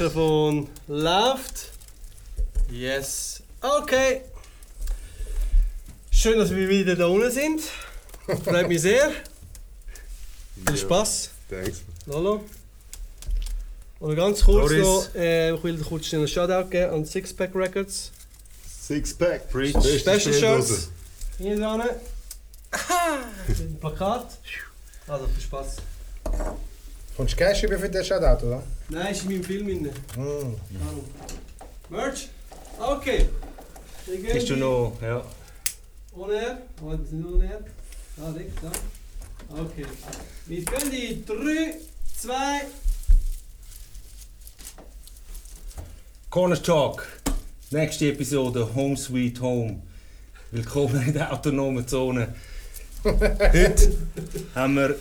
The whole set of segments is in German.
Mikrofon läuft. Yes. Okay. Schön, dass wir wieder da unten sind. Freut mich sehr. Viel Spaß. Thanks. Lolo. Und ganz kurz Doris. noch, äh, ich will dir kurz einen Shoutout geben an Sixpack Records. Sixpack. Preach. Special. Shirts. Hier dran. Ein Plakat. Also, viel Spaß. Kommst du Cash über für den Shoutout, oder? Nein, ist in meinem Film drin. Mm. Merch? Okay. Wir gehen Bist du die- noch, ja. On air? Oh, das ist nicht on air. Ah, dick, da. Okay. Wir gehen die 3, 2, Corner Talk. Nächste Episode Home Sweet Home. Willkommen in der autonomen Zone. Heute haben wir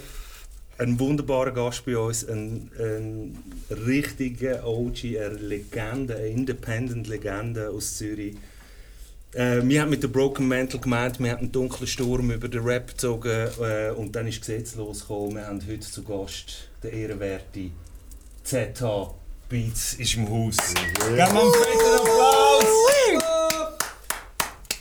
einen wunderbaren Gast bei uns, einen, einen richtigen OG, eine Legende, eine Independent-Legende aus Zürich. Äh, wir haben mit der Broken Mental gemeint, wir haben einen dunklen Sturm über den Rap gezogen äh, und dann ist Gesetz losgekommen. Wir haben heute zu Gast den ehrenwerten ZH Beats ist im Haus. Geben wir einen Applaus!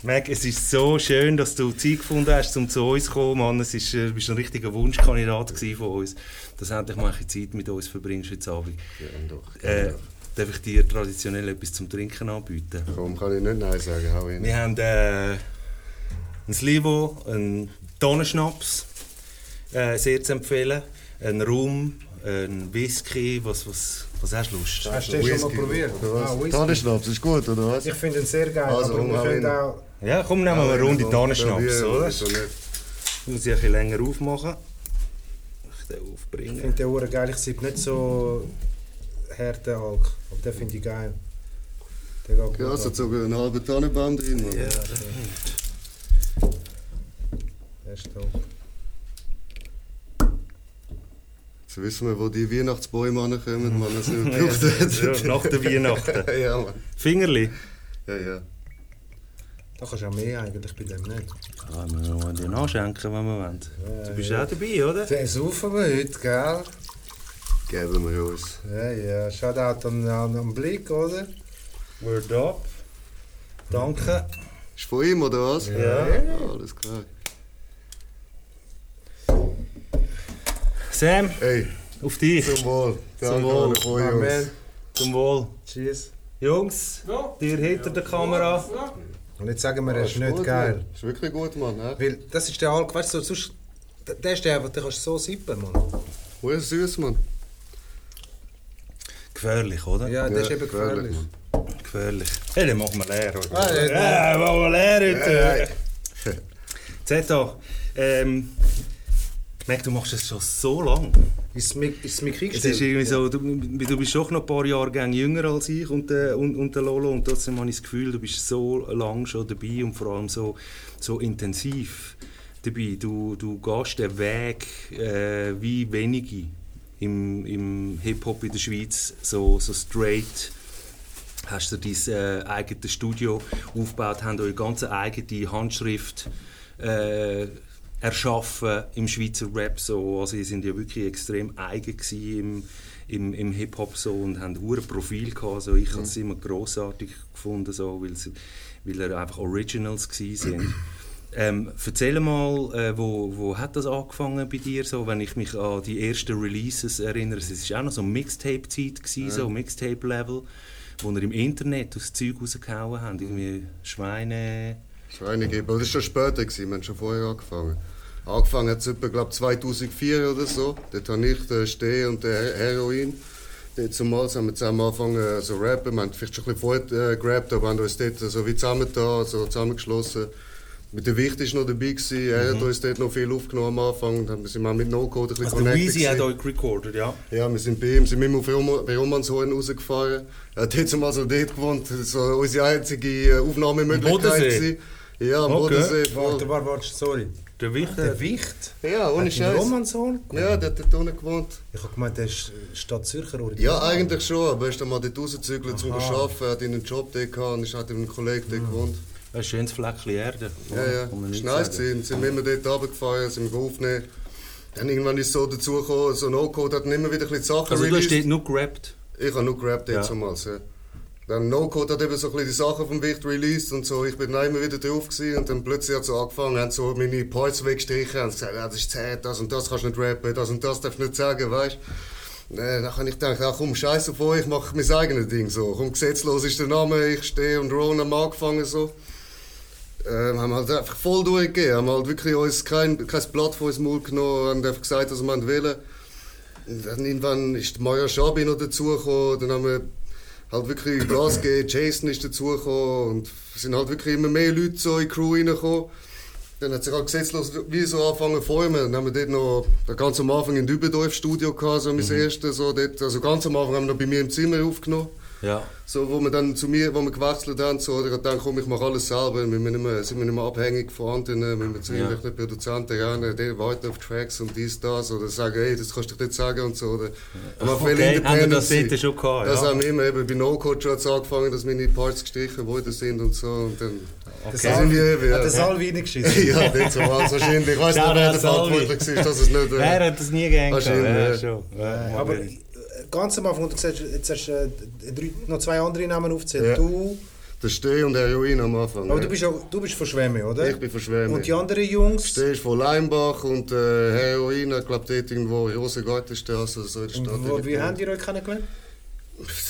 Meg, es ist so schön, dass du Zeit gefunden hast, um zu uns zu kommen. Mann, es ist, äh, du bist ein richtiger Wunschkandidat von uns, dass du endlich mal ein Zeit mit uns verbringst heute Abend. Ja, doch. Äh, darf ich dir traditionell etwas zum Trinken anbieten? Warum kann ich nicht Nein sagen? Hau hin. Wir haben äh, ein Slivo, einen Tonnenschnaps, äh, sehr zu empfehlen, einen Rum, einen Whisky, was, was, was hast du Lust? Hast du den schon mal probiert? Ah. Tannenschnaps ist gut, oder was? Ich finde ihn sehr geil, Also, aber wir können auch... Ja, komm, nehmen wir eine Runde Tannenschnaps, oder? Wieso nicht? Ich muss ich ein bisschen länger aufmachen. Ich den Ich aufbringen. finde den Uhren geil, ich sehe nicht so harten Alk, aber den finde ich geil. Der geht gut Ja, so sogar einen halben Tannenbaum drin. Mann. Ja, Der ist top. Jetzt wissen wir, wo die Weihnachtsbäume ankommen, man es nicht ja, gebraucht ja, hat. nach der Weihnachten. ja, Mann. Fingerli. Ja, ja. Da kannst du auch mehr eigentlich bei dem nicht. Ah, wir wollen dir nachschenken, wenn wir wollen. Du bist auch dabei, oder? Den saufen wir heute, gell? Geben wir uns. Ja, ja. Shoutout an, an, an Blick, oder? Word up. Danke. Ist von ihm, oder was? Ja. Ah, alles klar. Sam, Hey, auf dich. zum Wohl. Zum Wohl. Von Jungs. Amen. Zum Wohl. Cheers. Jungs, Ja. dir hinter der Kamera. Ja. Und jetzt sagen wir, er ist Ah, nicht gut, geil. Mann. Ist wirklich gut, Mann. Ne? Weil das ist der Alk, weißt du, sonst, der- ist der, den kannst du so sippen, Mann. Woher süß, Mann? Gefährlich, oder? Ja, der ist eben gefährlich. Mann. Gefährlich. Hey, den machen wir leer, oder? Ah, ja, ja, machen wir leer heute. Zeta, ähm, Meg, du machst das schon so lang. Ist es mir, ist es ist irgendwie so, du, du bist doch noch ein paar Jahrgänge jünger als ich und, der- und, und der Lolo und trotzdem habe ich das Gefühl, du bist so lang schon dabei und vor allem so, so intensiv dabei. Du, du gehst den Weg äh, wie wenige im, im Hip-Hop in der Schweiz, so, so straight hast du dein äh, eigenes Studio aufgebaut, haben eure ganze eigene Handschrift äh, erschaffen im Schweizer Rap. So. Also, ihr sind ja wirklich extrem eigen im, im, im Hip-Hop so, und haben ein Profil gehabt. So. Ich habe es immer grossartig gefunden, so, weil, sie, weil er einfach Originals gewesen sind. Ähm, erzähl mal, äh, wo, wo hat das angefangen bei dir, so, wenn ich mich an die ersten Releases erinnere. Es war auch noch so Mixtape-Zeit, gewesen, so Mixtape-Level, wo wir im Internet das Zeug rausgehauen haben. Irgendwie Schweine... Schweine geben. Das war schon später, gewesen. wir haben schon vorher angefangen. Angefangen hat es etwa, glaube 2004 oder so. Dort habe ich den Steh und den Her- Heroin. Dort zumal haben wir zusammen angefangen zu rappen. Wir haben vielleicht schon ein bisschen vorher äh, gerappt, aber haben uns dort so wie zusammengetan, so zusammengeschlossen. Mit der Wicht war noch dabei. Gewesen. Er hat uns dort noch viel aufgenommen am Anfang. Dann sind wir mit No-Code ein bisschen Also connected Weezy hat euch recorded, ja? Ja, wir sind bei ihm, sind immer auf Roman- bei Romanshorn rausgefahren. Er hat jetzt mal so dort gewohnt, das war unsere einzige äh, Aufnahmemöglichkeit. Bodensee? gewesen. Ja, am Okay. Bodensee. Voll. Warte, warte, warte, sorry. Der Wicht Der Wicht? Ja, ohne ein Scheiß. Romansohn? Ja, der hat dort unten gewohnt. Ich habe gemeint, der ist Stadt Zürcher Original. Ja, eigentlich schon, aber er ist dann mal dort rausgezügelt zum Aha. Arbeiten, er hat einen Job dort gehabt und ist hat mit einem Kollegen dort gewohnt. Ein schönes Fleckchen Erde. Ja, ja, ist nicht nice gewesen. Sind wir immer dort runtergefahren, sind wir aufgenommen. Dann irgendwann ist es so dazu gekommen, so No-Code hat immer wieder ein bisschen Sachen Also du hast dort nur gerappt? Ich habe nur gerappt Ja. jetzt damals, ja. Dann No Code hat eben so ein die Sachen vom Wicht released und so. Ich bin dann immer wieder drauf gewesen und dann plötzlich hat so angefangen, haben so meine Parts weggestrichen und gesagt, ja, das ist zäh, das und das kannst du nicht rappen, das und das darfst du nicht sagen, weißt du. Äh, dann habe ich gedacht, ja, komm, scheiß auf ich mache mein eigenes Ding so. Komm, gesetzlos ist der Name, ich stehe und Ron haben angefangen so. Ähm, haben halt einfach voll durchgegeben, haben halt wirklich uns kein, kein Blatt von uns Mund genommen, haben einfach gesagt, was wir wollen. Und dann irgendwann ist Maya Schabi noch dazugekommen, dann haben wir halt wirklich Gas gegeben, Jason ist dazugekommen und es sind halt wirklich immer mehr Leute so in die Crew reingekommen. Dann hat sich halt gesetzlos wie so angefangen zu formen. Dann haben wir dort noch ganz am Anfang in Dübendorf Studio gehabt, so mein erstes, so dort, also ganz am Anfang haben wir noch bei mir im Zimmer aufgenommen. Ja. So, wo wir dann zu mir, wo wir gewechselt haben, so, oder dann komm, ich mache alles selber, wir sind nicht mehr, sind wir nicht mehr abhängig von anderen, wir müssen zu Ja. irgendwelchen Produzenten rennen, die warten auf Tracks und dies, das, oder sagen, hey, das kannst du nicht sagen und so, oder. Aber Okay, haben wir das schon gehabt, Das ja. haben wir immer, eben bei No Code schon angefangen, dass meine Parts gestrichen worden sind und so, und dann Okay. sind wir eben, Hat der ja. Salvi reingeschissen? ja, dort so wahrscheinlich. Ich weiß nicht, wer der verantwortlich war, dass es nicht... Er Äh, hat das nie gehabt. Wahrscheinlich, Ja, ja. schon. Ja, aber ganz am Anfang, du gesagt, jetzt hast du äh, drei, noch zwei andere Namen aufgezählt. Ja. Du, der Steh und der Heroin am Anfang. aber ja. du bist, auch, du bist von Schwemme, oder? Ich bin von Schwäme. Und die anderen Jungs? Steh ist von Leimbach und äh, Heroin, ich glaube dort irgendwo in Rosengartenstraße oder so in der Und Stadt. wo, wie habt ihr euch kennengelernt?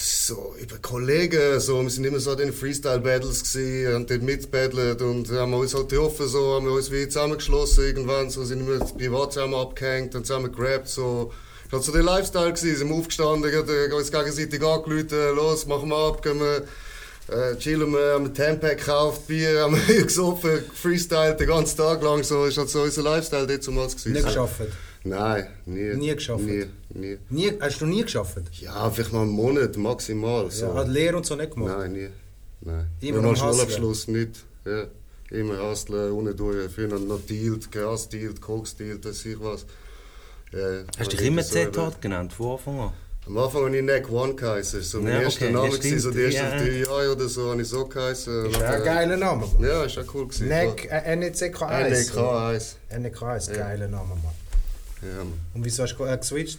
So über Kollegen, so, wir sind immer so an den Freestyle-Battles gewesen, haben dort mitgebattelt und haben uns halt getroffen, so, haben wir uns wie zusammengeschlossen irgendwann, so, sind immer privat zusammen abgehängt und zusammen gerappt, so. Das war so der Lifestyle, gewesen, sind wir aufgestanden, haben äh, uns gegenseitig angerufen, los, machen wir ab, gehen wir, äh, chillen wir, haben wir Tampack gekauft, Bier, haben wir gesoffen, freestylt den ganzen Tag lang, so, ist halt so unser Lifestyle dort damals gewesen. Nicht geschafft. Nein, nie. Nie geschafft? Nie, nie. Nie, hast du nie geschafft? Ja, vielleicht mal einen Monat maximal. So. Ja, hat Lehre und so nicht gemacht? Nein, nie. Nein. Immer am mal? Schulabschluss nicht. Ja. Immer hustlen, ohne durch. Früher noch dealt, Gras dealt, Koks dealt, weiß ich was. Hast du dich immer nicht so, Z-Tat genannt, von Anfang an? Am Anfang habe ich Neck One geheißen. So mein Ja, erster okay, Name ja, gewesen, so die ersten Ja. drei Jahre oder so habe ich so geheißen. Ist ja ein geiler Name. Mann. Ja, ist auch cool gewesen. NEC, äh, NECK1. NEK 1. NEK ist ein geiler Name, Mann. Ja, Mann. Und wieso hast du äh, geswitcht?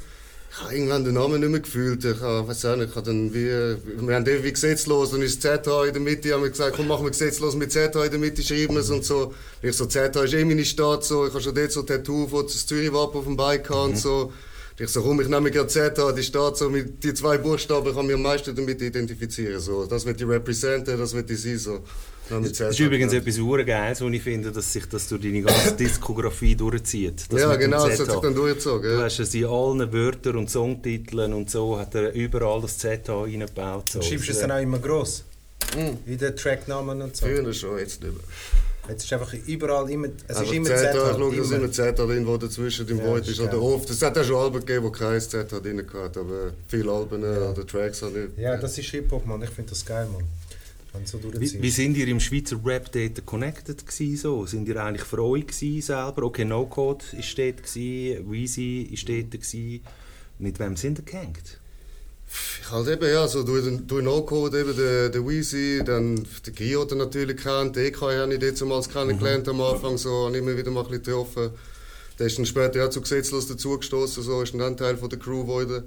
Ich habe irgendwann den Namen nicht mehr gefühlt. Ich habe, weiß auch nicht, ich habe dann wie, wir haben den wie gesetzlos, dann ist ZH in der Mitte, haben wir gesagt, komm, machen wir gesetzlos mit ZH in der Mitte, schreiben wir es und so. Ich so, ZH ist eh meine Stadt, so, ich habe schon dort so ein Tattoo von das Zürich-Wappen auf dem Bein gehabt und so. Ich so, komm, ich nehme gerade ZH, die Stadt, so mit die zwei Buchstaben, ich kann mich am meisten damit identifizieren. So. Das wird die representen, das wird die sein, so. Das ist ZH übrigens genommen. etwas Urgeiles, wo ich finde, dass sich das durch deine ganze Diskografie durchzieht. Das Ja, genau, das hat ZH. sich dann durchgezogen. Du hast es in allen Wörtern und Songtiteln und so, hat er überall das ZH reingebaut. So. Du schreibst es dann auch immer gross. In den Tracknamen und so. Früher schon, jetzt nicht mehr. Jetzt ist einfach überall immer. Es Einfach ist immer Z, Z. ich halt, schaue, dass immer. immer Z irgendwo dazwischen im Ja, Void ist. Oder oft. Es hat auch schon Alben gegeben, wo kein Z hat drin gehabt, aber viele Alben Ja. oder Tracks habe ich. Ja, das ist Hip-Hop, Mann. Ich finde das geil, Mann. So Wie, wie sind ihr im Schweizer Rap dort connected gewesen, so? Sind ihr eigentlich für euch gewesen, selber? Okay, No Code ist dort gewesen, Weezy ist dort gewesen. Mit wem sind ihr gehängt? Ich halt eben, ja, so durch, den- durch No-Code eben der, der Weezy, dann den Grio hat er natürlich kennt, den EK habe ich damals kennengelernt am Anfang, so, habe ich immer wieder mal ein bisschen getroffen. Der ist dann später ja zu gesetzlos dazugestoßen, so, ist dann Teil von der Crew geworden.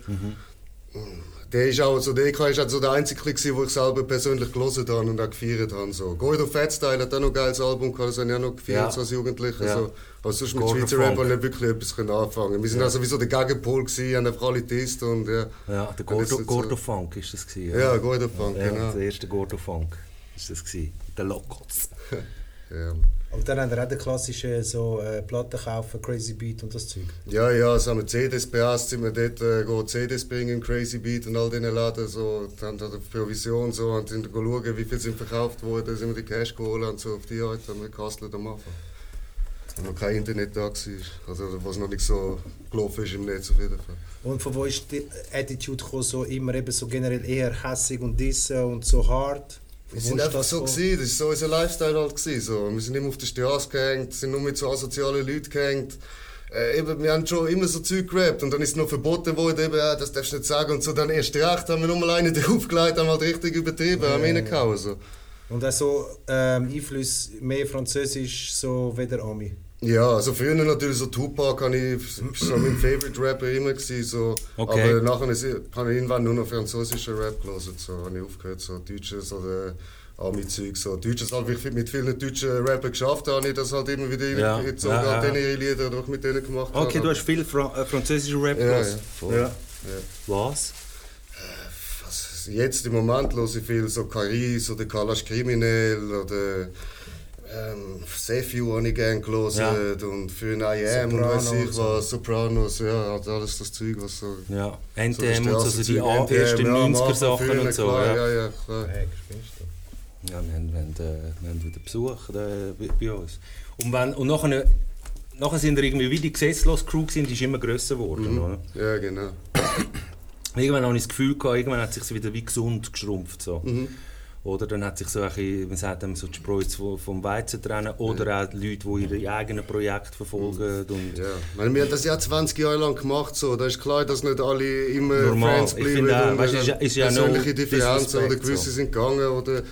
Der ist auch, so, der EK ist auch so der einzige, gewesen, wo ich selber persönlich gelesen habe und auch gefeiert habe. So. Gordo Fatstyle hat auch noch ein geiles Album gehabt, das habe ich auch noch gefeiert Ja. als Jugendlicher. Ja. So. Aber sonst mit Gordo Schweizer Rap habe ich nicht wirklich etwas können anfangen. Wir sind Ja. auch sowieso der Gegenpol gewesen, haben einfach alle Test und ja. Ja, der Gordo, so- Gordo Funk ist das gewesen. Ja, Gordo Funk, ja, genau. Der erste Gordo Funk ist das gewesen. Der Locals. Ja. Aber dann haben wir auch den klassischen so, äh, Platten kaufen, Crazy Beat und das Zeug. Ja, ja, so haben wir CDs beast, sind wir dort äh, go CDs bringen, Crazy Beat und all diesen Laden, so, dann hat er Provision, so, und dann schauen, wie viel sind verkauft worden, sind wir die Cash geholt und so, auf die Art haben wir gehustelt am Anfang. Als noch kein Internet da war, also was noch nicht so gelaufen ist im Netz auf jeden Fall. Und von wo ist die Attitude gekommen, so immer eben so generell eher hässig und dissen und so hart? Wir sind einfach das so gewesen, das ist so unser Lifestyle halt gewesen, so. Wir sind immer auf der Straße gehängt, sind nur mit so asozialen Leuten gehängt. Äh, eben, wir haben schon immer so Zeug gerappt und dann ist es noch verboten worden, eben, ja, das darfst du nicht sagen und so. Dann erst recht haben wir nur mal einen draufgelegt, haben halt richtig übertrieben, haben Ja, reingehauen, so. Und auch so ähm, Einfluss mehr Französisch, so wie der Ami. Ja, also früher natürlich so Tupac habe ich so mein Favorite Rapper immer gewesen, so. Okay. Aber nachher ist- habe ich irgendwann nur noch französischen Rap gelesen, so habe ich aufgehört, so deutsches oder Ami-Zeug, so deutsches halt, ich mit vielen deutschen Rappern geschafft habe, habe ich das halt immer wieder Ja, reingezogen, ja, ja. denen ihre Lieder durch mit denen gemacht Okay, habe. du hast viel Fra äh, französische Rap Ja, ja, voll. Ja. Was? Was, jetzt im Moment höre ich viel so Caris oder Kalash Kriminell oder ähm, Sefiu habe ich gerne gelesen Ja. und für ein IM und weiß ich so. was, Sopranos, ja, halt alles das Zeug, was so... Ja, so NTM und so, so die ersten ja, am 90er Anfang Sachen früher, und so. klar, Ja. ja, ja, klar. Hey? Ja, wir haben, wir haben, äh, wir haben wieder Besuch äh, bei, bei uns. Und, wenn, und nachher, nachher sind wir irgendwie wie die gesetzlose Crew gewesen, die ist immer grösser geworden. Oder? Ja, genau. Irgendwann habe ich das Gefühl gehabt, irgendwann hat sich wieder wie gesund geschrumpft. So. Mhm. Oder dann hat sich so ein bisschen, man sagt so die Spreu vom- Weizen trennen. Oder auch Leute, die ihre eigenen Projekte verfolgen. Und Ja. Ich meine, wir haben das ja 20 Jahre lang gemacht, so. da ist klar, dass nicht alle immer Normal. Friends Ich bleiben. finde auch, und, weißt ist ja- ist ja persönliche Differenzen oder gewisse so. sind gegangen oder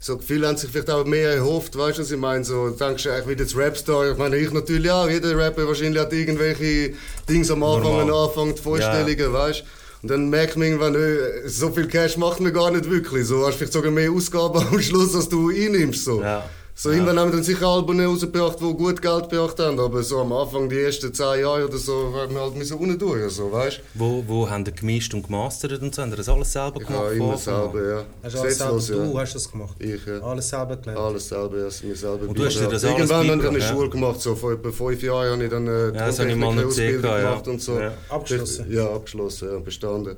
so viele haben sich vielleicht auch mehr erhofft, weißt du, was ich meine? So, denkst du eigentlich wieder das Rapstar? Ich meine, ich natürlich auch, jeder Rapper wahrscheinlich hat irgendwelche Dinge am Anfang, Normal. anfängt, Vorstellungen, weißt du? Und dann merkt man irgendwann, äh, so viel Cash macht man gar nicht wirklich. So hast vielleicht sogar mehr Ausgaben am Schluss, als du einnimmst. So. Ja. So, irgendwann haben wir dann sicher Alben rausgebracht, die gut Geld gebracht haben, aber so am Anfang, die ersten 10 Jahre oder so, waren wir halt müssen unten durch, so, weißt wo, wo haben die gemischt und gemastert und so? Haben die das alles selber gemacht? von immer selber, ja. Hast du alles selber, du hast das gemacht? Ich, ja. Alles selber gelernt? Alles selber, ja, mir selber Und du hast dir das alles Irgendwann habe ich dann eine ja? Schule gemacht, so vor etwa fünf Jahren habe ich dann eine Ja, das habe ich mal noch gesehen, Tontechniker-Ausbildung ja. gemacht und so. Ja. Abgeschlossen? Ja, abgeschlossen, ja, bestanden.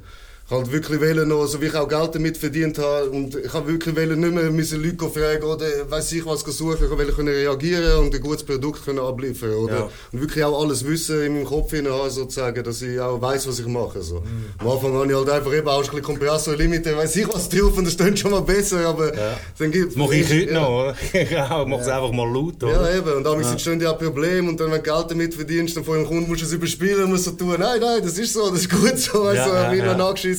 Ich wollte wirklich wollen noch, so wie ich auch Geld damit verdient habe und ich habe wirklich wollen nicht mehr müssen Leute fragen oder weiß ich was suchen, ich wollte können reagieren und ein gutes Produkt können abliefern oder Ja. und wirklich auch alles Wissen in meinem Kopf hinein haben, sozusagen, dass ich auch weiß, was ich mache. So. Am Anfang habe ich halt einfach eben auch ein bisschen Kompressor, Limiter, weiß ich was drauf und das klingt schon mal besser, aber Ja. dann gibt mache ich heute ja. noch, oder? ja, mach es einfach mal laut, oder? Ja, eben. Und damit entstehen ja Probleme. Und dann, wenn du Geld damit verdienst, dann vor dem Kunden musst du es überspielen und musst so tun, nein, nein, das ist so, das ist gut so. Weißt Ja, du, ja, ja.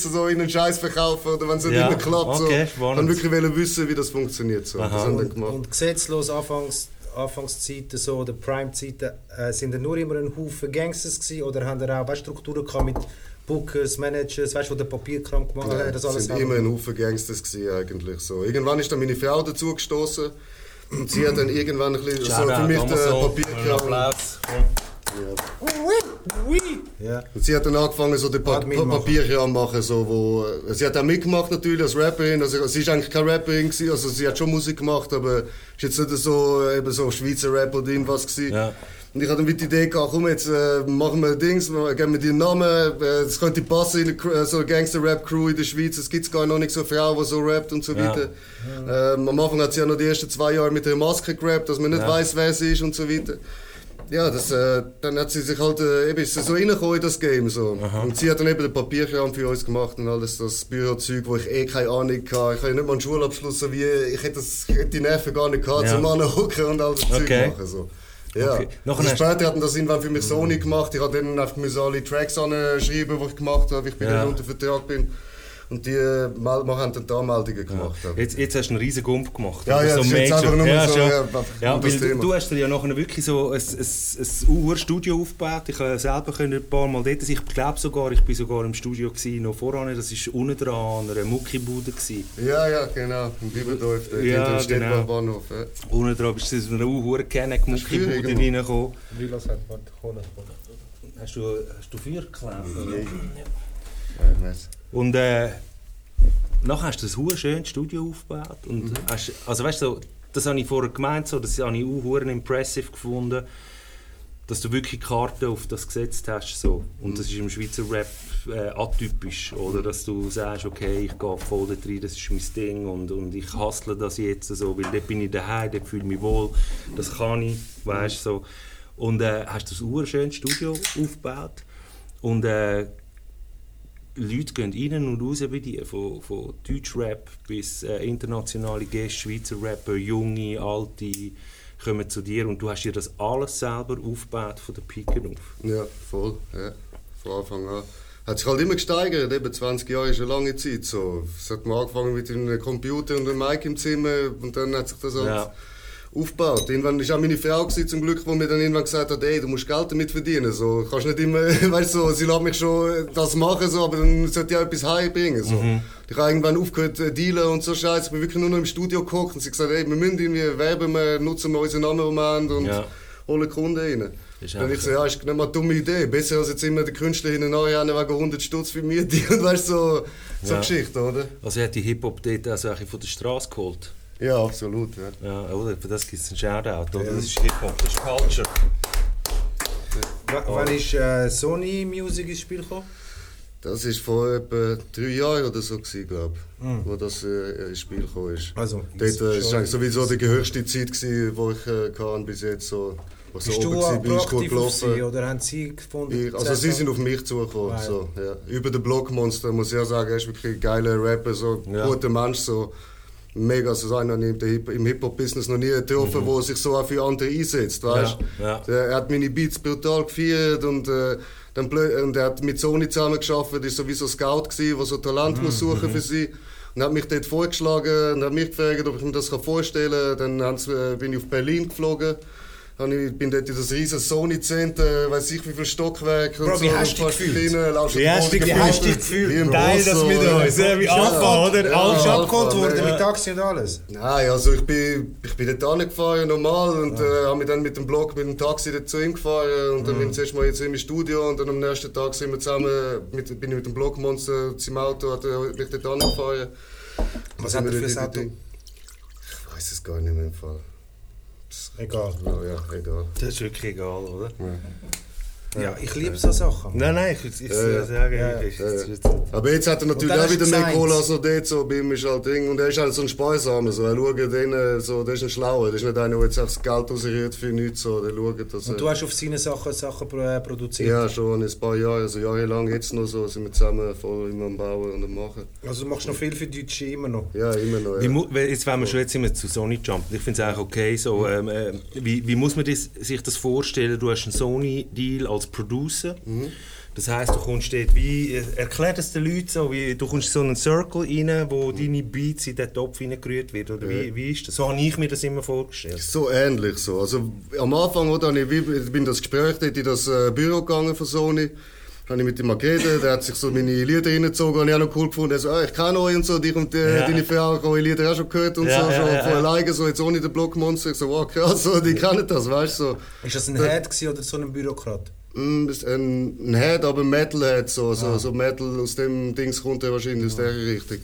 Man angeschissen so in einen Scheiß verkaufen oder wenn es nicht Ja, immer klappt. So. okay, spannend. Dann wirklich wollen wissen, wie das funktioniert. So. Das haben Und, gemacht. und gesetzlos Anfangs, Anfangszeiten, so, oder Prime-Zeiten, äh, sind da nur immer ein Haufen Gangsters gewesen, oder haben da auch weißt, Strukturen gehabt mit Bookers, Managers, weißt du, wo der Papierkram gemacht? Ja, das alles sind selber immer ein Haufen Gangsters gewesen, eigentlich. So. Irgendwann ist dann meine Frau dazu gestoßen. Und sie hat dann irgendwann ein bisschen so für mich den Amazon. Papierkram. Ja. Und sie hat dann angefangen, so den pa pa. Papierkram machen, so, wo, äh, sie hat auch mitgemacht natürlich als Rapperin, also sie ist eigentlich keine Rapperin gewesen, also sie hat schon Musik gemacht, aber ist jetzt nicht so, äh, eben so Schweizer Rap oder irgendwas gewesen. Ja. Und ich hatte dann die Idee gehabt, komm jetzt äh, machen wir Dings, geben wir dir einen Namen, äh, das könnte passen in äh, so eine Gangster-Rap-Crew in der Schweiz, es gibt gar noch nicht so eine Frau, die so rappt und so Ja. weiter. Ähm, am Anfang hat sie ja noch die ersten zwei Jahre mit der Maske gerappt, dass man nicht Ja. weiß, wer sie ist und so weiter. Ja, das, äh, dann hat sie sich halt äh, eben ist so reingekommen in das Game. So. Und sie hat dann eben den Papierkram für uns gemacht und alles das Bürozeug, wo ich eh keine Ahnung hatte. Ich habe ja nicht mal einen Schulabschluss, so wie ich hätte, das, ich hätte die Nerven gar nicht gehabt, Ja. zum hocken und all das Okay. Zeug machen. So. Ja. Okay. Hast- später hat das irgendwann für mich Sony gemacht. Ich habe dann einfach alle Tracks anschreiben, die ich gemacht habe, ich bei Ja. denen unter Vertrag bin. Und die mal- haben dann da Anmeldungen gemacht. aber- Jetzt, jetzt hast du einen riesen Gump gemacht. Ja, ja, das ist jetzt einfach nur ja, so, ja, ja, das weil du, Thema. du hast dir ja nachher wirklich so ein, ein, ein Urstudio aufgebaut. Ich habe selber ein paar Mal dort sein. Ich glaube sogar, ich bin sogar im Studio gewesen, noch voran. Das war unten dran an einer Muckibude. gewesen. Ja, ja, genau. Im Biberdorf, dort Ja, hinter dem genau. Städtbahnhof. Ja. Unten dran bist du in so eine hohe kenneck früher Muckibude irgendwo. reingekommen. Rilas hat. Hast du, hast du Feuer geklemmt? Ja, ich weiss. Und äh, nachher hast du ein hure schönes Studio aufgebaut. Und Mhm. hast, also weißt du, so, das habe ich vorher gemeint, so, das habe ich auch impressive gefunden, dass du wirklich Karten auf das gesetzt hast. So. Und Mhm. das ist im Schweizer Rap äh, atypisch. Oder dass du sagst, okay, ich gehe voll da rein, das ist mein Ding und, und ich hustle das jetzt so, weil dort bin ich daheim, dort fühle ich mich wohl, das kann ich, weißt so. Und äh, hast du ein hure schönes Studio aufgebaut. Und äh, Leute gehen rein und raus bei dir, von, von Deutschrap bis äh, internationale Gäste, Schweizer Rapper, junge, alte, kommen zu dir und du hast dir das alles selber aufgebaut von der Pike auf. Ja, voll. Ja. Von Anfang an. Hat sich halt immer gesteigert. Eben 20 Jahre ist eine lange Zeit. So. Es hat mal angefangen mit einem Computer und einem Mic im Zimmer und dann hat sich das halt Ja. Aufgebaut. Irgendwann war auch meine Frau gewesen, zum Glück, die mir dann irgendwann gesagt hat, ey, du musst Geld damit verdienen. So, kannst nicht immer, weißt du, so, sie lässt mich schon das machen, so, aber dann sollte ich auch etwas heimbringen. So. Ich habe irgendwann aufgehört zu dealen und so Scheiße. Ich bin wirklich nur noch im Studio gekocht und sie hat gesagt, ey, wir müssen irgendwie werben, wir nutzen wir unseren Namen, den wir haben und Ja. holen Kunden rein. Dann ich so, ja, ist nicht mal eine dumme Idee. Besser als jetzt immer der Künstler hinten wegen 100 Stutz für Miete und weißt so, so Ja. Geschichte, oder? Also hat die Hip-Hop dort also eigentlich von der Straße geholt. Ja, absolut. Ja. Ja, oder? Für das gibt es einen Shoutout, oder? Das ist Hip-Hop, das ist Culture. W wann ist äh, Sony Music ins Spiel gekommen? Das war vor etwa drei Jahren oder so, glaube ich, Hm. wo das äh, ins Spiel gekommen ist. Also, Dort ist äh, sowieso die höchste Zeit, gewesen, die ich äh, kann, bis jetzt so, was so Bist oben du war, auch bin, gut auf sie gelaufen. oder haben sie gefunden? Ich, also sie sind auf mich zugekommen. Ah, ja. So, ja. Über den Blockmonster muss ich ja sagen, er ist wirklich ein geiler Rapper, so Ja. guter Mensch, so mega, so einer im Hip- im Hip-Hop-Business noch nie getroffen, wo sich so auch für andere einsetzt, weißt Mhm. Ja, ja. Er hat meine Beats brutal gefeiert und, äh, dann und er hat mit Sony zusammen geschafft, ist sowieso Scout gewesen, der so Talent Mhm, muss suchen für sie. Und hat mich dort vorgeschlagen und hat mich gefragt, ob ich mir das vorstellen kann. Dann äh, bin ich auf Berlin geflogen. Habe Ich bin dort in das riesen Sony-Center, weiß ich wie viel Stockwerke Bro, und wie so. gefühlt? Wie hast du dich- Boden wie hast du dich gefühlt? Teil das Boss, mit uns, ja, wie Ja, Alpha, oder? ja, Alpha, abgeholt worden ja. mit Taxi und alles? Nein, also ich bin, ich bin dort angefahren, normal, und äh, habe mich dann mit dem Blog, mit dem Taxi dort zu ihm gefahren und dann bin ich zuerst mal jetzt im Studio und dann am nächsten Tag sind wir zusammen, mit, bin ich mit dem Blogmonster zum Auto, hat er mich dort angefahren. Was hat er für ein Auto? Ich weiß es gar nicht mehr im Fall. Ik haal het wel, ja. Ik haal het. Het is ook. Ja. Ich liebe so Sachen. Nein, nein, ich, ich, ich Ja, ja. sage, Ja, ich, ja, ja. ich, Aber jetzt hat er natürlich auch wieder mehr Kohle als noch dort, so bei ihm ist halt Ding. Und er ist halt so ein Sparsamer, so. Er schaut den, äh, so, der ist ein Schlauer, der ist nicht einer, der jetzt das Geld rausrührt für nichts, so. Der schaut, dass Und du hast auf seine Sachen, Sachen äh, produziert? Ja, schon ein paar Jahre, also jahrelang jetzt noch so, sind wir zusammen voll immer am Bauen und am Machen. Also du machst noch viel für Deutsche immer noch? Ja, immer noch. Wie, Ja. weil jetzt, wenn wir schon jetzt immer zu Sony jumpen, ich finde es eigentlich okay. So, ähm, äh, wie, wie muss man das, sich das vorstellen? Du hast einen Sony-Deal als Producer. Das heisst, du kommst dort wie, äh, erklär das den Leuten so, wie, du kommst in so einen Circle rein, wo deine Beats in den Topf reingerührt werden. Oder wie, wie ist das? So habe ich mir das immer vorgestellt. So ähnlich so. Also am Anfang oder, ich, bin in das Gespräch dort in das äh, Büro gegangen von Sony. Habe ich mit ihm geredet, der hat sich so meine Lieder reingezogen, habe ich auch noch cool gefunden. Er so, ah, ich kenne euch und so, dich und äh, Ja. deine Frau haben eure Lieder auch schon gehört und Ja, so, ja, schon ja, von ja. alleine, so jetzt ohne den Blockmonster. Ich so, wow, krass, so, die kennen das, weißt du. So. Ist das ein Head oder so ein Bürokrat? Mm, das ist ein, ein Head, aber Metalhead, so, so, so Metal aus dem Dings kommt er wahrscheinlich aus der Richtung.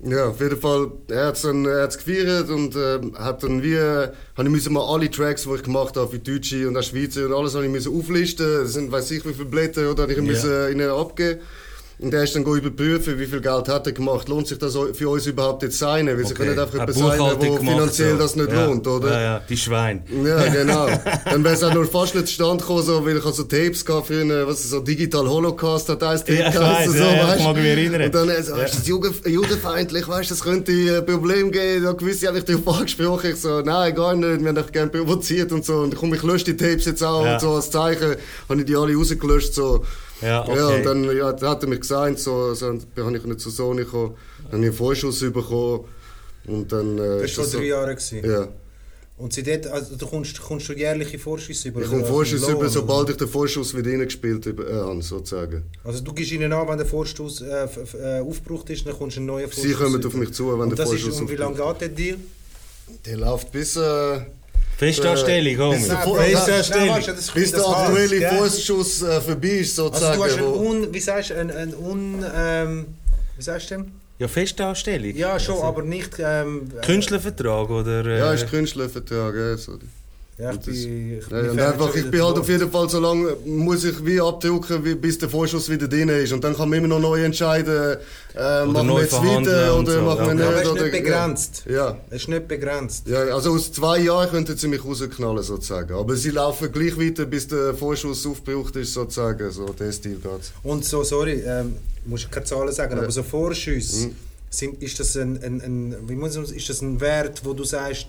Ja, auf jeden Fall, er hat es er gefeiert und äh, hat dann wie, äh, habe ich müssen mal alle Tracks, die ich gemacht habe, für Deutsche und auch Schweizer und alles, habe ich müssen auflisten. Das sind, weiß ich, wie viele Blätter, oder, habe ich müssen ihnen abgeben. Und er ist dann überprüfen, wie viel Geld hat er gemacht. Lohnt sich das für uns überhaupt jetzt sein? Weil sie Okay. können einfach etwas sein, wo finanziell so. das nicht ja. lohnt, oder? Ja, ja, die Schweine. Ja, genau. Dann wäre es auch nur fast nicht zustande gekommen, so, weil ich also Tapes für eine, was ist so Digital Holocaust hat eins Ja, ich geheißen, so, ja, ja, weißt ich mag mich erinnern. Und dann so, ist das jugend, weißt du, das könnte ein Problem geben, da gewisse habe ich darauf angesprochen, ich so, nein, gar nicht, wir haben dich gerne provoziert und so, und komm, ich lösche die Tapes jetzt auch Ja. und so, als Zeichen, habe ich die alle rausgelöscht, so. Ja, okay. Ja, und dann ja, hat er mich gesagt, so, so, dann habe ich nicht zu Sony gekommen, dann habe ich einen Vorschuss bekommen, und dann... Äh, Das ist war vor so- drei Jahren. gewesen. Ja. Und seitdem, also du kommst, kommst du jährliche Vorschüsse über? Ich komme auf Vorschuss über, sobald ich den Vorschuss wieder reingespielt habe, äh, habe, sozusagen. Also du gibst ihnen an, wenn der Vorschuss äh, äh, aufgebraucht ist, dann kommst du einen neuen Vorschuss Sie kommen über. auf mich zu, wenn Und der Vorschuss ist, und wie lange geht der Deal? Der läuft bis, äh, Festanstellung, komm. bis der, Nein, Vor- nein, Festanstellung. weißt du, das bis der aktuelle? Vorschuss äh, vorbei ist, Also sozusagen. du hast ein wo- un, wie sagst du, ein, ein un, ähm, wie sagst du denn? Ja, Festanstellung. Ja, schon, Also, aber nicht, ähm, äh, Künstlervertrag oder... Äh, ja, ist Künstlervertrag. Ja, so. Ja, ich das- bin, ich bin einfach, ich bin halt auf jeden Fall so lange, muss ich wie abdrücken, wie, bis der Vorschuss wieder drin ist. Und dann kann man immer noch neu entscheiden, äh, machen wir jetzt weiter oder so, machen wir ja. nicht. Ja, aber es ist oder, nicht begrenzt. Ja. Es ist nicht begrenzt. Ja, also aus zwei Jahren könnten sie mich rausknallen, sozusagen. Aber sie laufen gleich weiter, bis der Vorschuss aufgebraucht ist, sozusagen. So, der Stil geht's. Und so, sorry, ähm, muss ich keine Zahlen sagen, Ja. aber so Vorschüsse, Mhm. sind, ist, das ein, ein, ein, wie muss man, ist das ein Wert, wo du sagst,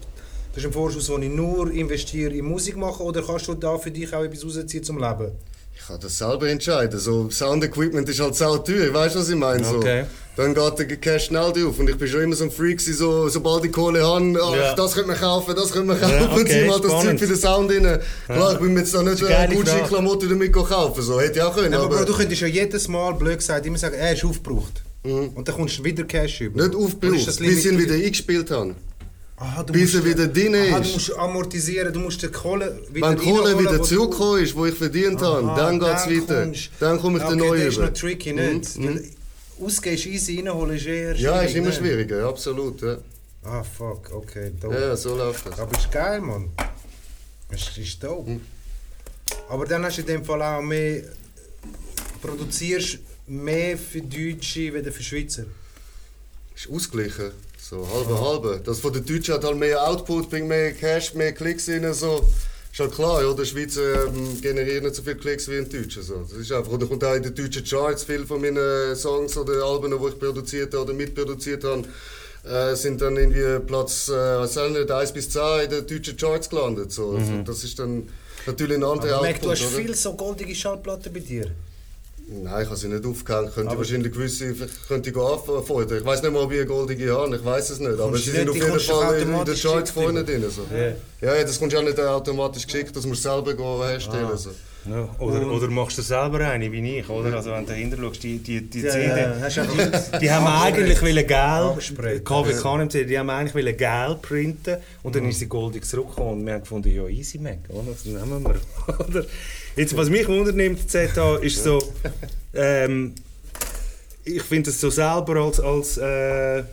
das ist ein Vorschuss, den ich nur investiere in Musik machen oder kannst du da für dich auch etwas rausziehen zum Leben? Ich kann das selber entscheiden. So, Sound-Equipment ist halt sau teuer, weißt du, was ich meine? So, Okay. Dann geht der Cash schnell drauf. Und ich bin schon immer so ein Freak, so, sobald ich Kohle habe, ach, Ja. das könnte man kaufen, das könnte man kaufen. Ja, und okay, zieh mal das Zeug für den Sound rein. Klar, ich bin mir jetzt da nicht eine Frage. Gucci-Klamotten damit kaufen. So, hätte ich auch können. Aber, aber Bro, du könntest ja jedes Mal, blöd gesagt, immer sagen, er ist aufgebraucht. Und dann kommst du wieder Cash über. nicht aufgebraucht, bis ich ihn wieder eingespielt habe. Aha, du bis musst- er wieder drin Aha, ist. du musst amortisieren, du musst die Kohle wieder Wenn die Kohle wieder zurückgekommen ist, wo ich verdient habe, Aha, dann geht es weiter. kommst- Dann komme ich okay, neu das ist über. noch tricky, nicht? Weil Ausgehen ist easy, reinholen ist eher Ja, ist immer ne? schwieriger, absolut. Ja, Ah, fuck, okay, dope. ja so läuft das. Aber ist geil, Mann. Es ist dope. Hm. Aber dann hast du in dem Fall auch mehr... Produzierst mehr für Deutsche wie für Schweizer. ist ausgeglichen. So halbe halbe. Das von den Deutschen hat halt mehr Output, bringt mehr Cash, mehr Klicks rein. So. Ist halt klar, ja, der Schweizer ähm, generiert nicht so viele Klicks wie in Deutschen. So. Das ist einfach, oder kommt auch in den deutschen Charts viel von meinen Songs oder Alben, die ich produziert habe oder mitproduziert habe, äh, sind dann irgendwie Platz äh, was auch nicht, 1 bis 10 in den deutschen Charts gelandet. So. Also, das ist dann natürlich ein anderer Output. du hast oder? viel so goldige Schallplatten bei dir. Nein, ich habe sie nicht aufgehängt. Könnte Aber- wahrscheinlich gewisse könnte ich anfordern. Ich weiß nicht mal, ob ich eine goldige habe. Ich weiß es nicht. Aber sie sind nicht- auf jeden Fall in, Charts geschickt vorne drin. So. Ja. Ja, ja, das kommst du auch nicht automatisch geschickt. Das musst du selber gehen herstellen. Ah. So. Ja, oder, oder machst du selber eine, wie ich, oder? Also wenn du dahinter schaust, die, die, die Ja, CD, ja, die haben eigentlich wollen gel, Abgesprayt. KW KNMC, die haben eigentlich wollen gel printen und dann ist sie goldig zurückgekommen und wir haben gefunden, ja easy Mac, oder? Das nehmen wir, oder? Jetzt, was mich wundert nimmt, ZH, ist so, ähm, ich finde es so selber als, als äh,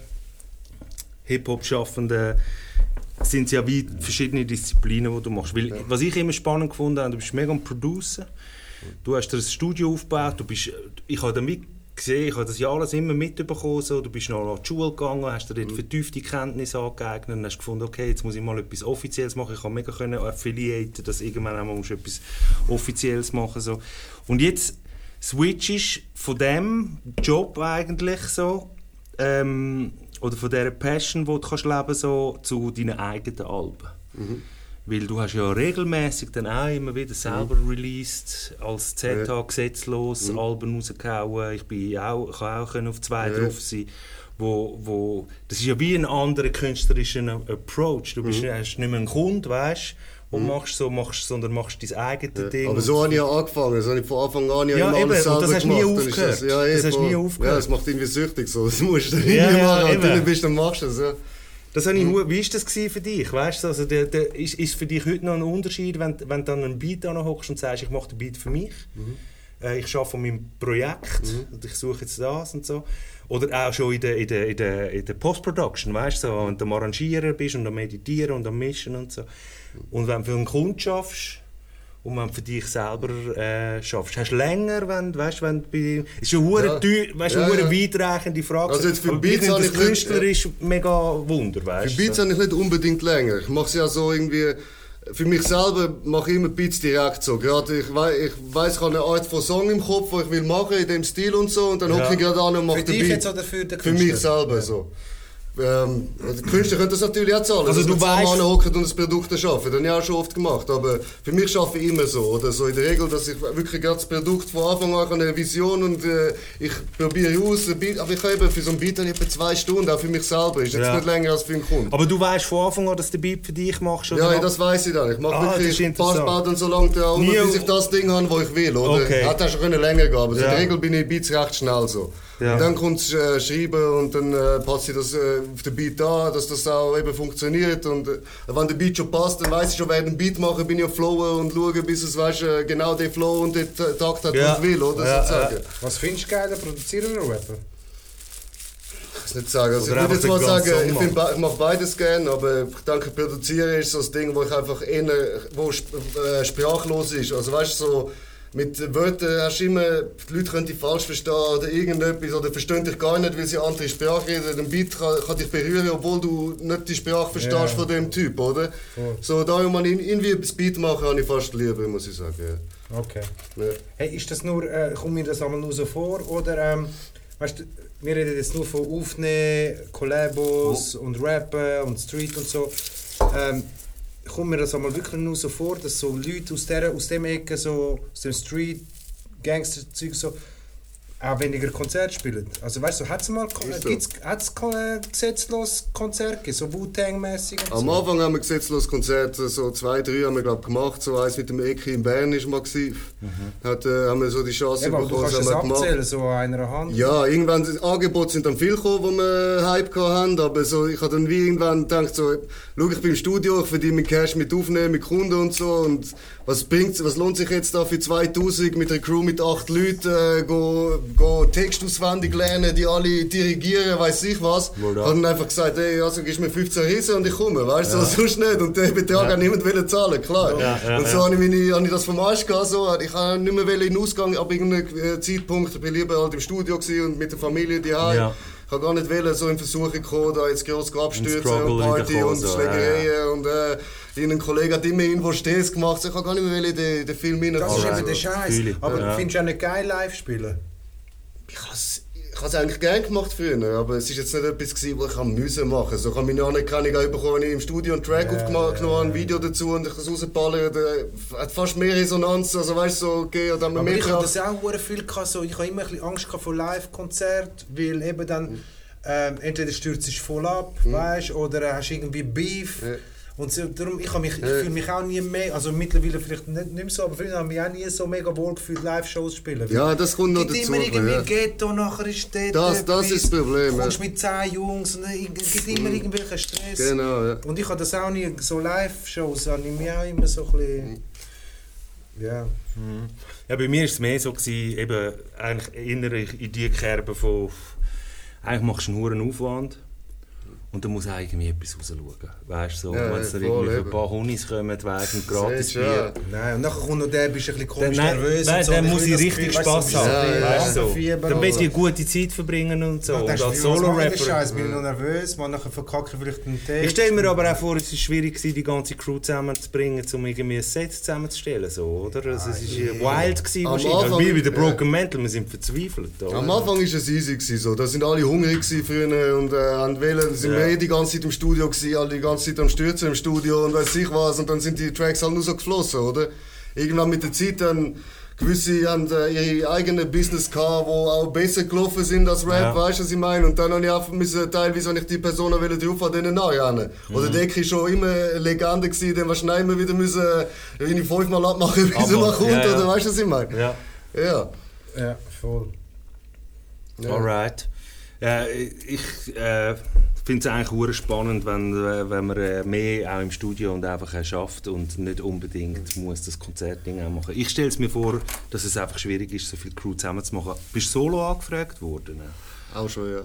Hip-Hop-Schaffende sind es ja wie verschiedene Disziplinen, die du machst. Weil, Was ich immer spannend gefunden habe, du bist mega ein Producer, du hast dir ein Studio aufgebaut, du bist, ich habe damit gesehen, ich habe das ja alles immer mitbekommen, so, du bist noch an die Schule gegangen, hast dir dort vertiefte Kenntnisse angeeignet und hast gefunden, okay, jetzt muss ich mal etwas Offizielles machen, ich kann mega können affiliaten, dass irgendwann einmal musst du etwas Offizielles machen so. Und jetzt switchst von dem Job eigentlich so, ähm, oder von dieser Passion, die du kannst leben so zu deinen eigenen Alben. Weil du hast ja regelmäßig dann auch immer wieder selber released, als ZH gesetzlos Alben rausgehauen. Ich bin auch, kann auch auf zwei Ja. drauf sein. Wo, wo, das ist ja wie ein anderer künstlerischer Approach. Du bist, hast nicht mehr einen Kunden, weißt du, und machst so, machst, sondern machst dein eigenes Ding. Aber so habe ich ja angefangen. Das habe ich von Anfang an ja, Ja, immer eben, alles und selber das hast du nie. Dann aufgehört. Das, ja, Das hast nie aufgehört. Ja, das macht irgendwie süchtig so. Das musst du Ja, ja, machen. Wenn du eben. nicht bist, dann machst du es. Ja. Das habe ich, hu- Wie war das für dich? Weißt du, also der, der, ist, ist für dich heute noch ein Unterschied, wenn, wenn du dann einen Beat hockst und sagst, ich mache den Beat für mich, äh, ich arbeite an meinem Projekt und ich suche jetzt das und so. Oder auch schon in der, in der, in der, in der Post-Production, weißt du, so, wenn du am Arrangieren bist und am Meditieren und am Mischen und so. Und wenn du für einen Kunden schaffst, und wenn du für dich selber äh, schaffst, hast du länger, wenn, weißt, wenn du bei... Ist eine hure Ja. teuer, weißt, Ja, eine ja. weitreichende Frage. Also jetzt für Beats das ich nicht- künstlerisch mega Wunder, weißt Für Beats habe ich nicht unbedingt länger. Ich mache es ja so irgendwie. Für mich selber mache ich immer Beats direkt so. Gerade ich weiß, ich, weiss, ich habe eine Art von Song im Kopf, die ich will machen in dem Stil und so. Und dann Ja. hocke ich gerade an und mache Für den dich Beat. jetzt oder für den Für Künstler? mich selber so. Ähm, die Künstler können das natürlich auch zahlen. Also du weißt- hocken und das Produkt erschaffen. Das habe ich auch schon oft gemacht. Aber für mich schaffe ich immer so. Oder so in der Regel, dass ich wirklich gerade das Produkt von Anfang an eine Vision und äh, ich probiere aus. ein Aber ich habe für so ein Beat habe ich etwa zwei Stunden, auch für mich selber. Ist jetzt Ja. nicht länger als für einen Kunden. Aber du weißt von Anfang an, dass du den Beat für dich machst? Oder Ja, noch? das weiß ich dann. Ich mache Ah, wirklich interessant. Passbau dann so lange Nie- bis ich das Ding habe, das ich will. Oder? Okay. Hätte auch schon länger gehen aber Ja. in der Regel bin ich Beats recht schnell so. Ja. Dann kommt das äh, Schreiben und dann äh, passe ich das äh, auf den Beat an, dass das auch eben funktioniert. Und äh, wenn der Beat schon passt, dann weiß ich schon, während dem Beat machen bin ich auf Flowen und schaue, bis es weißt, äh, genau den Flow und den Ta- Takt hat, Ja. was ich will, oder? Ja, sozusagen. Was findest du geiler, produzieren oder rappen? Ich kann nicht sagen. Also Oder ich würde jetzt mal den sagen, Song ich, be- ich mache beides gerne, aber ich denke, produzieren ist so das Ding, wo ich einfach eher, wo sp äh, sprachlos ist. Also weißt du, so mit Wörtern hast du immer, die Leute können dich falsch verstehen oder irgendetwas oder verstehen dich gar nicht, weil sie andere Sprache reden. Ein Beat kann, kann dich berühren, obwohl du nicht die Sprache verstehst Ja. von dem Typ, oder? So, darum man irgendwie das Beat machen, habe ich fast lieber, muss ich sagen. Ja. Okay. Ja. Hey, ist das nur, äh, kommt mir das einmal nur so vor oder ähm, weißt du, wir reden jetzt nur von Aufnehmen, Collabos und Rappen und Street und so. Ähm, kommt mir das einmal wirklich nur so vor, dass so Leute aus, der, aus dem Ecke, so, aus dem Street, Gangster-Zeug so, auch weniger Konzerte spielen. Also weißt du, hat es mal so. gibt's, hat's, äh, gesetzlos Konzerte gegeben, so Wu-Tang-mäßig und Am so? Anfang haben wir gesetzlos Konzerte, so zwei, drei haben wir glaub, gemacht. So eins mit dem Eki in Bern ist mal gewesen. Hat, äh, haben wir so die Chance Eben, aber du kannst das abzählen, so an einer Hand. Ja, irgendwann Angebote sind dann viel gekommen, wo wir Hype gehabt haben, aber so, ich habe dann wie irgendwann gedacht, so, schau, ich bin im Studio, ich verdiene mit Cash mit Aufnehmen, mit Kunden und so und was bringt's, was lohnt sich jetzt da für 2000 mit einer Crew mit acht Leuten, äh, go, go Text auswendig lernen, die alle dirigieren, weiß ich was. Ich Word up. habe dann einfach gesagt, ey, also gibst mir 15 Riesen und ich komme, weißt du, so sonst nicht und den Betrag hat niemand wollen zahlen, klar. Ja, ja, und so ja. habe ich, meine, habe ich das vom Arsch gehabt, so, ich habe nicht mehr in den Ausgang, ab irgendeinem Zeitpunkt, ich bin lieber halt im Studio gewesen und mit der Familie die Ja. Ich habe gar nicht wollen, so in Versuchung kommen, da jetzt groß abstürzen und Party und so, Schlägereien und äh, ein Kollege hat immer irgendwo Stehs gemacht, so, ich habe gar nicht mehr wollen in den, den Film rein. Das ist eben der Scheiß. Aber Ja. findest du auch nicht geil live spielen? Ich habe es ich habe es eigentlich gerne gemacht früher, aber es ist jetzt nicht etwas gewesen, was ich machen. So ich habe meine Anerkennung auch bekommen, wenn ich im Studio einen Track aufgenommen habe, ein Video dazu und ich das rausballern, hat fast mehr Resonanz, also weißt du, so, okay, und dann Aber mehr ich habe Kraft. das auch sehr viel gehabt, so, ich habe immer ein bisschen Angst vor Live-Konzert, weil eben dann ähm, entweder stürzt es voll ab, weißt, oder hast irgendwie Beef. Ja. Und darum, ich, habe mich, ich fühle mich auch nie mehr, also mittlerweile vielleicht nicht, nicht mehr so, aber früher habe ich mich auch nie so mega wohl gefühlt, Live-Shows zu spielen. Ja, das kommt noch Gibt dazu. immer irgendwie ja. Ghetto, nachher ist dort Das- das ist das Problem, Du kommst ja. mit 10 Jungs und es gibt immer irgendwelchen Stress. Genau, ja. Und ich habe das auch nie, so Live-Shows habe ich mir auch immer so ein bisschen... Ja. Ja, bei mir war es mehr so, gewesen, eben, eigentlich eher in die Kerbe von, eigentlich machst du einen hohen Aufwand und dann muss irgendwie etwas rausschauen. Weißt du, so, Ja, wenn es dann irgendwie ein paar Honis kommen, wegen gratis ja. Bier. Nein, und nachher kommt noch der, bist du ein bisschen Dann, komisch nein, nervös nein, und so. dann muss ich richtig Gefühl, Spass weißt du, haben. Ja, ja, so. Dann will ich eine gute Zeit verbringen und so. Dann Und als ich Solo-Rapper. Scheiß? Bin ich noch nervös? Man, nachher verkacke ich vielleicht einen Text. Ich stelle mir aber auch vor, es war schwierig, die ganze Crew zusammenzubringen, um irgendwie ein Set zusammenzustellen. So, oder? Also, es war wild gewesen, wahrscheinlich. Wie bei ja. Broken Mental, wir sind verzweifelt. Am Anfang war es easy. Gewesen, so. Da sind alle hungrig gewesen früher und äh, haben sind Ja. Wir eh die ganze Zeit im Studio gewesen, alle die ganze Zeit am Stürzen im Studio und weiß ich was. Und dann sind die Tracks halt nur so geflossen, oder? Irgendwann mit der Zeit dann. Gewisse haben äh, ihre eigenen Business gehabt, wo auch besser gelaufen sind als Rap, Ja. weißt du, was ich meine? Und dann habe ich einfach müssen, teilweise, wenn ich die Personen will, drauf an denen nachrennen. Oder Mhm. der war schon immer eine Legende, gewesen, den wir schnell immer wieder müssen, äh, irgendwie fünfmal abmachen, bis er Abmachen, mal kommt, ja, ja. oder weißt du, was ich meine? Ja. Ja. Ja, voll. Ja. Alright. Ja, ich äh, finde es eigentlich spannend, wenn, äh, wenn man äh, mehr auch im Studio und einfach äh, schafft und nicht unbedingt muss das Konzertding auch machen. Ich stelle es mir vor, dass es einfach schwierig ist, so viel Crew zusammenzumachen. Bist du solo angefragt worden? Auch schon, ja.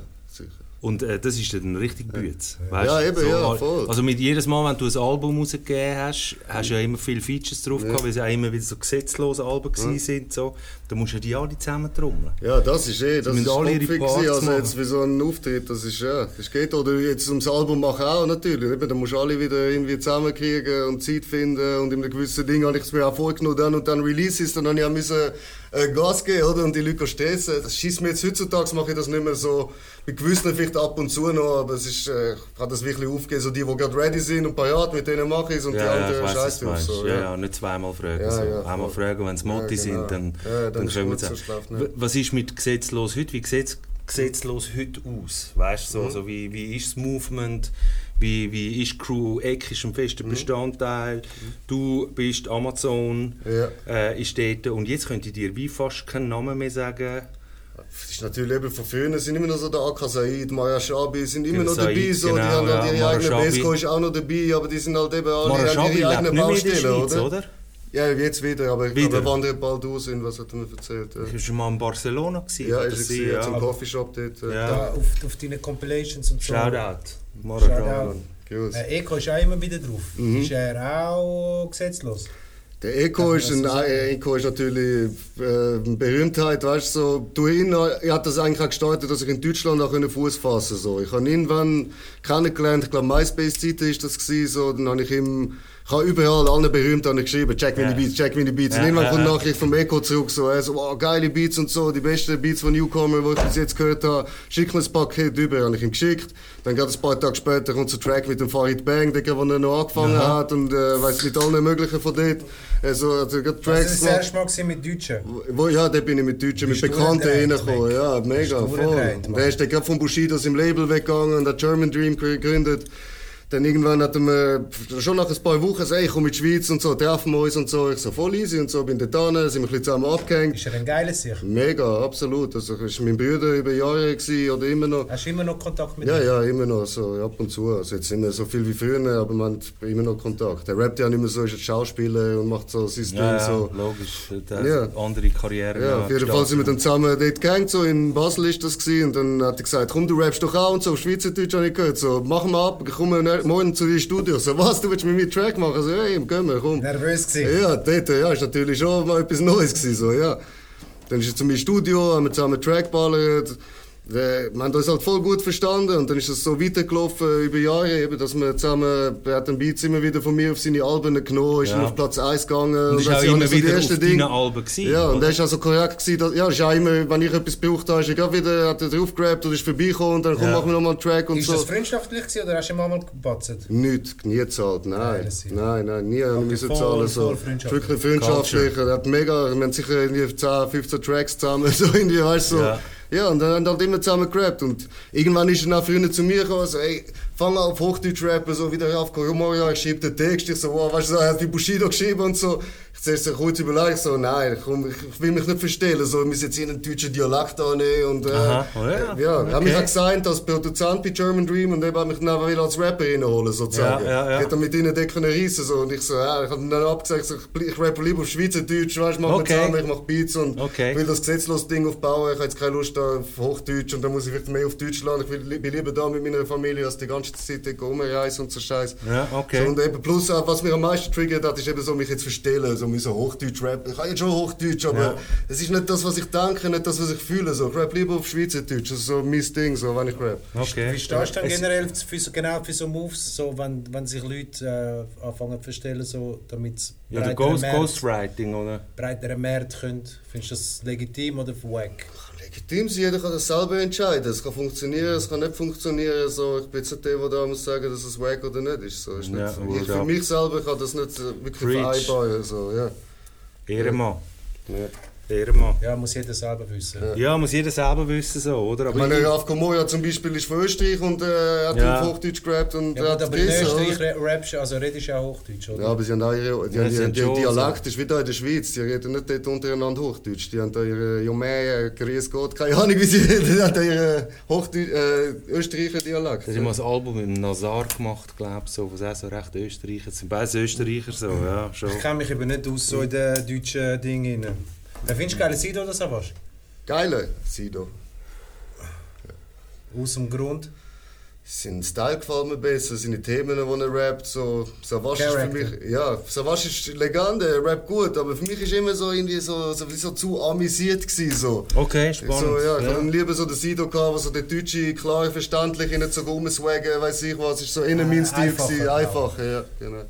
Und äh, das ist dann richtig Bütz. Ja, eben, ja, al- voll. Also mit jedes Mal, wenn du ein Album rausgegeben hast, hast du ja immer viele Features drauf gehabt, weil es ja immer wieder so gesetzlose Alben ja. sind. So. Da musst du ja die alle zusammen trommeln. Ja, das ist eh, das ist alle ihre Parts gewesen. Also jetzt für so einen Auftritt, das ist ja, das geht. Oder jetzt ums Album machen auch natürlich. Eben, da musst du alle wieder irgendwie zusammenkriegen und Zeit finden und in einem gewissen Ding habe ich es mir auch vorgenommen, dann und dann Release ist, dann habe ich auch müssen, äh, Gas geben, oder? Und die Leute stressen. Das schießt mir jetzt heutzutage, mache ich das nicht mehr so, mit gewissen vielleicht ab und zu noch, aber es ist, äh, ich habe das wirklich aufgegeben, so die, die gerade ready sind und parat, mit denen mache ich es und die Ja, ja, ich anderen weiss, was scheiß du drauf. So, ja, ja. ja, nicht zweimal fragen. Ja, so. ja, Einmal voll. fragen, wenn es Motti Ja, sind, genau. dann, Ja, dann dann ist kommen gut, sie. so schläft nicht. W- Was ist mit gesetzlos heute? Wie sieht gesetzlos heute aus? Weißt du, so, Mhm. so wie, wie ist das Movement? Wie, wie ist Crew? Eck ist ein fester Mhm. Bestandteil. Du bist Amazon, Ja. äh, ist dort. Und jetzt könnte ich dir wie fast keinen Namen mehr sagen. Das ist natürlich eben von früher sind immer noch so der Aka Said, Maya Shabi sind immer noch Said, dabei, so, die genau, haben halt ja, ihre Mara eigenen. Besco ist auch noch dabei, aber die sind halt eben alle Mara haben ihre eigenen Baustellen, oder? oder? Ja, jetzt wieder, aber ich Wieder? glaube, er wandert bald aus, in was hat er mir erzählt. Ja, Ich war schon mal in Barcelona. Gewesen, ja ist er gewesen, sein? ja, zum ja. Coffeeshop dort. Ja. Da, auf, auf deine Compilations und so. Shoutout. Mara Shoutout. Gut. Äh, Eko ist auch immer wieder drauf. Mhm. Ist er auch gesetzlos? Der Eko ist, ein, äh, Eko ist natürlich äh, eine Berühmtheit, weißt du, so, durch ihn, er hat das eigentlich auch gestartet, dass ich in Deutschland auch Fuß fassen so. Ich habe ihn irgendwann kennengelernt, ich glaube MySpace-Zeit ist das gewesen, so, dann habe ich ihm, Ich habe überall allen berühmt geschrieben, check meine. Beats, check meine Beats. Und irgendwann kommt. Nachricht vom Echo zurück, so, er so, wow, geile Beats und so, die besten Beats von Newcomer, die ich bis jetzt gehört habe. Schick mir ein Paket über, habe ich ihm geschickt. Dann gerade ein paar Tage später kommt so ein Track mit dem Farid Bang, der er noch angefangen hat und äh, weiss mit allen möglichen von dort. Also, also gerade Das Tracks ist das gemacht. erste Mal gewesen mit Deutschen. Wo, ja, da bin ich mit Deutschen, mit Bekannten reingekommen. Ja, mega, voll. Der ist dann gerade von Bushido aus dem Label weggegangen und hat German Dream gegründet. Dann irgendwann hat er mir, schon nach ein paar Wochen, gesagt, ich komme in die Schweiz und so, treffen wir uns und so. Ich so, voll easy und so, bin dort hin, sind wir ein bisschen zusammen abgehängt. Ist er ein geiles Sicht? Mega, absolut. Also, ich war mein Bruder über Jahre gewesen, oder immer noch. Hast du immer noch Kontakt mit Ja, ihm? ja, immer noch, so ab und zu. Also jetzt nicht mehr so viel wie früher, aber man hat immer noch Kontakt. Der rappt ja nicht mehr so, ist ein Schauspieler und macht so sein Ding Ja, ja, so. logisch. Der Ja. andere Karriere. Ja, auf jeden Fall sind wir dann zusammen dort gegangen, so in Basel ist das gewesen, und dann hat er gesagt, komm, du rappst doch auch und so, Schweizerdeutsch habe ich gehört, so, machen wir ab, komm morgen zu dir Studio, so, was, du willst mit mir einen Track machen? So, hey, gehen wir, komm. Nervös gewesen? Ja, dort, ja, ist natürlich schon mal etwas Neues gewesen, so, ja. Dann ist er zu ins Studio, haben wir zusammen Track ballert. Wir haben uns halt voll gut verstanden und dann ist es so weitergelaufen über Jahre, eben, dass wir zusammen, er hat den Beats immer wieder von mir auf seine Alben genommen, ist Ja. auf Platz 1 gegangen. Und ist das auch immer die wieder auf deinen Alben gewesen, Ja, und er ist also korrekt gewesen, dass, ja, ist auch immer, wenn ich etwas gebraucht habe, ist er gerade wieder, hat er drauf gerappt oder ist vorbeigekommen und dann komm, Ja. machen wir nochmal einen Track und Ist so. das freundschaftlich gewesen oder hast du ihm einmal gebatzt? Nicht, nie gezahlt, nein. Nein, nein, nie okay, müssen voll- zahlen. So. voll freundschaftlich. Wirklich freundschaftlich. Er hat mega, wir haben sicher irgendwie 10, 15 Tracks zusammen, so irgendwie, weißt du, so. Ja. Ja. und dann haben halt immer zusammen gerappt. Und irgendwann ist er dann früher zu mir gekommen, so, ey, fang an auf Hochdeutsch rappen, so wieder auf Komoria, ich schreibe den Text, ich so, wow, weißt du, er hat wie Bushido geschrieben und so. Ich zuerst so kurz überlegt, so, nein, komm, ich, ich will mich nicht verstellen, so, wir müssen jetzt hier einen deutschen Dialekt annehmen und, äh, Aha, oh ja, ja, er hat mich okay. auch als Produzent bei German Dream und eben hat mich dann wieder als Rapper reinholen, sozusagen. Ja, ja, ja. Ich hätte mit ihnen dort können reissen so. Und ich so, ja, ich habe dann abgesagt, so, ich, ich rappe lieber auf Schweizerdeutsch, weißt du, mach Okay. okay. zusammen, ich mach Beats und Okay. will das gesetzlose Ding aufbauen. Ich habe jetzt keine Lust auf Hochdeutsch und dann muss ich vielleicht mehr auf Deutschland. Ich will, li- bin lieber da mit meiner Familie, als die ganze Zeit dort rumreisen und so Scheiß. Ja, okay. So, und eben plus, auch, was mich am meisten triggert hat, ist eben so, mich jetzt verstellen, so, mich so Hochdeutsch rappen. Ich kann jetzt schon Hochdeutsch, aber Ja. es ist nicht das, was ich denke, nicht das, was ich fühle. So. Ich rap lieber auf Schweizerdeutsch, das ist so mein Ding, so, wenn ich rap. Okay. Wie stehst du dann Es- generell für so, genau für so Moves, so, wenn, wenn sich Leute äh, anfangen zu verstellen, so, damit sie Ja, Ghost, Ghostwriting, oder? breiteren Markt können? Findest du das legitim oder wack? Sein, jeder kann das selber entscheiden. Es kann funktionieren, es kann nicht funktionieren. So, ich bin jetzt nicht der, der da muss sagen, dass es wack oder nicht ist. So, ist Ja, nicht, word ich, für mich selber kann das nicht äh, wirklich Preach. vereinbaren. So, ja. Ehrenmann. Ja. Ja, muss jeder selber wissen. Ja, muss jeder selber wissen, so, oder? Ich Aber meine, Ralf Komoya zum Beispiel ist von Österreich und äh, hat Ja. Hochdeutsch gerappt und Ja, er hat aber in oder? Österreich ra- rappst also redest du ja Hochdeutsch, oder? Ja, aber sie haben auch ihre, die, Ja, haben sie die, haben die Dialekt ist wie da in der Schweiz. Die reden nicht dort untereinander Hochdeutsch. Die haben da ihre Jomä, Grüß Gott, keine Ahnung wie sie reden. Die haben da ihre Hochdeutsch, äh, Österreicher Dialekt. Das hat mal ein Album mit dem Nazar gemacht, glaube ich, so, was auch so recht Österreicher sind. Beide Österreicher so, ja, schon. Ich kenne mich eben nicht aus so in den deutschen Dingen. Findest du geile Sido oder Savas? Geile Sido. Aus dem Grund? Sein Style gefällt mir besser, seine Themen, die er rappt. So, Savas ist für mich. Ja, Savas ist Legende, er rappt gut, aber für mich ist immer so, irgendwie so, so, so zu amüsiert gewesen. So. Okay, spannend. So, ja, ich ja. hatte lieber so den Sido, gehabt, der so der deutsche, klar verständlich, nicht so rumswaggen, weiß ich was. ist so innen mein Stil. Einfacher, gewesen, ja. Einfacher, ja, genau.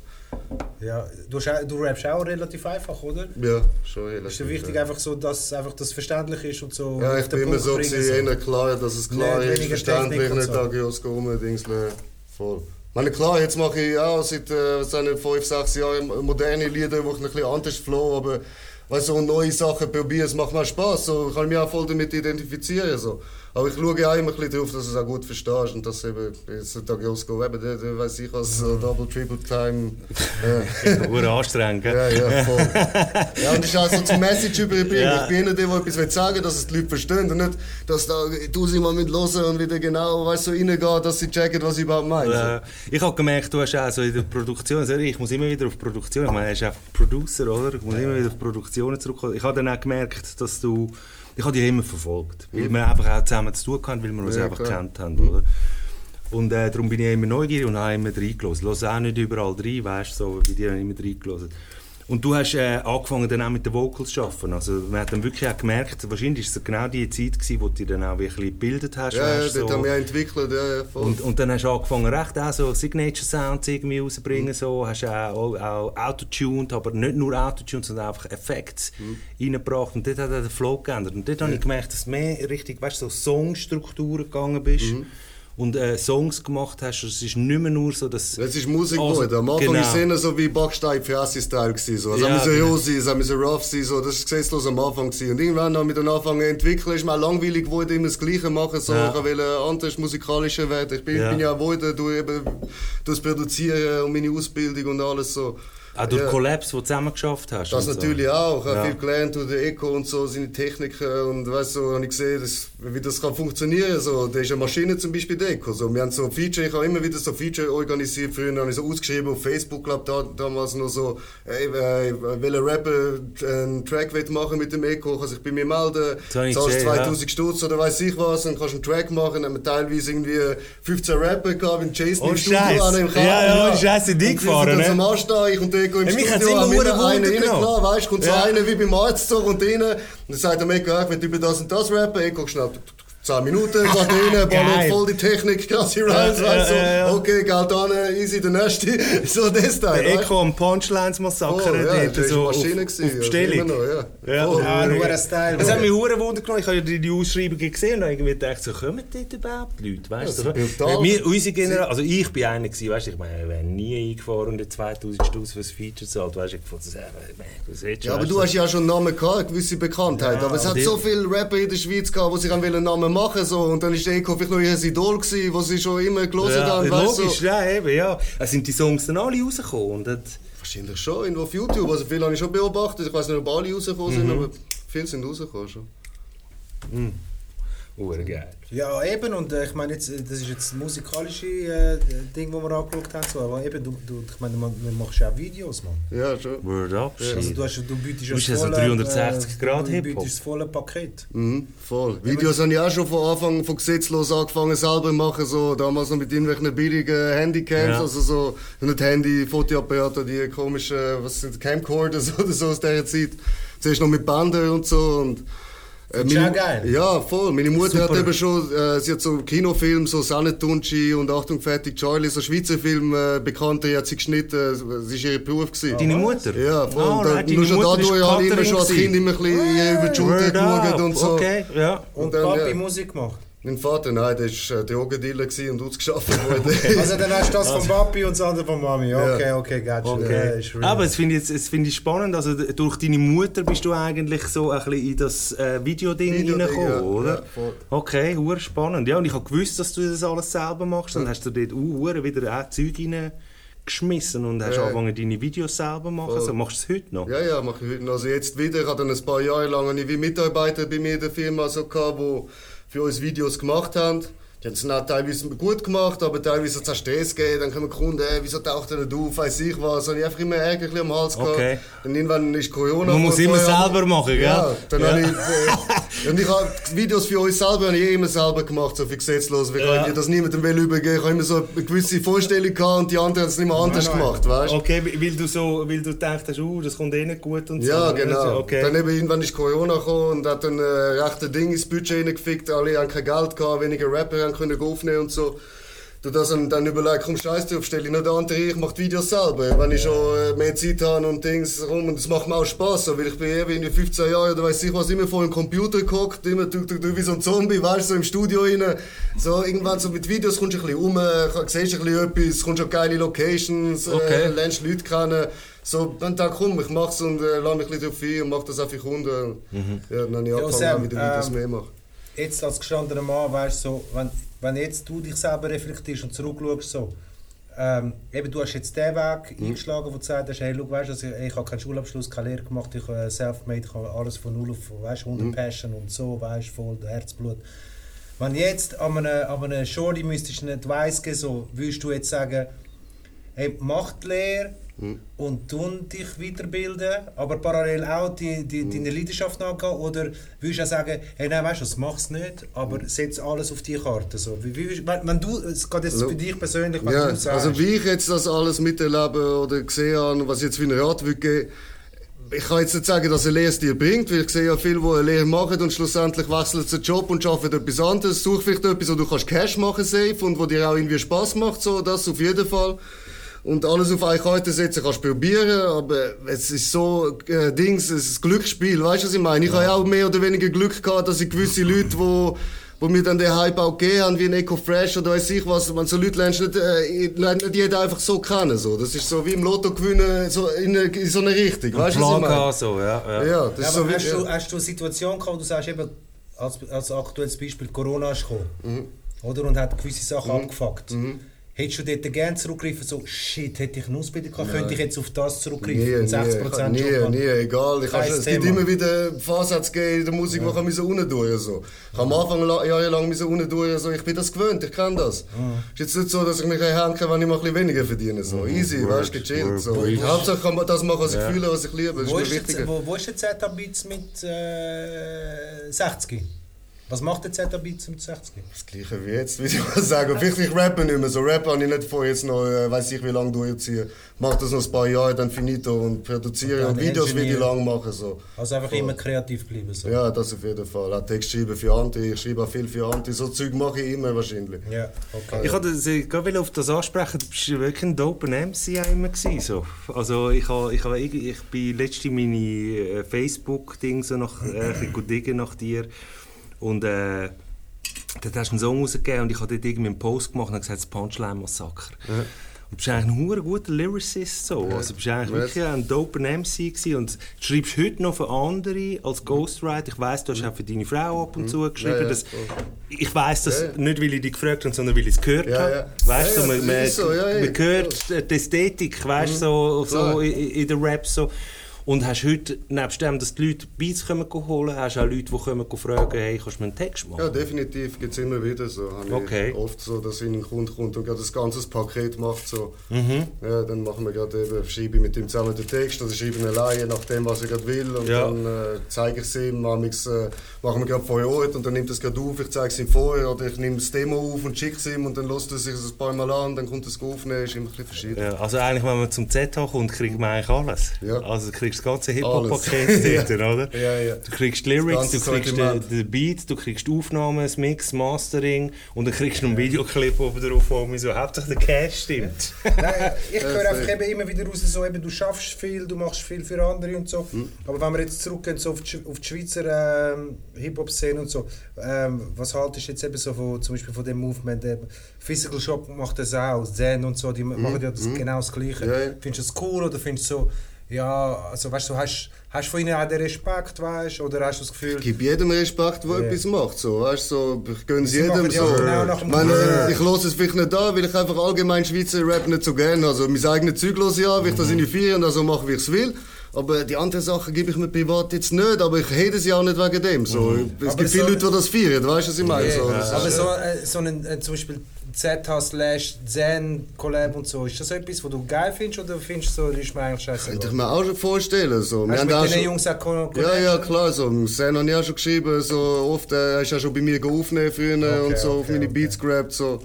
Ja, du, du rappst auch relativ einfach, oder? Ja, schon relativ. Ist dir wichtig, ja. einfach so, dass einfach das verständlich ist und so Ja, ich bin immer so, gewesen, eher klar, dass es klar Nicht ist, verständlich, nicht so. Agios rumdingseln. Voll. Ich meine, klar, jetzt mache ich auch seit äh, was sind 5, 6 Jahren moderne Lieder, wo ich ein bisschen anders flow, aber weißt, du, so neue Sachen probieren, es macht mir Spaß. So, ich kann mich auch voll damit identifizieren. So. Aber ich schaue auch immer ein bisschen darauf, dass du es auch gut verstehst und dass eben, Agios Go, eben, der, der weiß ich was, so Double, Triple Time. Äh, Ur anstrengend, ja, ja, voll. ja, und das ist auch so zum Message überbringen. Ja. Ich bin einer, der der etwas will sagen dass es die Leute verstehen und nicht, dass da tausend Mal mit hören und wieder genau weißt, so reingehen, dass sie checken, was ich überhaupt meine. Äh, ich habe gemerkt, du hast auch so in der Produktion, also ich muss immer wieder auf Produktion, ich meine, er ist auch Producer, oder? Ich muss immer wieder auf Produktionen zurückkommen. Ich habe dann auch gemerkt, dass du, ich habe dich immer verfolgt, weil wir einfach auch zusammen zu tun hatten, weil wir uns Ja, einfach klar. kennt haben, oder? Und äh, darum bin ich immer neugierig und habe immer reingelassen. Ich höre auch nicht überall rein, weißt du, so, wie die haben immer reingelassen. Und du hast äh, angefangen dann auch mit den Vocals zu arbeiten. Also man hat dann wirklich auch gemerkt, wahrscheinlich war es genau die Zeit, gewesen, wo du dich dann auch wirklich gebildet hast. Ja, ja, weißt, dort so. haben wir auch entwickelt, ja, ja, voll. Und, und dann hast du angefangen, recht auch so Signature Sounds irgendwie rauszubringen. So. Hast auch, auch Autotuned, aber nicht nur Autotuned, sondern einfach Effekte reingebracht. Und dort hat er den Flow geändert. Und dort habe ich gemerkt, dass du mehr richtig, weißt so Songstrukturen gegangen bist. Und äh, Songs gemacht hast. Es ist nicht mehr nur so, dass... Das ist Musik Also, geworden. Am Anfang genau. ist es so wie Backstein für Assi-Style gewesen. So. Es Ja, müssen genau. sein, es müssen rough sein, so. Das ist gesetzlos am Anfang gewesen. Und irgendwann haben wir dann angefangen zu entwickeln, ist mir langweilig geworden, immer das Gleiche machen, so. Ja. Ich wollte anders musikalischer werden. Ich bin, Ja. bin ja auch geworden durch durch das Produzieren und meine Ausbildung und alles so. Auch durch Ja. Collabs, die du zusammen geschafft hast. Das und so. natürlich auch. Ich habe Ja. viel gelernt durch den Eco und so, seine Techniken und weißt so, habe ich gesehen, dass, wie das kann funktionieren. So, da ist eine Maschine zum Beispiel der Eco. So, wir haben so Feature, ich habe immer wieder so Feature organisiert. Früher habe ich so ausgeschrieben auf Facebook, glaube da, damals noch so, ey, äh, will ein Rapper einen Track will machen mit dem Eco, kann sich bei mir melden, zahlst gesehen, 2000 Stutz oder weiß ich was, dann kannst du einen Track machen. Dann haben wir teilweise irgendwie 15 Rapper gehabt, mit Jason Oh, Studio, einer im Keller. Ja, ja, ohne Scheiß, sind die gefahren, ne? ich und der Eco im Ja, mich Studio, immer wir verdammt einen reingelassen, weißt, kommt so Ja. einer wie beim Arzt so und rein. Und dann sagt der Mega, ich will über das und das rappen. Ich guck schnell, 10 Minuten, geht rein, ballert voll die Technik, Rhymes, Ja, weißt du. ja, ja. Okay, Geld an, easy, der nächste. So das Teil, Der Echo am Punchlines Massaker Oh, ja, dort, das war so eine Maschine auf, gewesen, auf also Bestellung. immer noch, ja. Ja. Ah, ja, nur ein Style. Das hat mich hure Wunder genommen. Ich habe ja die, die Ausschreibungen gesehen und irgendwie gedacht, so kommen dort überhaupt Leute, weißt Ja, du? wir, unsere Generation, also ich bin einer gewesen, weißt du, ich meine, ich wäre nie eingefahren und 2000 Stutz für das Feature zahlt, weißt du, ich fand das, äh, das hättest du, Ja, aber du hast ja schon einen Namen gehabt, eine gewisse Bekanntheit. Ja, aber es hat die- so viele Rapper in der Schweiz gehabt, die sich an einen Namen machen so Und dann ist Eco vielleicht noch ihr Idol gewesen, wo sie schon immer gelesen ja, haben, logisch, ja, eben, ja. Es sind die Songs dann alle rausgekommen Wahrscheinlich schon, irgendwo auf YouTube. Also viele habe ich schon beobachtet. Ich weiß nicht, ob alle rausgekommen Mhm. sind, aber viele sind rausgekommen schon. hure Ja, eben, und äh, ich meine, jetzt, äh, das ist jetzt das musikalische äh, Ding, das wir angeschaut haben, so, aber eben, du, du, ich meine, man, man machst ja auch Videos, man. Ja, schon. Word up, Also shit. du, hast, du bietest Du bist das ja so volle, 360 Grad du Hip-Hop. bietest das volle Paket. Mhm, voll. Videos habe ich auch schon von Anfang von gesetzlos angefangen selber zu machen, so damals noch mit irgendwelchen billigen Handycams, Ja. also so nicht Handy, Fotoapparate, die komischen, was sind Camcorders oder so aus dieser Zeit. Zuerst noch mit Bändern und so und äh, meine- geil? Ja, voll. Meine Mutter hat Super. eben schon, äh, sie hat so Kinofilme, so Sannetunci und Achtung fertig Charlie, so Schweizer Filme, äh, bekannte, hat sie geschnitten, das war ihr Beruf gewesen. Deine Mutter? Ja, voll. Und da, right, nur schon dadurch habe ich immer schon als Kind immer ein bisschen ihr über die Schulter geschaut und so. Okay, ja. Und, Und dann, Papi ja. Musik gemacht. Mein Vater, nein, der war äh, Drogendealer gewesen und ausgeschafft worden. Also dann hast du das von Papi und das andere von Mami. Okay, okay, gotcha. Ja, Okay. real. Aber es finde ich, finde ich spannend. Also durch deine Mutter bist du eigentlich so ein bisschen in das äh, Videoding Videoding, reingekommen, ja. oder? Ja, voll. okay, hure spannend. Ja, und ich habe gewusst, dass du das alles selber machst. Dann hast du dort uh, wieder auch Zeug reingeschmissen und hast Ja. angefangen, deine Videos selber zu machen. Voll. So, machst du es heute noch? Ja, ja, mache ich heute noch. Also jetzt wieder. Ich hatte dann ein paar Jahre lang wie Mitarbeiter bei mir in der Firma so gehabt, die für uns Videos gemacht haben. Die haben es dann teilweise gut gemacht, aber teilweise hat es Stress gegeben. Dann kommen Kunden, hey, wieso taucht er nicht auf, weiss ich was. Dann habe ich einfach immer Ärger am Hals gehabt. Okay. Dann irgendwann ist Corona. Man muss immer selber machen, gell? Ja, dann Ja. habe ich... Äh, und ich habe Videos für uns selber habe ich eh immer selber gemacht, so für gesetzlos. Ich Ja. habe das niemandem will übergeben. Ich habe immer so eine gewisse Vorstellung gehabt und die anderen haben es nicht mehr anders nein. gemacht, weißt? Okay, weil du so, weil du gedacht hast, uh, das kommt eh nicht gut und Ja, so. genau. Okay. Dann eben irgendwann ist Corona gekommen und hat dann äh, recht ein Ding ins Budget reingefickt. Alle haben kein Geld gehabt, weniger Rapper haben können aufnehmen und so. Du das dann, dann überlegt, komm scheiß drauf, stell dich nicht an, ich mach die Videos selber, wenn ich schon äh, mehr Zeit habe und Dings rum. Und das macht mir auch Spaß, so, weil ich bin eben in den 15 Jahren oder weiß ich was, immer vor dem Computer gehockt, immer du, du, du, wie so ein Zombie, weißt du, so im Studio rein. So, irgendwann so mit Videos kommst du ein bisschen rum, äh, siehst ein bisschen etwas, kommst auf geile Locations, äh, Okay. lernst Leute kennen. So, dann ich, komm, ich mach's und äh, lass mich ein bisschen drauf ein und mach das auch für Kunden. Ja, dann habe ich angefangen, Sam, wieder Videos ähm, mehr machen. Jetzt als gestandener Mann, weißt du, so, wenn, wenn jetzt du dich selber reflektierst und zurückschaust, so, ähm, eben, du hast jetzt den Weg Mhm. eingeschlagen, wo du gesagt hast, hey, schau, weißt, also, ich habe keinen Schulabschluss, keine Lehre gemacht, ich habe self-made, ich habe alles von null auf, weißt, 100 Mhm. Passion und so, weißt, voll Herzblut. Wenn jetzt an einem, an einem Shorty müsstest du einen Advice geben, so, würdest du jetzt sagen, hey, mach die Lehre Mhm. und tun dich weiterbilden, aber parallel auch die, die, Mhm. deine Leidenschaft nachgehen? Oder würdest du auch sagen, hey, nein, weißt du, das mach's nicht, aber setz alles auf die Karte? So, wie, wie, wenn, wenn du, es geht jetzt für dich persönlich, wenn Ja, du sagst, also wie ich jetzt das alles miterlebe oder gesehen habe, was ich jetzt für einen Rat würde geben, ich kann jetzt nicht sagen, dass eine Lehre es dir bringt, weil ich sehe ja viele, die eine Lehre machen und schlussendlich wechseln sie den Job und arbeiten etwas anderes. Such vielleicht etwas, wo du kannst Cash machen safe und wo dir auch irgendwie Spaß macht, so, das auf jeden Fall. Und alles auf eine Karte setzen kannst du probieren, aber es ist so, äh, Dings, es ist ein Glücksspiel, weißt du, was ich meine? Ich habe ja auch mehr oder weniger Glück gehabt, dass ich gewisse Leute, die wo mir dann den Hype auch gegeben haben, wie ein Eco Fresh oder weiß ich was, man so Leute lernst nicht, äh, lernt nicht jeder einfach so kennen, so. Das ist so wie im Lotto gewinnen, so in, eine, in so eine Richtung, weißt du, was ich meine? so, ja. ja. Ja, das Ja, ist so hast, du, ja. hast du eine Situation gehabt, wo du sagst, eben, als, als aktuelles Beispiel, Corona ist gekommen, Mhm. oder? Und hat gewisse Sachen abgefuckt. Hättest du dort gerne zurückgegriffen, so, shit, hätte ich eine Ausbildung gehabt, könnte ich jetzt auf das zurückgreifen? Nie, und nie, 60% nie, Job nie, egal. Ich es gibt immer wieder Phasen in der Musik, wo ich mich so unten durch so. Ich habe am Anfang la- jahrelang mich so unten durch so. Ich bin das gewöhnt, ich kann das. Es ist jetzt nicht so, dass ich mich hänge, wenn ich mal ein bisschen weniger verdiene. So. Easy, weißt du, gechillt. So. Hauptsache kann man das machen, was ich fühle, was ich liebe. Das Wo ist mir jetzt, wo, wo ist mit äh, 60? Was macht der Z-Beats mit 60? Das gleiche wie jetzt, würde ich mal sagen. Vielleicht ich rappe nicht mehr so. Rap habe ich nicht vor, jetzt noch, äh, weiß ich wie lange durchziehen. Mach das noch ein paar Jahre, dann finito und produziere und der Videos will ich lang machen. So. Also einfach immer kreativ bleiben. So. Ja, das auf jeden Fall. Auch Text schreiben für Anti, ich schreibe auch viel für Anti. So Zeug mache ich immer wahrscheinlich. Ja, okay. Ich wollte das- ich wollte auf das ansprechen, du bist wirklich ein doper MC auch immer gewesen, so. Also ich habe, ich habe, ich, ich bin letztens meine äh, Facebook-Ding so nach, äh, ein bisschen diggen nach dir und äh, dort hast du einen Song rausgegeben und ich habe dort irgendwie einen Post gemacht und gesagt, das Punchline-Massaker. Und du bist eigentlich ein guter Lyricist. So. Also, du bist eigentlich Ja. wirklich ein doper MC gewesen. und du schreibst heute noch für andere als Ghostwriter. Ich weiss, du hast auch für deine Frau ab und zu geschrieben. Ja, ja. Das, ich weiss das Ja, ja. nicht, weil ich dich gefragt habe, sondern weil ich es gehört Ja, habe. ja. Weißt Ja, du, ja, man, man, so, ja, ja. man hört die Ästhetik, weißt du, so, so in, in den Raps so. Und hast heute, nebst dem, dass die Leute Beats kommen holen, hast du auch Leute, die kommen fragen, hey, kannst du mir einen Text machen? Ja, definitiv gibt es immer wieder so. Habe Okay. oft so, dass ein Kunde kommt und gerade das ganze Paket macht. So. Mhm. Ja, dann machen wir gerade eben, schreibe ich mit ihm zusammen den Text oder schreibe ihn alleine, nach dem, was er gerade will. Und Ja. dann äh, zeige ich es ihm, manchmal, äh, machen wir gerade vor Ort und dann nimmt er es gerade auf, ich zeige es ihm vorher oder ich nehme das Demo auf und schicke es ihm und dann lässt er sich es ein paar Mal an, dann kommt es aufnehmen, ist immer ein bisschen verschieden. Ja, also eigentlich, wenn man zum ZH kommt, kriegt man eigentlich alles. Ja. Also kriegst das ganze. Hip-Hop-Paket dort, oder? Ja, ja. Du kriegst Lyrics, du kriegst den, den Beat, du kriegst Aufnahmen, das Mix, Mastering und dann kriegst du noch einen Videoclip oben drauf, wo mir so hauptsächlich der Cash stimmt. Nein, ich höre Ja, einfach eben immer wieder raus, so, eben, du schaffst viel, du machst viel für andere und so. Hm. Aber wenn wir jetzt zurückgehen so auf, die, auf die Schweizer ähm, Hip-Hop-Szene und so, ähm, was haltest du jetzt eben so von, zum Beispiel von dem Movement? Eben, Physical Shop macht das auch, Zen und so, die machen ja das, genau das Gleiche. Ja, ja. Findest du das cool oder findest du so, ja, also weißt du, hast, hast du von ihnen auch den Respekt, weißt oder hast du das Gefühl, Ich gebe jedem Respekt, der Ja. etwas macht. So, weißt, so, ich gönne es Sie jedem. So. genau meine, Gefühl. ich höre es vielleicht nicht an, weil ich einfach allgemein Schweizer Rap nicht so gerne Also mein eigenes Zeug höre ich an, weil ich das in die feiern, also mache, wie ich es will. Aber die anderen Sachen gebe ich mir privat jetzt nicht, aber ich hate sie auch nicht wegen dem. So. Es Aber gibt viele so- Leute, die das feiern, weißt du, was ich meine? So, das aber so, äh, so ein, äh, zum Beispiel ZH slash Zen Collab und so, ist das etwas, was du geil findest oder findest du so, das ist mir eigentlich scheiße? Könnte ich mir auch schon vorstellen. So. Wir Hast auch mit den schon- Jungs auch Con Ja, ja, klar. So. Sen habe ich auch schon geschrieben. So. Oft äh, hast du ja schon bei mir aufgenommen früher Okay, und so auf okay, meine okay. Beats gerappt. So.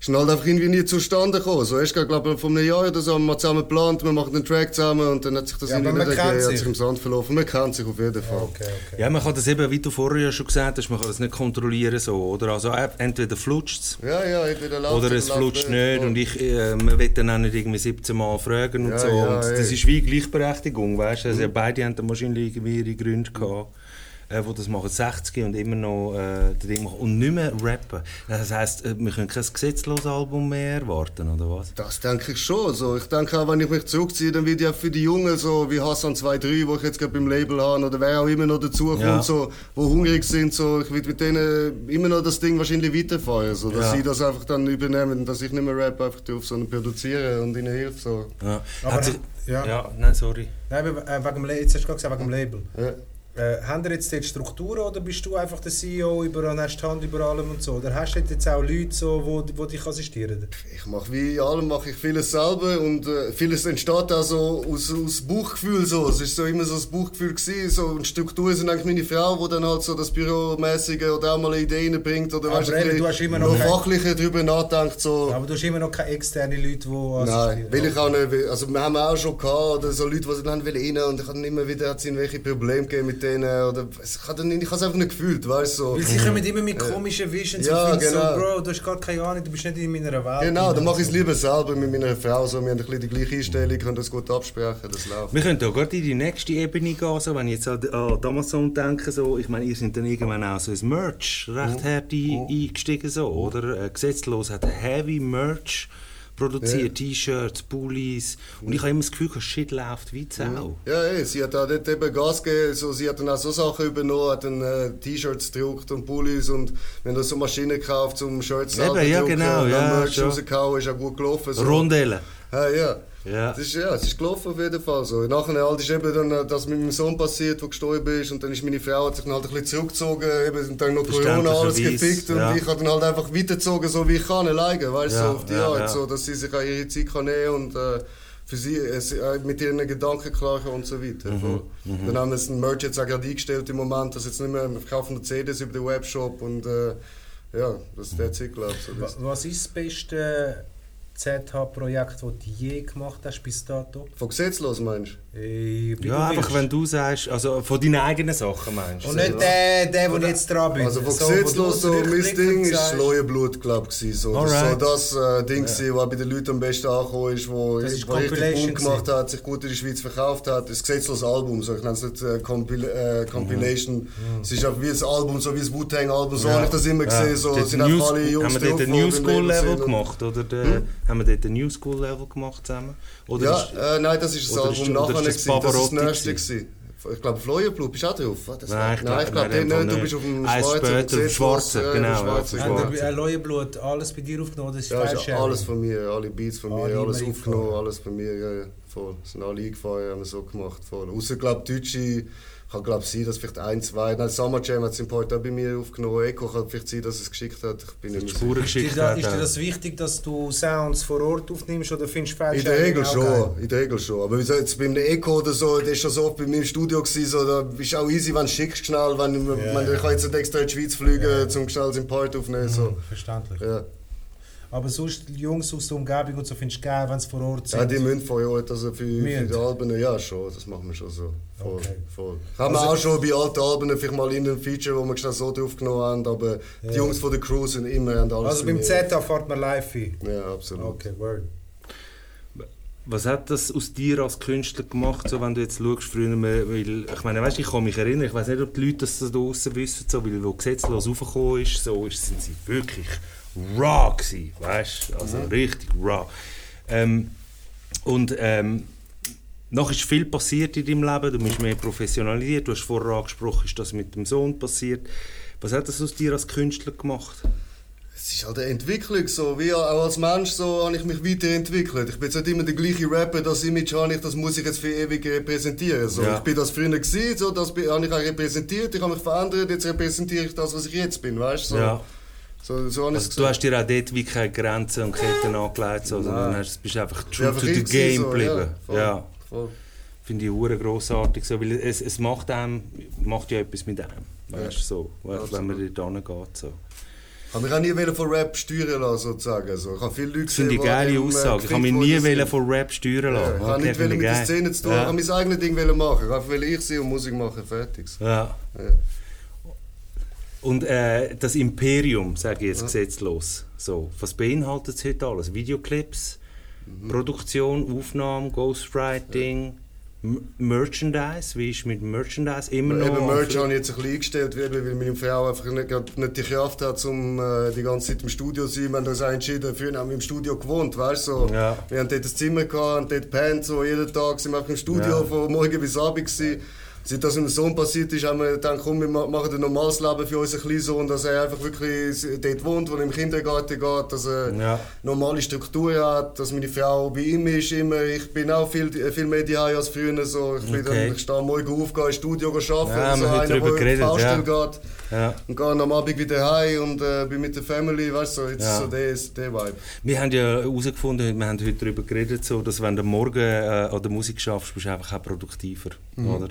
Ist dann halt einfach irgendwie nie zustande gekommen. So, erst glaube ich vor einem Jahr oder so haben wir zusammen geplant, wir machen den Track zusammen und dann hat sich das Ja, irgendwie nicht hat sich. im Sand verlaufen. Man kennt sich auf jeden Fall. Okay, okay. Ja, man kann das eben, wie du vorher ja schon gesagt hast, man kann das nicht kontrollieren so, oder? Also äh, entweder flutscht es Ja, ja, entweder oder es flutscht nicht und ich, äh, man will dann auch nicht irgendwie 17 Mal fragen und Ja, so. ja, und das ey. Mhm. ist wie Gleichberechtigung, weißt du? Also beide haben dann wahrscheinlich irgendwie ihre Gründe gehabt, äh, wo das machen 60 und immer noch äh, das Ding machen und nicht mehr rappen. Das heisst, äh, wir können kein gesetzloses Album mehr erwarten, oder was? Das denke ich schon. So. Ich denke auch, wenn ich mich zurückziehe, dann wird ja für die Jungen, so wie Hassan 2-3, wo ich jetzt gerade beim Label habe, oder wer auch immer noch dazukommt, Ja. so, wo hungrig sind, so, ich will mit denen immer noch das Ding wahrscheinlich weiterfahren. So, dass Ja. sie das einfach dann übernehmen, dass ich nicht mehr rap einfach drauf, sondern produziere und ihnen hilf. So. Ja. Aber- ja. ja. nein, sorry. Nein, aber, äh, wegen jetzt hast du gerade gesagt, wegen dem Label. Äh, haben ihr jetzt dort Strukturen oder bist du einfach der CEO über und hast die Hand über allem und so? Oder hast du jetzt auch Leute, so, wo, wo dich assistieren? Ich mache wie allem mache ich vieles selber und äh, vieles entsteht auch so aus, aus Bauchgefühl so. Es ist so immer so das Bauchgefühl gewesen, so und Strukturen sind eigentlich meine Frau, die dann halt so das Büromäßige oder auch mal eine Idee reinbringt oder Aber weißt, ein du hast immer noch noch fachlicher darüber nachdenkt so. Aber du hast immer noch keine externen Leute, die Nein, assistieren. will ich auch nicht. Also wir haben auch schon gehabt, oder so Leute, die dann rein und ich habe dann immer wieder hat's irgendwelche Probleme gegeben mit denen oder ich habe es einfach nicht gefühlt, weißt du. So. Weil sie kommen immer mit komischen Visions Ja, und finden genau. so, Bro, du hast gar keine Ahnung, du bist nicht in meiner Welt. Genau, dann mache ich es lieber selber mit meiner Frau. So, wir haben ein bisschen die gleiche Einstellung, können das gut absprechen, das läuft. Wir können da gerade in die nächste Ebene gehen, so, wenn ich jetzt an, an die Amazon denke, so, ich meine, ihr seid dann irgendwann auch so ins Merch recht hart ein- eingestiegen, so, oder? Äh, gesetzlos hat Heavy Merch produziert, T-Shirts, Pullis, und ich habe immer das Gefühl, das Shit läuft wie Sau. Ja, ey, sie hat auch dort eben Gas gegeben, so, sie hat dann auch so Sachen übernommen, hat dann äh, T-Shirts gedruckt und Pullis und wenn du so Maschinen gekauft zum Shirts selber ja, drucken genau, dann ja, schon. rausgehauen, ist auch gut gelaufen. So. Rondellen. Ja, ja. Ja. Es ist, ja, es ist gelaufen auf jeden Fall so. Nachher halt ist eben dann äh, das mit meinem Sohn passiert, der gestorben ist und dann ist meine Frau hat sich dann halt ein bisschen zurückgezogen, eben und dann noch Corona alles gefickt und ja. ich habe dann halt einfach weitergezogen, so wie ich kann, alleine, weißt du, Ja, so auf die ja, Art, ja. so, dass sie sich auch ihre Zeit kann nehmen und äh, für sie äh, äh, mit ihren Gedanken klar und so weiter. Mhm, Voll. Dann haben wir das Merch jetzt auch gerade eingestellt im Moment, dass jetzt nicht mehr, wir verkaufen nur CDs über den Webshop und äh, ja, das wird sich glaube ich. So, Was ist das beste ZH-Projekt, das du je gemacht hast bis dato? Von gesetzlos meinst du? Wie Ja, einfach willst. wenn du sagst, also von deinen eigenen Sachen meinst du? Und nicht der, der, der jetzt dran bin. Also von So, gesetzlos so mein Ding ist sagst, Leuenblut, glaube ich. So. Das so das äh, Ding, ja. was bei den Leuten am besten angekommen ist, wo, Das ist richtig Boom gemacht hat, sich gut in der Schweiz verkauft hat. Das gesetzlose Album, so. ich nenne es nicht äh, Compil äh, Compilation. Es ist einfach wie ein Album, so wie ein Wu-Tang-Album, so Ja. habe ich das immer gesehen. So. Es sind New- alle Jungs haben wir dort ein die New im School Label Level sind und- gemacht? Oder der, Haben wir dort ein New School Level gemacht zusammen? Oder Ja, äh, nein, das ist das Album nachher ist nicht. das gewesen. Das ist das Pavarotti nächste. gewesen? gewesen. Ich glaube, Fleuenblut, bist du auch drauf? Ah, Das Nein, ich nein, ich glaub- glaube nein, in nicht. dem Du bist auf dem Schweizer. später, auf dem Schwarzen, äh, genau, ja, genau. Wir ein Leuenblut alles bei dir aufgenommen? Das ist Ja, ist alles von mir, alle Beats von mir, Alle alles aufgenommen, alles von mir, ja, ja, voll. Sind alle eingefahren, haben wir so gemacht, voll. Außer, glaube Deutsche, kann glaube sein, dass vielleicht ein, zwei, nein, Summer Jam hat es im heute auch bei mir aufgenommen, Echo kann vielleicht sein, dass es geschickt hat, ich bin nicht. Spuren Ist dir, geschickt da, hat. ist dir auch. das wichtig, dass du Sounds vor Ort aufnimmst oder findest du In der Regel schon, in der Regel schon. Aber jetzt beim Echo oder so, der ist schon so oft bei mir im Studio gewesen, so, da ist auch easy, wenn du schickst schnell, wenn, wenn ich kann jetzt nicht extra in die Schweiz fliegen, zum schnell seinen Part aufnehmen, so. Verständlich. Ja. Aber sonst die Jungs aus der Umgebung und so findest du geil, wenn sie vor Ort sind. Ja, die müssen vor Ort, also für, für die Alben, ja schon, das machen wir schon so. Voll, Okay. voll. Haben wir auch schon bei alten Alben vielleicht mal in einem Feature, wo wir schnell so draufgenommen haben, aber die Jungs von der Crew sind immer haben alles also beim. ZH fährt man live ein. Ja, absolut. Okay, word. Was hat das aus dir als Künstler gemacht, so, wenn du jetzt schaust, früher, weil, ich meine, weißt, ich kann mich erinnern, ich weiß nicht, ob die Leute das da draußen wissen, so, weil wo gesetzlos raufgekommen ist, so, ist, sind sie wirklich raw gewesen, weißt, also richtig raw. Ähm, und ähm, noch ist viel passiert in deinem Leben, du bist mehr professionalisiert, du hast vorher angesprochen, ist das mit dem Sohn passiert. Was hat das aus dir als Künstler gemacht? Es ist halt eine Entwicklung, so wie auch als Mensch so habe ich mich weiterentwickelt. Ich bin jetzt nicht immer der gleiche Rapper, das Image habe ich, das muss ich jetzt für ewig repräsentieren. So. Ja. Ich bin das früher gewesen, so, das habe ich auch repräsentiert, ich habe mich verändert, jetzt repräsentiere ich das, was ich jetzt bin, weißt du? So. Ja. So, so ich Also du hast dir auch dort wie keine Grenzen und Ketten angelegt, so, sondern hast, bist einfach Ich true einfach to the ich game so, geblieben. Ja, voll, Ja, voll. finde ich hure grossartig, so, weil es, es macht, einem, macht ja etwas mit einem, weißt, du, so, wenn wenn man dort hingeht. So. Ich habe mich auch nie von Rap steuern lassen, sozusagen. Also, ich habe viele Leute Das finde ich die geile äh, Aussage. Ich habe mich nie sind. von Rap steuern Ja, lassen. ich habe nicht ich mit der. Szene zu tun, ich Ja. habe mein eigenes Ding machen. Ich wollte ich sein und Musik machen, fertig. Ja. Ja. Und äh, das Imperium, sage ich jetzt gesetzlos, so, was beinhaltet es heute alles? Videoclips, Mhm. Produktion, Aufnahme, Ghostwriting, M Merchandise, wie ist mit Merchandise immer noch? Eben Merch habe ich jetzt ein bisschen eingestellt, weil meine Frau einfach nicht, nicht die Kraft hat, um äh, die ganze Zeit im Studio zu sein. Wir haben uns entschieden, früher haben wir im Studio gewohnt, weißt du? So. Ja. Wir haben dort ein Zimmer gehabt, haben dort gepennt, so jeden Tag sind wir einfach im Studio Ja. von morgen bis abend gewesen. Seit das mit dem Sohn passiert ist, haben wir gedacht, komm, wir ma- machen ein normales Leben für unseren kleinen Sohn, dass er einfach wirklich dort wohnt, wo er im Kindergarten geht, dass er Ja. normale Struktur hat, dass meine Frau bei ihm ist immer. Ich bin auch viel, viel mehr daheim als früher. So. Ich, bin Okay. dann, ich stehe morgen auf, gehe ins Studio arbeiten, Ja, so einer, der in die Baustelle ja. geht. Ja. Und gehe am Abend wieder heim und äh, bin mit der Family, weißt du, so, jetzt Ja. so der, der Vibe. Wir haben ja herausgefunden, wir haben heute darüber geredet, so, dass wenn du morgen äh, an der Musik schaffst, bist du einfach auch produktiver. Oder?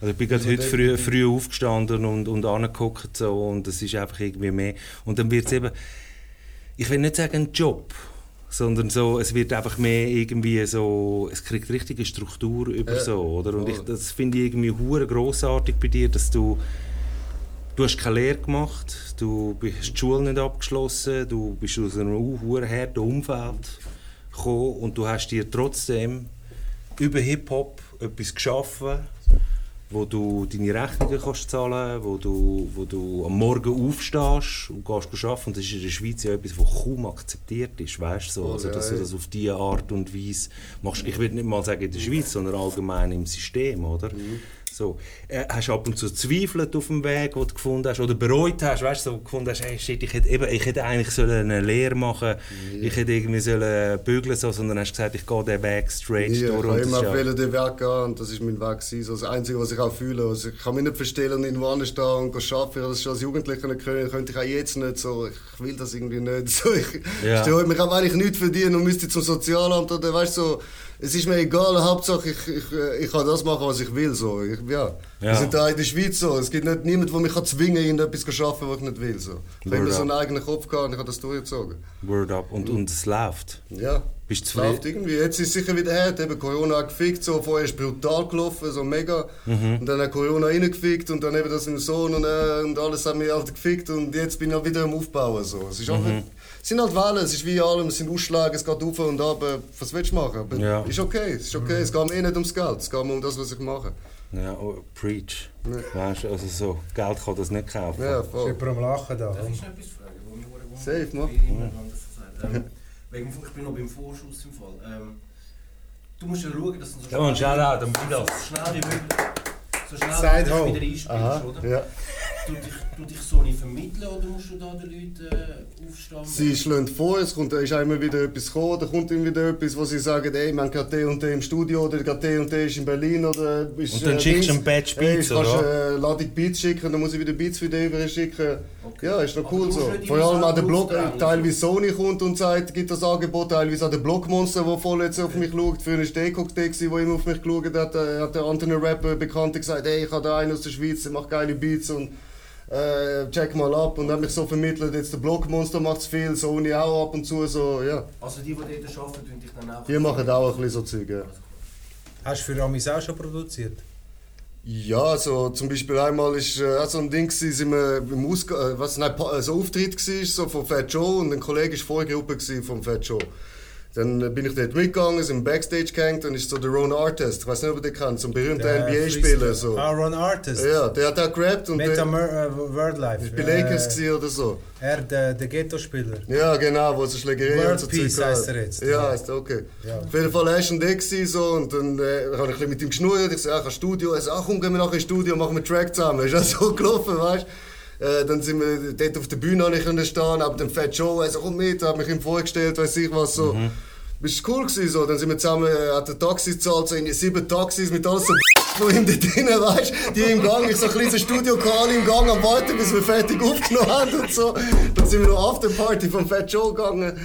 Also ich bin gerade heute früh, früh aufgestanden und, und angeguckt so, und es ist einfach irgendwie mehr. Und dann wird es eben, ich will nicht sagen ein Job, sondern so, es wird einfach mehr irgendwie so, es kriegt richtige Struktur über Ja. so, oder? Und ich, das finde ich irgendwie hure großartig bei dir, dass du Du hast keine Lehre gemacht, du bist die Schule nicht abgeschlossen, du bist aus einem harten Umfeld gekommen und du hast dir trotzdem über Hip-Hop etwas geschaffen, wo du deine Rechnungen kannst zahlen wo du, wo du am Morgen aufstehst und gehst arbeiten. Und das ist in der Schweiz ja etwas, das kaum akzeptiert ist, weißt? So. Oh, Also, ja, dass du das auf diese Art und Weise machst. Ich will nicht mal sagen in der Schweiz, sondern allgemein im System, oder? Mhm. So. Äh, hast du ab und zu zweifelt auf dem Weg, den du gefunden hast, oder bereut hast, weißt du, so gefunden hast, hey, shit, ich hätte, eben, ich hätte eigentlich sollen eine Lehre machen ich hätte irgendwie sollen bügeln so, sondern hast gesagt, ich gehe den Weg straight ich durch. habe und das immer wollen den Weg gehen und das ist mein Weg. gewesen. So das Einzige, was ich auch fühle. Also ich kann mich nicht verstehen und irgendwo anders stehen und arbeiten. Ich habe das schon als Jugendlicher nicht können, könnte ich auch jetzt nicht. So, ich will das irgendwie nicht. So, ich Ja. ich stehe- ich kann eigentlich nichts verdienen und müsste zum Sozialamt oder weißt du, so, es ist mir egal, Hauptsache ich, ich, ich kann das machen, was ich will. So. Ich, ja. Ja. Wir sind da in der Schweiz so. Es gibt nicht niemanden, der mich kann zwingen kann, irgendetwas zu arbeiten, was ich nicht will. So. Ich habe so einen eigenen Kopf gehabt und ich habe das durchgezogen. Word up. Und, und es läuft. Ja. Bist du läuft irgendwie. Jetzt ist es sicher wieder her. Eben Corona hat gefickt. So. Vorher ist es brutal gelaufen, so mega. Mhm. Und dann hat Corona reingefickt und dann eben das dem Sohn und, äh, und alles hat mich halt gefickt. Und jetzt bin ich wieder am Aufbauen. So. Es, ist Mhm. Es sind halt Wellen, es ist wie allem, es sind Ausschläge, es geht auf und ab. Äh, Was willst du machen? Aber Ja. Ist okay, es ist okay. Es geht mir eh nicht ums Geld, es geht mir um das, was ich mache. Ja, oh, preach. Weißt du, also so, Geld kann das nicht kaufen. Ja, Ist voll. jemand am Lachen da? Darf ich noch etwas fragen? Wo Safe, gesagt. Ähm, wegen, ich bin noch beim Vorschuss im Fall. Ähm, du musst ja schauen, dass du so Ja, man, an Bidas. so schnell wie möglich, so schnell wie möglich wieder einspielst, oder? ja. Du dich, du dich so nicht vermitteln oder musst du da den Leuten äh, aufstehen? Sie schlagen vor, es kommt, da ist auch immer wieder etwas gekommen, da kommt immer wieder etwas, wo sie sagen, ey, man hat der und der im Studio oder der der und der ist in Berlin oder ist, Und dann äh, schickst du ein Batch Beats, kannst oder? äh, lade ich Beats schicken, dann muss ich wieder Beats für dich über schicken. Okay. Ja, ist doch cool so. Vor allem auch der Blog, äh, teilweise Sony kommt und sagt, gibt das Angebot, teilweise auch der Blockmonster, der voll jetzt auf mich schaut. Früher war der Ekok der, immer auf mich geschaut hat, äh, hat der andere Rapper Bekannte gesagt, hey, ich habe da einen aus der Schweiz, der macht geile Beats und äh, check mal ab und hat mich so vermittelt, jetzt der Blockmonster macht es viel, Sony auch ab und zu, so, ja. Also die, die dort arbeiten, tun dich dann auch... Die machen auch ein bisschen so Zeug, ja. Hast du für Amis auch schon produziert? Ja, so zum Beispiel einmal ist äh, so ein Ding gewesen, sind wir im Ausg äh, was nein, äh, so Auftritt war, so von Fat Joe und ein Kollege war vor der Gruppe gewesen von Fat Joe. Dann äh, bin ich dort mitgegangen, sind im Backstage gehängt und ist so der Ron Artist, ich weiß nicht, ob ihr den kennt, so ein berühmter NBA-Spieler so. Ah, Ron Artist. Ja, der hat auch gerappt und Meta der Mer äh, Word Life. ist bei Lakers gewesen oder so. Er, der, der Ghetto-Spieler. Ja, genau, wo es Schlägerei World und so Peace Zeug hat. er jetzt. Ja, heißt okay. Ja. Auf jeden Fall, er war schon da so, und dann äh, habe ich ein bisschen mit ihm geschnurrt. Ich so, ja, ich habe Studio. Er so, ach komm, gehen wir nachher ins Studio, machen wir einen Track zusammen. Ist auch so gelaufen, weißt du. Äh, dann sind wir dort auf der Bühne können stehen, aber dem Fat Joe, er so, komm mit, hat mich ihm vorgestellt, weiß ich was, so. Das war cool gewesen, so. Dann sind wir zusammen, äh, hat er Taxis gezahlt, so in sieben Taxis mit alles so von ihm da drinnen, weißt die im Gang, ich so ein kleines Studio alle im Gang am Warten, bis wir fertig aufgenommen haben und so. Dann sind wir noch Afterparty vom Fat Joe gegangen.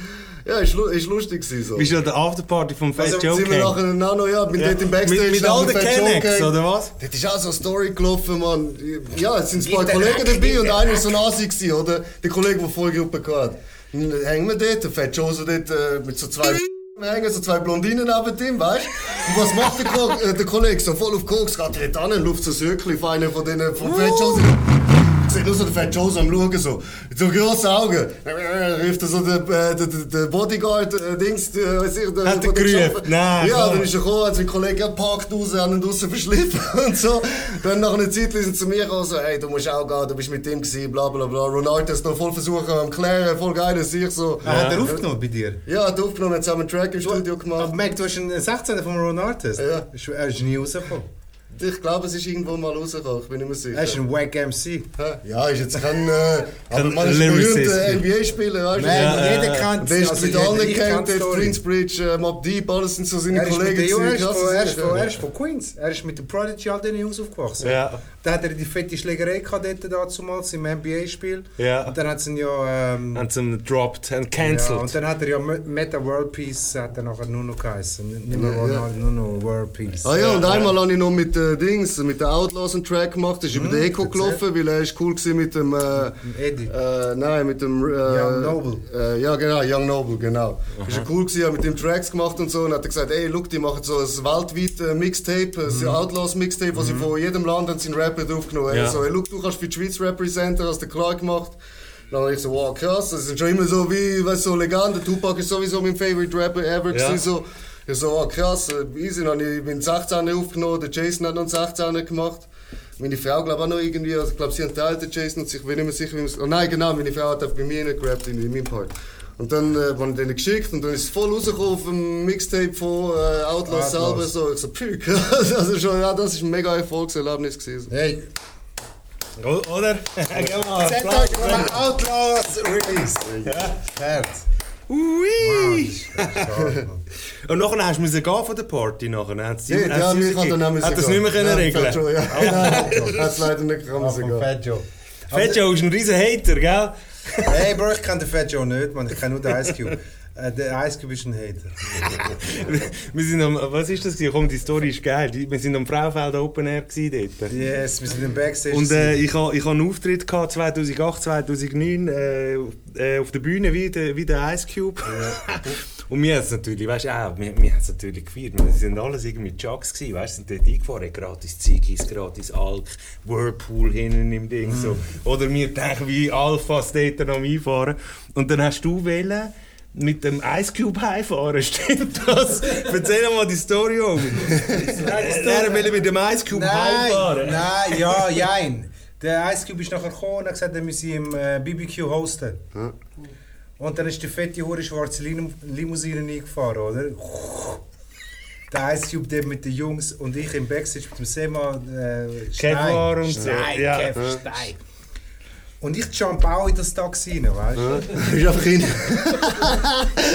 Ja, ist, ist lustig gewesen, so. Bist du an der Afterparty vom Fat Also Joe sind wir nachher noch, noch ja, bin Ja. dort im Backstage Mit, mit all dem den Kennex, oder was? Das ist auch so eine Story gelaufen, Mann. Ja, es sind ein paar Kollegen dabei und einer war so ein Asi, gewesen, oder? Der Kollege, der vorher Gruppe hatte. Dann hängen wir dort, der Fat Joe so dort äh, mit so zwei wir hängen so zwei Blondinen neben ihm, weißt du? Und was macht der, Ko äh, der Kollege? So voll auf Koks, geht dort an, luft so ein Söckchen auf einen von denen, vom Fat Joe. Ich sehe nur so den Fat Joe so am Schauen, so. So grossen Augen. Rief er so der, äh, der, der, der Bodyguard-Dings, äh, weiß ich, der, Hat er der gerufen? Nein, Ja, dann ist er gekommen, hat sein Kollege gepackt raus, haben ihn draussen verschliffen und so. Dann nach einer Zeit sind sie zu mir gekommen, so, hey, du musst auch gehen, du bist mit ihm gewesen, bla bla bla. Ronaldo ist noch voll versuchen am klären, voll geil, dass ich so. Ah, hat er aufgenommen bei dir? Ja, hat aufgenommen, haben wir einen Track im Studio Aber gemacht. Mac, du hast einen 16 von Ron Artist. Ja. Er ist nie rausgekommen. Ich glaube, es ist irgendwo mal rausgekommen, ich bin nicht mehr sicher. Er ist ein Wack MC. Hä? Ja, ist jetzt kein. Äh, aber man ist berühmter NBA-Spieler, weißt du? Nein, Ja, jeder ja. kennt Der ist also mit allen kennt, der Story. Queensbridge, äh, Mob Deep, alles sind so seine Er ist, mit Kollegen. er, ist von, er, ist von, ja. er ist von Queens. Er ist mit dem Prodigy all diesen Jungs aufgewachsen. Ja. Da hat er die fette Schlägerei gehabt dort damals im NBA-Spiel. Ja. Und dann hat sie ihn ja... Ähm, Haben sie ihn gedroppt und ja, cancelled. und dann hat er ja Me- Meta World Peace hat er nachher nur noch geheißen. Nicht mehr Ja, Ronaldo, nur noch World Peace. Ah ja, und einmal habe ich noch mit äh, Dings, mit den Outlaws einen Track gemacht. Ist über Mhm, den Echo gelaufen, weil er ist cool gewesen mit dem. Äh, Eddie. äh, nein, mit dem. Äh, Young Noble. Äh, ja, genau, Young Noble, genau. Ist ja cool gewesen, hat mit dem Tracks gemacht und so. Und hat er gesagt, ey, look, die machen so ein weltweit äh, Mixtape, ein Mhm. Outlaws Mixtape, wo sie von jedem Land haben seinen Rapper draufgenommen haben. Ja. So, hey, look, du kannst für die Schweiz representen, hast du klar gemacht. Dann habe ich so, wow, krass, das sind schon immer so wie, weißt du, so Legenden. Tupac ist sowieso mein Favorite Rapper ever Ja. gewesen, so. Ich so, oh, krass, äh, easy, dann habe ich bin 16 aufgenommen, der Jason hat noch einen 16 gemacht. Meine Frau glaube auch noch irgendwie, also ich glaube sie hat Teil der Jason und ich bin nicht mehr sicher, wie man es... Oh nein, genau, meine Frau hat einfach bei mir gerappt in, in meinem Part. Und dann äh, habe ich denen geschickt und dann ist es voll rausgekommen auf dem Mixtape von äh, Outlaws Outlaws. selber. So, ich so, krass, also schon, ja, das ist ein mega Erfolgserlebnis gewesen. Hey, Oder? Geh mal, mal Outlaws Release. Herz. Ui! Und nachher hast du müssen gehen von der Party nachher. Hat sie, Ja, ja, ich kann dann auch hat das nicht mehr können ja, regeln. Joe, ja. Nein, hat es leider nicht können Ah. Fat Joe. Fat Joe ist ein riesen Hater, gell? Hey Bro, ich kenne den Joe nicht, man. Ich kenne nur den Ice Cube. Äh, der Ice Cube ist ein Hater. Wir sind am, was ist das? gewesen? Komm, die Story ist geil. Wir sind am Fraufeld Open Air dort. Yes, wir sind im Backstage. Und äh, ich habe ich ha einen Auftritt gehabt 2008, 2009 äh, äh, auf der Bühne wie der, wie der Ice Cube. Und wir haben es natürlich, weißt du, auch, wir, wir haben es natürlich gefeiert. Wir sind alles irgendwie Chucks gewesen, weißt du, sind dort eingefahren, gratis Ziggis, gratis Alk, Whirlpool hinten im Ding, so. Oder wir denken, wie Alphas dort am einfahren. Und dann hast du wählen mit dem Ice Cube heimfahren, stimmt das? Erzähl mal die Story um. Er will mit dem Ice Cube heimfahren. Nein, nein, ja, jein. Der Ice Cube ist nachher gekommen und hat gesagt, er müsse im äh, BBQ hosten. Ja. Und dann ist die fette, hure schwarze Lim Limousine eingefahren, oder? Der Ice Cube dort mit den Jungs und ich im Backstage mit dem Sema äh, Kevlar und so. Stein, Ja. Kev, Stein. Und ich jump auch in das Taxi rein, weißt du? Ist einfach hin.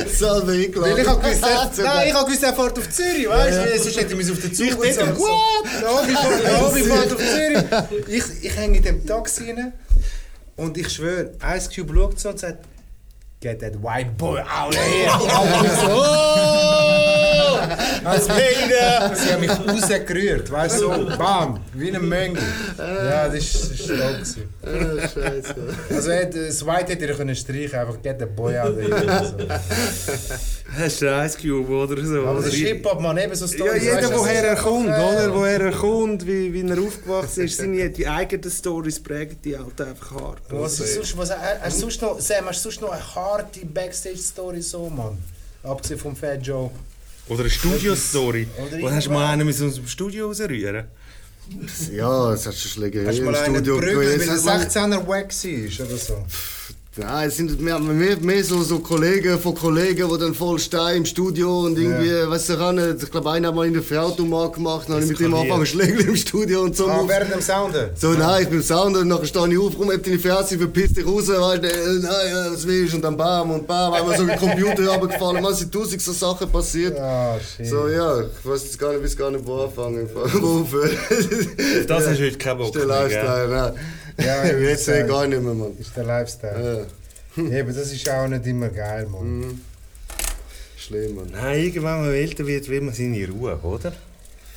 Selber Weil eingeladen. ich hab gewusst, er, nein, ich hab gewusst, er fährt auf Zürich, weißt du? Sonst hätte ich mich auf den Zug und so. denke, what? Obi fährt, der Obi fährt auf Zürich. Ich, ich hänge in dem Taxi rein und ich schwöre, Ice Cube schaut so und sagt, Get that white boy out of here. Als Mega! Sie haben mich rausgerührt, weißt du, so, bam, wie eine Menge. Ja, das ist, das ist dope gewesen. Ah, Scheiße. Also, hat- das White hätte er können streichen, einfach get that boy out of here. Ist der Ice Cube oder so. Aber das ist Hip-Hop, man, eben so ja, Storys. jeder, weißt du, woher er kommt, Ja, oder? Woher er kommt, wie, wie er aufgewachsen ist, seine die eigenen Stories prägen die halt einfach hart. Was ist sonst, was, hast du sonst noch, Sam, hast du sonst noch eine harte Backstage-Story so, Mann? Abgesehen vom Fat Joe. Oder eine Studio-Story. Oder Wo hast du mal einen aus dem Studio rausrühren? Ja, es hat schon Schlägerei Hast du mal einen geprügelt, weil gewesen. der 16er wack war oder so? Nein, es sind mehr, mehr, mehr so, so Kollegen von Kollegen, die dann voll stehen im Studio und irgendwie, Ja. weißt du, ich glaube, einer hat mal in der Frauautomat gemacht, dann habe ich mit ihm angefangen Schlägel im Studio und so. Ah, während dem Sounden? so, nein, ich bin im Sound und dann stehe ich auf, rum, hab deine Fresse, verpiss dich raus, weißt du, äh, nein, äh, was willst du? Und dann bam und bam, einmal so ein Computer runtergefallen, man, sind tausend so Sachen passiert. Ah, shit. So, ja, ich weiß jetzt gar nicht, weiß gar nicht, wo anfangen. Wo aufhören. Das du heute keinen Bock Der? Lifestyle, nein. Ja, Ja, ich jetzt ich gar nicht mehr, Mann. ist der Lifestyle. Ja, Eben, das ist auch nicht immer geil, Mann. schlimm, Mann. Nein, irgendwann, wenn man älter wird, will man seine Ruhe, oder?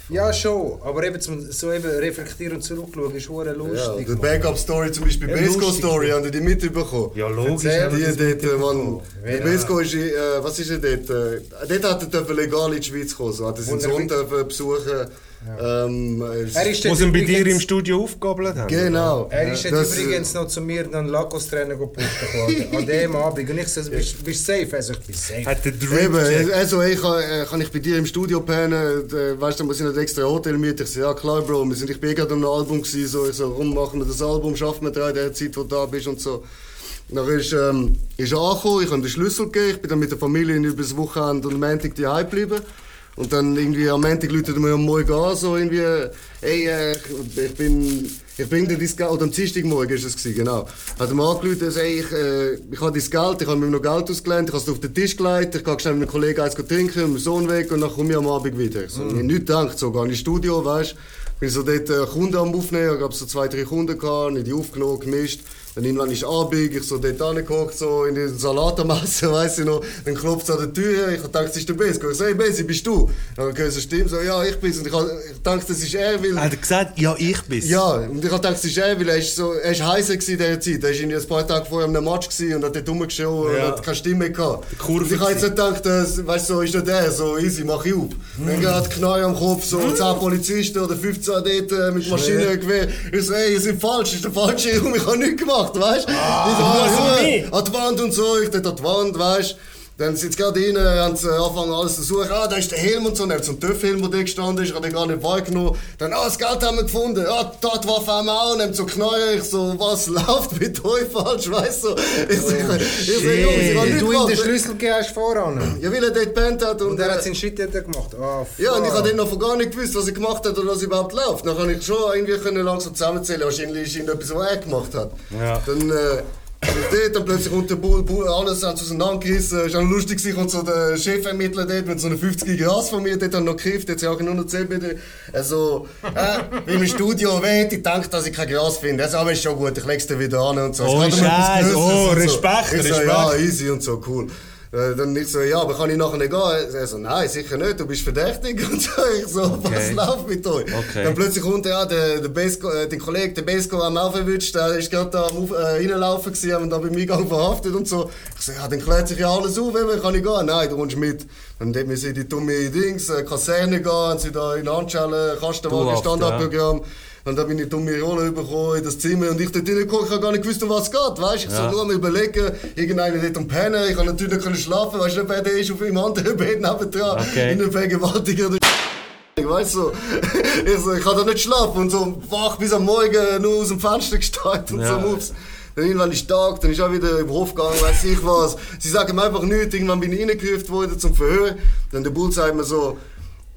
Ja, schon. Aber eben zum, so eben reflektieren und zurückschauen ist hure Ja, lustig. die Mann. Backup-Story, zum Beispiel Ja, Besco lustig, Story, Mann. haben die mitbekommen? Ja, logisch. Die dort, äh, Mann, der Besco ist, äh, was ist er dort? Äh, dort hat er legal in die Schweiz kommen, so hat er seinen Sohn Wunderlich. Besuchen. Ähm, Er ist ihn bei dir im Studio aufgegabelt haben. Genau. Er ist jetzt Das, äh, übrigens noch zu mir dann Lagos-Trainer gepostet gekommen, an dem Abend. Und ich so, bist du safe? Also ich bin safe. Hat der Eben, Drip also ich kann, äh, kann ich bei dir im Studio pennen, äh, weißt du, wir sind nicht extra Hotel mieten. Ich so, ja klar Bro, wir sind, ich bin gerade am Album gewesen, so, ich so, rum machen wir das Album, schaffen wir drei in der Zeit, wo du da bist und so. Dann ist, ähm, ist er angekommen, ich habe den Schlüssel gegeben, ich bin dann mit der Familie über das Wochenende und Montag daheim geblieben. Und dann irgendwie am Montag läutet mir am Morgen an, so irgendwie, ey, äh, ich, bin, ich bring dir dein Geld, oder am Dienstagmorgen ist es gewesen, genau. Hat er mir angerufen, so, ey, ich, äh, ich habe dein Geld, ich habe mir noch Geld ausgelehnt, ich habe es auf den Tisch gelegt, ich gehe schnell mit einem Kollegen eins trinken, mit meinem Sohn weg und dann komme ich am Abend wieder. So, mm. Ich nicht gedacht, so, gehe ins Studio, weißt bin so dort äh, Kunden am Aufnehmen, ich habe so zwei, drei Kunden gehabt, nicht die aufgenommen, gemischt. Dann irgendwann ist Abend, ich so dort angeguckt, so in die Salatermasse, weiss ich noch. Dann klopft es an der Tür, ich dachte, das ist der Besi. Ich so, hey Besi, bist du? Dann höre ich so Stimme, so, ja, ich bin's. Und ich, ich dachte, das ist er, weil... Hat er gesagt, ja, ich bin's? Ja, und ich dachte, das ist er, weil er ist so, er ist heiser in dieser Zeit. Er war ein paar Tage vorher am Match und hat dort rumgeschaut ja. und hat keine Stimme gehabt. Und ich habe jetzt nicht gedacht, dass, weißt du, so ist nicht der, so easy, mach ich auf. Mhm. Dann hat Knall am Kopf, so 10 Polizisten oder 15 dort äh, mit Maschinengewehr. Ich so, hey, ihr seid falsch, das ist der falsche Raum, ich habe nichts gemacht, weißt du? Ah. Ich so, ah, ja, an die Wand und so, ich dort an die Wand, weißt dann sind sie gerade rein, haben sie angefangen alles zu suchen. Ah, da ist der Helm und so. Dann hat so ein TÜV-Helm, der da gestanden ist. Ich habe den gar nicht wahrgenommen. Dann, ah, das Geld haben wir gefunden. Ah, dort war haben wir auch. Und haben so knallen. Ich so, was läuft mit euch falsch? Weißt du? Ich so, oh, ich so, Jungs, ich habe Du ihm den Schlüssel gegeben hast voran. Ja, weil er dort gepennt hat. Und, und er hat seinen Shit dort gemacht. Oh, ja, und ich habe dann noch von gar nicht gewusst, was er gemacht hat oder was überhaupt läuft. Dann kann ich schon irgendwie können langsam zusammenzählen. Wahrscheinlich ist irgendetwas, was er gemacht hat. Ja. Dann, äh, dort dann plötzlich kommt der Bull, Bull alles auseinandergerissen. Es war auch lustig, kommt so der Chefermittler dort mit so einer 50er Gras von mir, dort dann noch gekifft, jetzt auch nur noch 10 bitte. Also, äh, im Studio weht, ich denke, dass ich kein Gras finde. Also, aber ist schon gut, ich leg's dir wieder an und so. Oh, Scheiße, oh, Respekt, so. Respekt. So, ja, easy und so, cool. Äh, dann nicht so, ja, aber kann ich nachher nicht gehen? Er so, nein, sicher nicht, du bist verdächtig. Und so, ich so, okay. was läuft mit euch? Okay. Dann plötzlich kommt ja, der, der, Besko, äh, der Kollege, der Besko, am aufgewünscht, der ist gerade da am äh, reinlaufen gewesen, haben da beim Eingang verhaftet und so. Ich so, ja, dann klärt sich ja alles auf, wenn kann ich gehen? Nein, du kommst mit. Dann dort wir sie die dumme Dings, äh, Kaserne gehen, haben sie da in Handschellen, Kastenwagen, Standardprogramm. Ja. Und dann bin ich dumme Rolle bekommen in das Zimmer und ich dort reingeguckt, ich habe gar nicht gewusst, um was es geht, weißt? Ich ja. so nur am überlegen, irgendeiner dort am Pennen, ich kann natürlich nicht schlafen, weißt du, wer der ist auf einem anderen Bett nebendran, okay. in einem Vergewaltiger Weißt du, ich, so, ich kann da nicht schlafen und so wach bis am Morgen nur aus dem Fenster gestartet und ja. so Moves. Dann irgendwann ist Tag, dann ist auch wieder im Hof gegangen, weiß ich was. Sie sagen mir einfach nichts, irgendwann bin ich reingerufen worden zum Verhör. Dann der Bull sagt mir so,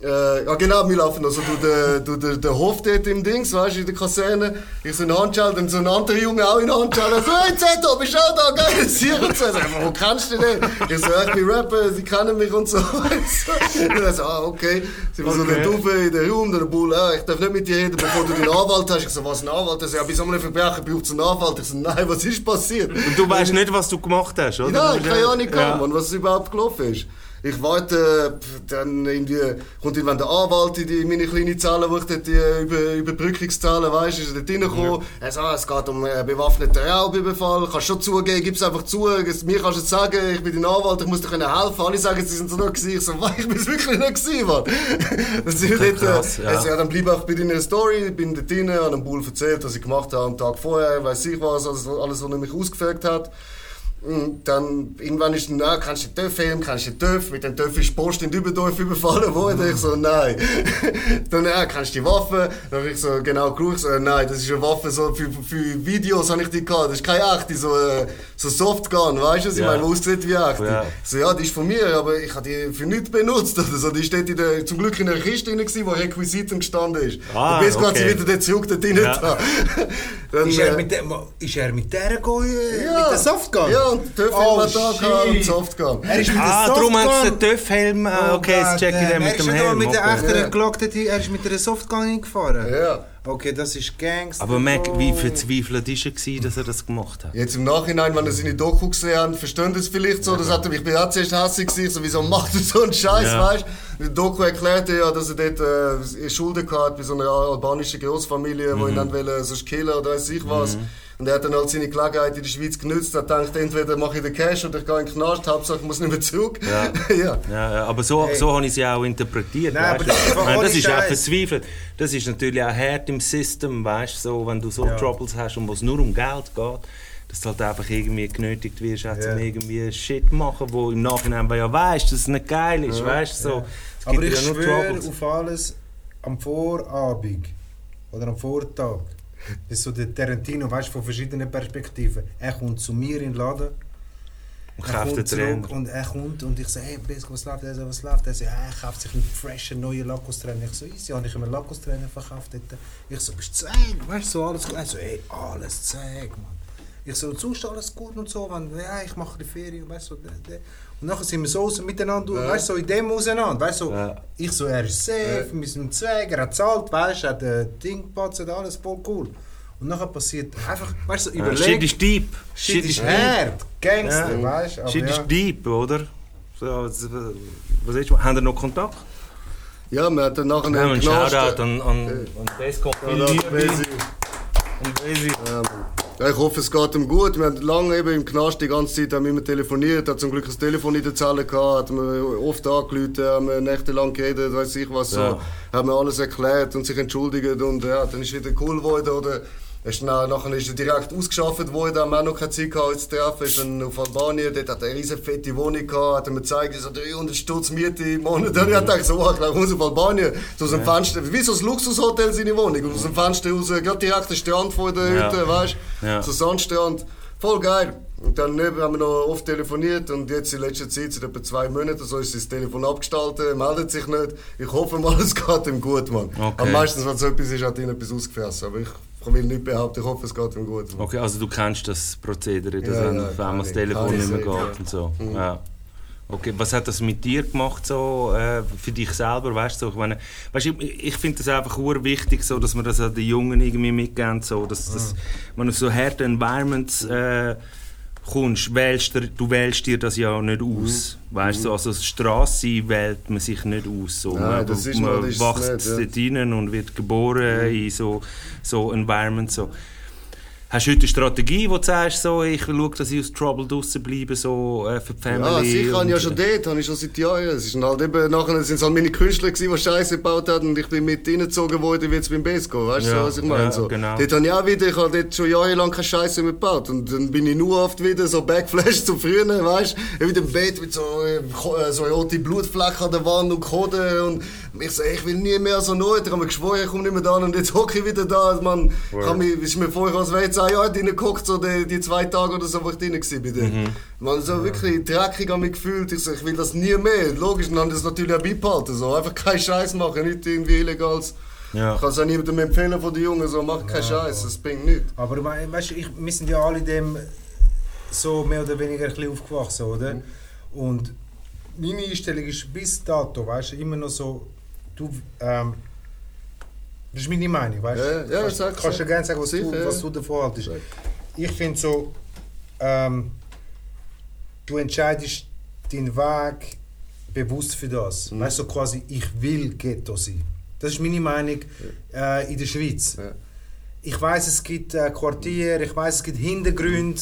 äh, ja genau, wir laufen also durch den, durch den, den Hof dort im Dings, weißt du, in der Kaserne. Ich so in Handschall, dann so ein anderer Junge auch in Handschall. So, hey Zeto, bist du auch da? Geil, das hier und so. Ich so, wo kennst du den? Ich so, ich bin Rapper, sie kennen mich und so. und er so, ah, okay. Sie waren okay. so der in den Raum, der Bull, ah, ich darf nicht mit dir reden, bevor du den Anwalt hast. Ich so, was ein Anwalt? Er so, ja, bei so einem Verbrechen braucht es einen Anwalt. Ich so, nein, was ist passiert? Und du weißt nicht, was du gemacht hast, oder? Nein, ich keine Ahnung, ja. was überhaupt gelaufen ist. Ich warte, dann irgendwie kommt irgendwann der Anwalt in, die, in meine kleine Zahlen, wo ich dort die Über Überbrückungszahlen weiss, ist er dort reingekommen. Ja. Er sagt, es geht um einen bewaffneten Raubüberfall. Kannst schon zugeben, gib es einfach zu. Mir kannst du sagen, ich bin dein Anwalt, ich muss dir helfen. Alle sagen, sie sind so noch gewesen. Ich so, ich bin es wirklich nicht gewesen, Mann. dann sind wir dort, krass, ja. Also, ja, dann bleib auch bei deiner Story. Ich bin dort drin, habe einem Bull erzählt, was ich gemacht habe am Tag vorher, weiß ich was, alles, alles was er mich ausgefragt hat. Und dann irgendwann ist dann, ah, kannst du den TÜV filmen, kannst du den TÜV, mit dem TÜV ist Post in Dübendorf überfallen worden. Ich so, nein. dann, ja, kannst du die Waffe? Dann habe ich so genau geschaut, so, nein, das ist eine Waffe so für, für Videos habe ich die gehabt. Das ist keine echte, so, äh, so Softgun, weißt du, was ich meine, die aussieht wie echt. Ja. So, ja, die ist von mir, aber ich habe die für nichts benutzt. Also, die steht in der, zum Glück in einer Kiste drin, wo Requisiten gestanden ist. Ah, und bis okay. sie wieder zurück dort rein ja. dann, ist, er äh, mit der, ist er mit der gegangen, ja. mit der Softgun? Ja, und TÜV oh, hat da und Softgun. Er ist mit ah, der darum hat es den TÜV-Helm. Äh, oh, okay, jetzt check ich den mit dem Helm. Mit der echten ja. Glock, er ist mit der Softgun gefahren. Ja. Okay, das ist Gangster. Aber Mac, wie verzweifelt war er, dass er das gemacht hat? Jetzt im Nachhinein, wenn er seine Doku gesehen hat, verstehen das vielleicht so. Das hat er, ich bin auch zuerst hässlich gewesen, so, wieso macht er so einen Scheiß, ja. weißt du? Die Doku erklärte ja, dass er dort äh, Schulden hatte bei so einer albanischen Großfamilie, mhm. wo ihn dann wollen, sonst killen oder weiß ich was. Mhm. Und er hat dann halt seine Gelegenheit in der Schweiz genutzt, hat gedacht, entweder mache ich den Cash oder ich gehe in den Knast, Hauptsache ich muss nicht mehr zurück. Ja, ja. ja aber so, hey. so habe ich sie auch interpretiert. Nein, aber das, meine, das ist auch verzweifelt. Das ist natürlich auch hart im System, weißt so, wenn du so ja. Troubles hast und es nur um Geld geht dass du halt einfach irgendwie genötigt wirst, auch yeah. irgendwie Shit machen, wo im Nachhinein ja weißt, dass es nicht geil ist, ja. weißt so. Aber ich ja schwöre auf alles am Vorabend oder am Vortag so der Tarantino, weißt du, von verschiedenen Perspektiven. Er kommt zu mir in den Laden. Und er kauft den kommt zurück und er kommt und ich so, hey Besco, was läuft? Er so, was läuft? Er so, ja, er kauft sich einen freshen neuen Lacoste-Trainer. Ich so, easy, habe ich ihm einen Lacoste-Trainer verkauft dort. Ich so, bist du zweig? Weißt du, so alles gut? Er so, hey, alles zweig, Mann. Ich so, sonst alles gut und so, wenn, ja, ich mache die Ferien, weißt du, so. Und nachher sind wir so, miteinander, Ja. weißt du, so in dem auseinander, weißt du, so, Ja. ich so, er ist safe, Ja. wir sind im Zweig, er hat zahlt, weißt du, er hat ein Ding gepatzt, alles voll cool. Und nachher passiert einfach, weißt du, so, Ja, überleg, Shit ist deep. Shit ist hart, Gangster, Ja. weißt du, Shit ja. ist deep, oder? So, was, was ist, haben ihr noch Kontakt? Ja, wir hatten nachher Wir haben einen Shoutout an, an, an Descom. Shoutout, Besi. Und Besi. Ja, ich hoffe, es geht ihm gut. Wir haben lange eben im Knast die ganze Zeit haben immer telefoniert, hat zum Glück ein Telefon in der Zelle gehabt, hat mir oft angerufen, haben wir nächtelang geredet, weiß ich was so, Ja. haben mir alles erklärt und sich entschuldigt und ja, dann ist wieder cool geworden oder er ist dann, nachher ist er direkt ausgeschafft worden, haben wir noch keine Zeit gehabt, zu treffen, ist dann auf Albanien, dort hat er eine riesen fette Wohnung gehabt, hat er mir gezeigt, so 300 Stutz Miete im Monat, und ich gedacht, so, ich glaube, muss auf Albanien, so aus dem Fenster, wie so ein Luxushotel seine Wohnung, und aus dem Fenster raus, gerade direkt der Strand vor der Ja. Hütte, weißt Ja. so Sandstrand. Voll geil. Und dann haben wir noch oft telefoniert und jetzt in letzter Zeit, seit etwa zwei Monaten, so ist das Telefon abgestaltet, meldet sich nicht. Ich hoffe mal, es geht ihm gut, Mann. Okay. Aber meistens, wenn so etwas ist, hat ihn etwas ausgefressen. Aber ich will nicht behaupten, ich hoffe, es geht ihm gut. Okay, also du kennst das Prozedere, dass Ja, wenn ja, auf einmal das ich. Telefon ich nicht mehr geht und so. Ja. Okay, was hat das mit dir gemacht so äh, für dich selber, weißt du? So, ich meine, weißt, du, ich, ich finde das einfach wichtig, so, dass man das an den Jungen irgendwie mitgeben, so, dass, dass man auf so harte Environments äh, kommst, wählst du, du wählst dir das ja nicht aus, weißt du? Also die Straße wählt man sich nicht aus, so. Nein, man das ist man das ist wächst nicht, ja. dort rein und wird geboren in so so Environments, so. Hast du heute eine Strategie, wo du sagst, so, ich schaue, dass ich aus Trouble draussen bleibe, so äh, für die Family? Ja, sicher, habe ich ja schon dort, habe ich schon seit Jahren. Es ist halt eben, nachher sind es halt meine Künstler gewesen, die Scheiße gebaut haben und ich bin mit reingezogen worden, wie jetzt beim Besco, weißt du, Ja, so, was ich meine? ja, so. genau. Dort habe ich auch wieder, ich habe dort schon jahrelang keine Scheiße mehr gebaut und dann bin ich nur oft wieder so Backflash zu früher, weißt du, wieder im Bett mit so, äh, äh, so rote Blutflecken an der Wand und Koden und ich so, ich will nie mehr so neu, ich habe mir geschworen, ich komme nicht mehr da und jetzt hocke ich wieder da, man, ich habe mich, ist mir vorher als wäre jetzt ein Jahr reingeguckt, so die, die zwei Tage oder so, wo ich drin war bei denen. Man, so wirklich dreckig an mich gefühlt, ich so, ich will das nie mehr, logisch, und dann das natürlich auch beibehalten, so, einfach keinen Scheiß machen, nicht irgendwie illegales. Ja. Ich kann es auch niemandem empfehlen von den Jungen, so, mach keinen Scheiß, das bringt nichts. Aber weißt, ich, wir sind ja alle in dem so mehr oder weniger ein bisschen aufgewachsen, oder? Mhm. Und meine Einstellung ist bis dato, weißt du, immer noch so, du, ähm, das ist meine Meinung, weißt Ja, du? ja, kannst, sag, kannst du gerne sagen, was, Sicher, du, ja. was du davon haltest. Ich finde so, ähm, du entscheidest deinen Weg bewusst für das. Mhm. Weißt du, so quasi, ich will Ghetto sein. Das ist meine Meinung äh, in der Schweiz. Ja. Ich weiß, es gibt äh, Quartiere, ich weiß, es gibt Hintergründe,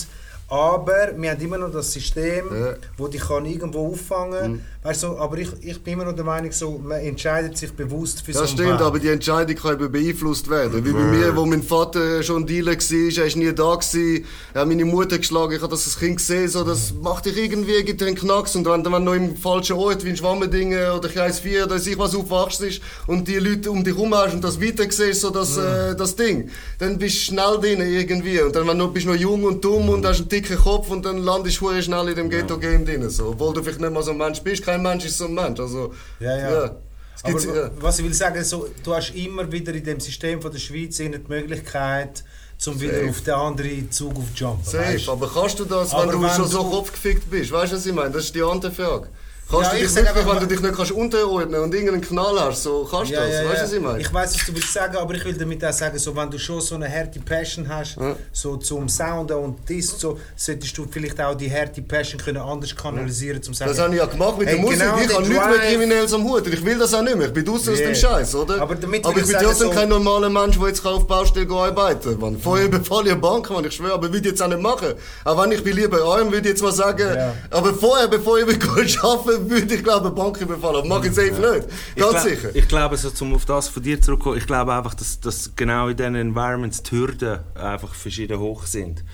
aber wir haben immer noch das System, Ja. wo dich kann irgendwo auffangen. Weißt du, aber ich, ich bin immer noch der Meinung, so, man entscheidet sich bewusst für so Das stimmt, Weg. aber die Entscheidung kann eben beeinflusst werden. Wie bei mir, wo mein Vater schon Dealer war, er ist nie da gewesen, er hat meine Mutter geschlagen, ich habe das als Kind gesehen, so, das macht dich irgendwie, gibt dir einen Knacks. Und wenn du wenn du noch im falschen Ort, wie in Schwammendingen oder Kreis 4 oder weiß ich was aufwachst ist und die Leute um dich herum hast und das weiter siehst, so das, äh, das Ding, dann bist du schnell drin irgendwie. Und dann wenn du bist noch jung und dumm und hast einen dicken Kopf und dann landest du schnell in dem Ghetto-Game drin, so. obwohl du vielleicht nicht mal so ein Mensch bist, kein Mensch ist so ein Mensch, also, Ja, ja. Es Aber ja. was ich will sagen, so, du hast immer wieder in dem System von der Schweiz die Möglichkeit, zum wieder auf den anderen Zug aufzujumpen. Safe, weisst? aber kannst du das, Aber wenn du wenn schon so du- kopfgefickt bist? Weißt du, was ich meine? Das ist die andere Frage. Kannst Ja, du ich dich einfach wenn du dich nicht kannst unterordnen und irgendeinen Knall hast, so kannst du Ja, das? ja, weißt du, was ich meine? Ich weiß, was du willst sagen, aber ich will damit auch sagen, so, wenn du schon so eine harte Passion hast, so zum Sounden und das, so, solltest du vielleicht auch die harte Passion können anders kanalisieren, zum sagen. Das habe ich ja gemacht mit Hey, der Musik. genau ich habe nichts mehr Drive- Kriminelles am Hut. und Ich will das auch nicht mehr. Ich bin draußen aus Yeah. dem Scheiß, oder? Aber damit aber ich ich bin trotzdem so- kein normaler Mensch, der jetzt auf Baustelle arbeiten kann. Vorher befalle ich eine Bank, man, ich schwöre, aber würde ich jetzt auch nicht machen. Auch wenn ich bin lieber arm, würde ich jetzt mal sagen. Aber vorher, bevor ich arbeiten würde ich glaube eine Bank überfallen. Aber mache ich safe nicht. Ich Ganz glaub- sicher. Ich glaube, so, um auf das von dir zurückzukommen, ich glaube einfach, dass, dass genau in diesen Environments die Hürden einfach verschieden hoch sind.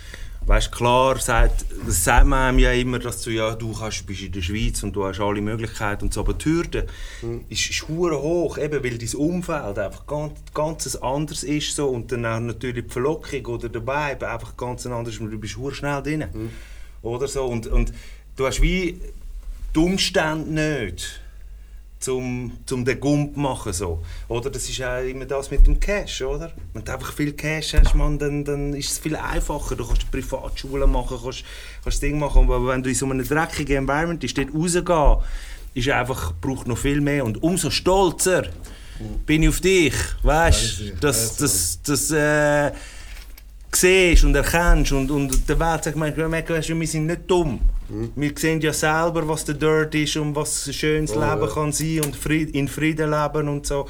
Weißt, klar, sagt, das sagt man einem ja immer, dass du, ja, du kannst, bist in der Schweiz und du hast alle Möglichkeiten und so, aber die Hürde ist, ist hure hoch, eben weil dein Umfeld einfach ganz, ganz anders ist so, und dann auch natürlich die Verlockung oder der Vibe einfach ganz anders ist, du bist schnell drin. Oder so, und, und du hast wie die Umstände nicht, zum, zum den Gump machen so. Oder das ist auch immer das mit dem Cash, oder? Wenn du einfach viel Cash hast, man, dann, dann ist es viel einfacher. Du kannst Privatschulen machen, kannst, kannst das Ding machen. Aber wenn du in so einem dreckigen Environment bist, dort rausgehen, ist einfach, braucht noch viel mehr. Und umso stolzer bin ich auf dich, weißt du, dass, dass, dass, äh, siehst und erkennst und, und der Welt sagt, wir sind nicht dumm. Wir sehen ja selber, was der Dirt ist und was ein schönes Oh, Leben ja. kann sein und Fried, in Frieden leben und so.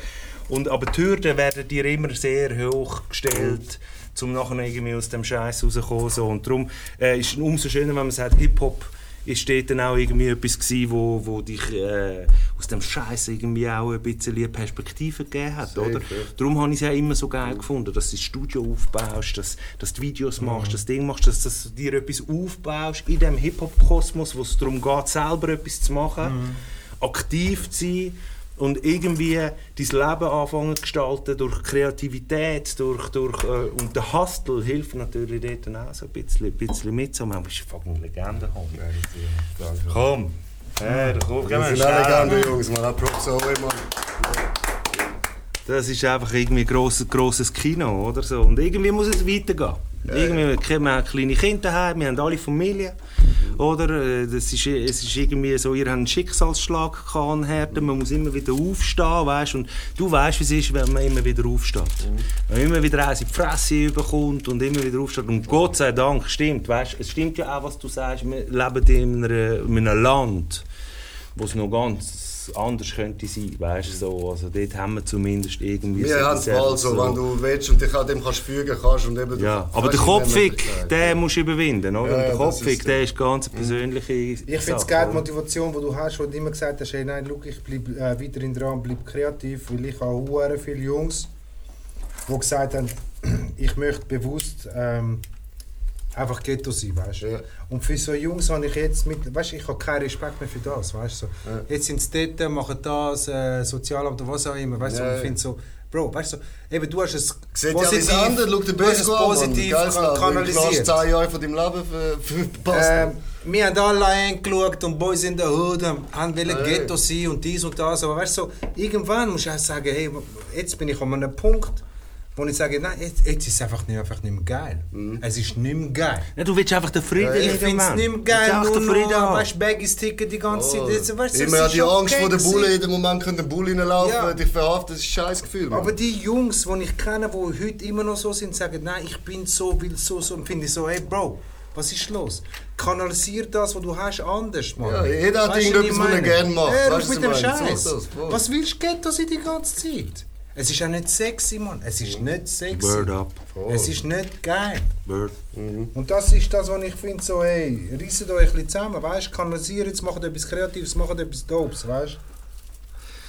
Und, aber die Hürden werden dir immer sehr hoch gestellt, um nachher irgendwie aus dem Scheiß rauszukommen. So. Und darum äh, ist es umso schöner, wenn man sagt, Hip-Hop ist dort dann auch irgendwie etwas gewesen, wo, wo dich äh, aus dem Scheiß irgendwie auch ein bisschen eine Perspektive gegeben hat, oder? Darum habe ich es ja immer so geil gefunden, dass du das Studio aufbaust, dass, dass du Videos machst, das Ding machst, dass, dass du dir etwas aufbaust in dem Hip-Hop-Kosmos, wo es darum geht, selber etwas zu machen, aktiv zu sein und irgendwie dein Leben anfangen zu gestalten durch Kreativität, durch, durch, äh, und der Hustle hilft natürlich dort dann auch so ein bisschen, ein bisschen mit. So, man ist fucking Legende, Homie. Komm, hey, komm, geh Wir mal schnell. alle gerne, Jungs, man. Auch Props auch immer. Das ist einfach irgendwie ein grosses, grosses Kino, oder so. Und irgendwie muss es weitergehen. Irgendwie, wir haben kleine Kinder daheim, wir haben alle Familie, oder? Äh, Das ist, es ist irgendwie so, ihr habt einen Schicksalsschlag gehabt an Herden, man muss immer wieder aufstehen, weißt? Und du weißt, wie es ist, wenn man immer wieder aufsteht. Wenn man immer wieder eins in die Fresse bekommt und immer wieder aufsteht. Und Gott sei Dank, stimmt, weißt? Es stimmt ja auch, was du sagst, wir leben in, einer, in einem Land, wo es noch ganz anders könnte sein, weißt du, so. Also dort haben wir zumindest irgendwie Wir haben es mal so, wenn du willst und dich an dem kannst fügen kannst und eben... du ja, aber der Möglichkeit. den musst du überwinden, oder? Ja, der ist der ist ganz eine persönliche Ich finde es geil, die? Motivation, die du hast, wo du immer gesagt hast, hey, nein, look, ich bleibe äh, weiterhin dran, bleib kreativ, weil ich habe viele Jungs, die gesagt haben, ich möchte bewusst ähm, einfach Ghetto sein, weißt du. Ja. Und für so Jungs habe ich jetzt mit, weißt du, ich habe keinen Respekt mehr für das, weißt du. So. Ja. Jetzt sind sie dort, machen das, äh, Sozialamt oder was auch immer, weißt du. Ja, ja. ich finde so, Bro, weißt du, so, eben, du hast es Sieht ja alles anders, schau den hast Böse an, positiv Geiles kan- Land. Du kanalisiert. lässt 10 Jahre von deinem Leben ver- verpasst. Ähm, wir haben alle angeschaut und Boys in der Hood haben haben wollen Hey. Ghetto sein und dies und das. Aber weißt du, so, irgendwann musst du auch sagen, hey, jetzt bin ich an einem Punkt, wo ich sage, nein, jetzt, jetzt ist es einfach nicht, einfach nicht mehr geil. Es ist nicht mehr geil. Ja, du willst einfach den Frieden Ich in finde es nicht mehr Du geil, nur den noch, weißt du, Baggies ticken die ganze Zeit. Jetzt, weißt Immer ist die Angst okay vor der gewesen. Bulle, in dem Moment könnte der Bulle reinlaufen, Ja. dich verhaften, das ist ein scheiß Gefühl. Mann. Aber die Jungs, die ich kenne, die heute immer noch so sind, sagen, nein, ich bin so, will so, so. Und finde ich so, hey Bro, was ist los? Kanalisier das, was du hast, anders, Mann. Ja, jeder hat irgendetwas, was er gerne macht. Hör auf Weißt du, mit dem Scheiß. das. Was willst du Ghetto sein die ganze Zeit? Es ist auch nicht sexy, Mann. Es ist nicht sexy. Word up. Es ist nicht geil. Word. Und das ist das, was ich finde, so, hey, reiset euch ein bisschen zusammen, weißt du, kanalisiert, jetzt macht etwas Kreatives, macht etwas Dopes, weißt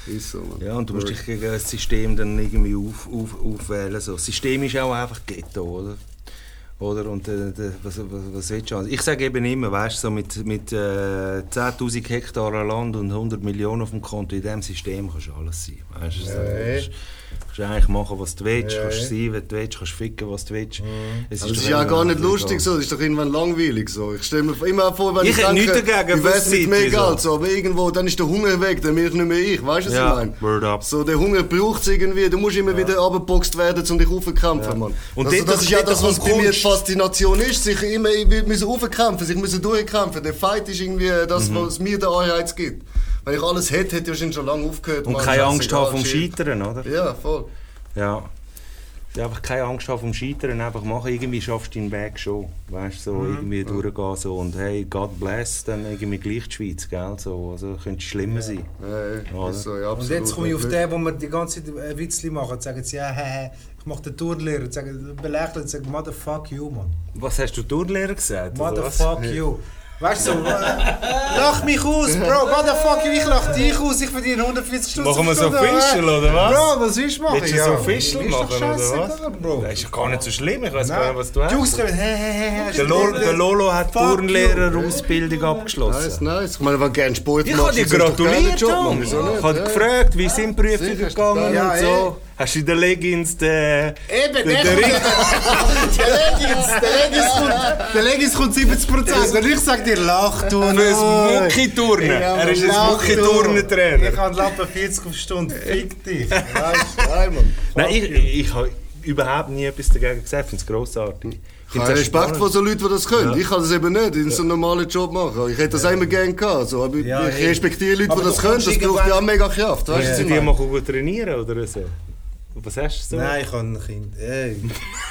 Ist so, Mann. Ja, und du musst dich gegen das System dann irgendwie auf, auf, aufwählen. So. Das System ist auch einfach Ghetto, oder? Oder? Und äh, was, was, was willst du? Ich sage eben immer, weißt so mit, mit äh, 10.000 Hektar Land und 100 Millionen auf dem Konto, in diesem System kannst du alles sein. Weißt? So, ja. Kannst, eigentlich machen, was du willst, Ja, kannst ja. sein, was du willst, kannst ficken, was du willst. Es Aber das ist ja gar nicht lustig so, das ist doch irgendwann langweilig so. Ich stelle mir immer vor, wenn Ich ich, denke, dagegen, für mit die mehr. Geld so, aber irgendwo, dann ist der Hunger weg, dann bin ich nicht mehr ich, weißt du, was Ja, ich meine? word up. So, der Hunger braucht es irgendwie, du musst immer wieder abgeboxt werden, um dich aufzukämpfen, Mann. Und also, dort- das ist ja das, was bei mir die. Faszination ist, sich immer müssen aufkämpfen, sich müssen durchkämpfen. Der Fight ist irgendwie das, Mhm. was mir den Anreiz gibt. Wenn ich alles hätte, hätte ich wahrscheinlich schon lange aufgehört. Und Mann, keine Angst haben vom. Scheitern, oder? Ja, voll. Ja. Ja, einfach keine Angst haben vom Scheitern, einfach machen. Irgendwie schaffst du deinen Weg schon. Weißt du, so irgendwie durchgehen. So. Und hey, God bless, dann irgendwie gleich die Schweiz, gell? So, also könnte schlimmer sein. Ja, ist so, ja, Und jetzt komme ich auf den, wo wir die ganze Zeit äh, Witzli machen. Sagen sie, ja, hä, hä, ich mache den Turnlehrer. Sagen, belächeln und sagen, motherfuck you, man. Was hast du Turnlehrer gesagt? Motherfuck you. Weißt du, so, äh, lach mich aus, Bro. Motherfuck you, ich lach dich aus. Ich verdiene 140 Stunden. Machen wir so. Official, oder was? Bro, was willst du machen? Willst du so doch machen, oder was? Bro. Das ist ja gar nicht so schlimm, ich weiß gar nicht, was du Die hast. Jungs kommen, hä, hä, hä. Der Lolo, der Lolo hat. Turnlehrerausbildung Nice, abgeschlossen. nice. Ich meine, wenn du gerne Sport Ich machst, habe dir gratuliert. Tom. Ich habe gefragt, wie sind die Prüfungen gegangen und so. Ja, Hast du in den Leggings den... Eben, der, der, der, der, Leggings, kommt, der Leggings kommt 70%. Und ich sag dir, lach du Fürs nur. Mucki-Turnen. Ja, Er ist ein. Mucki-Turnen-Trainer. Ich habe Lappen 40 auf Stunde. Fick dich. Weißt du? Nein, Mann. Nein, ich, ich habe überhaupt nie etwas dagegen gesagt. Ich finde es grossartig. Ich habe Respekt vor so Leuten, die das können. Ich kann das eben nicht in so einem normalen Job machen. Ich hätte das immer gerne gehabt. So. Aber Ja, ich respektiere Leute, Aber die das können. Das braucht ja auch mega Kraft. Weißt was du, die mal gut trainieren oder so? Was hast du so? Nein, ich habe ein Kind. Ey.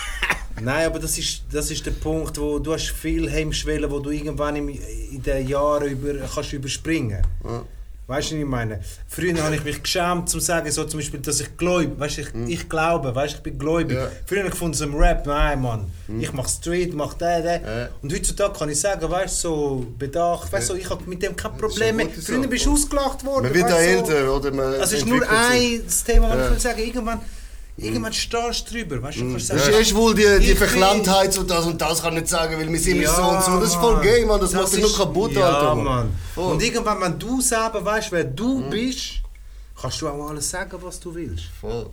Nein, aber das ist, das ist der Punkt, wo du hast viel Hemmschwellen, wo du irgendwann im, in den Jahren über, kannst überspringen. Ja. Weißt du, was ich meine? Früher habe ich mich geschämt, zum sagen, so zum Beispiel, dass ich glaube, weißt du, ich, ich glaube, weißt ich bin gläubig. Ja. Früher habe ich gefunden, so im Rap, nein, Mann, ich mache Street, mache den, den. Ja. Und heutzutage kann ich sagen, weißt du, so bedacht, weißt du, so, ich habe mit dem kein Problem mehr. Früher bist du ausgelacht worden. Man wird weißt du, so. älter, oder? Man Also es ist nur ein das Thema, was Ja. ich will sagen. Irgendwann, irgendwann stehst du drüber. Weißt du, du kannst Das ist erst wohl die, die Verklemmtheit, so das und das kann ich nicht sagen, weil wir sind nicht so und so. Das ist voll gay, Mann. Das, macht dich nur ist- kaputt, ja, Alter. Mann. Voll. Und irgendwann, wenn du selber weißt, wer du bist, kannst du auch alles sagen, was du willst. Voll.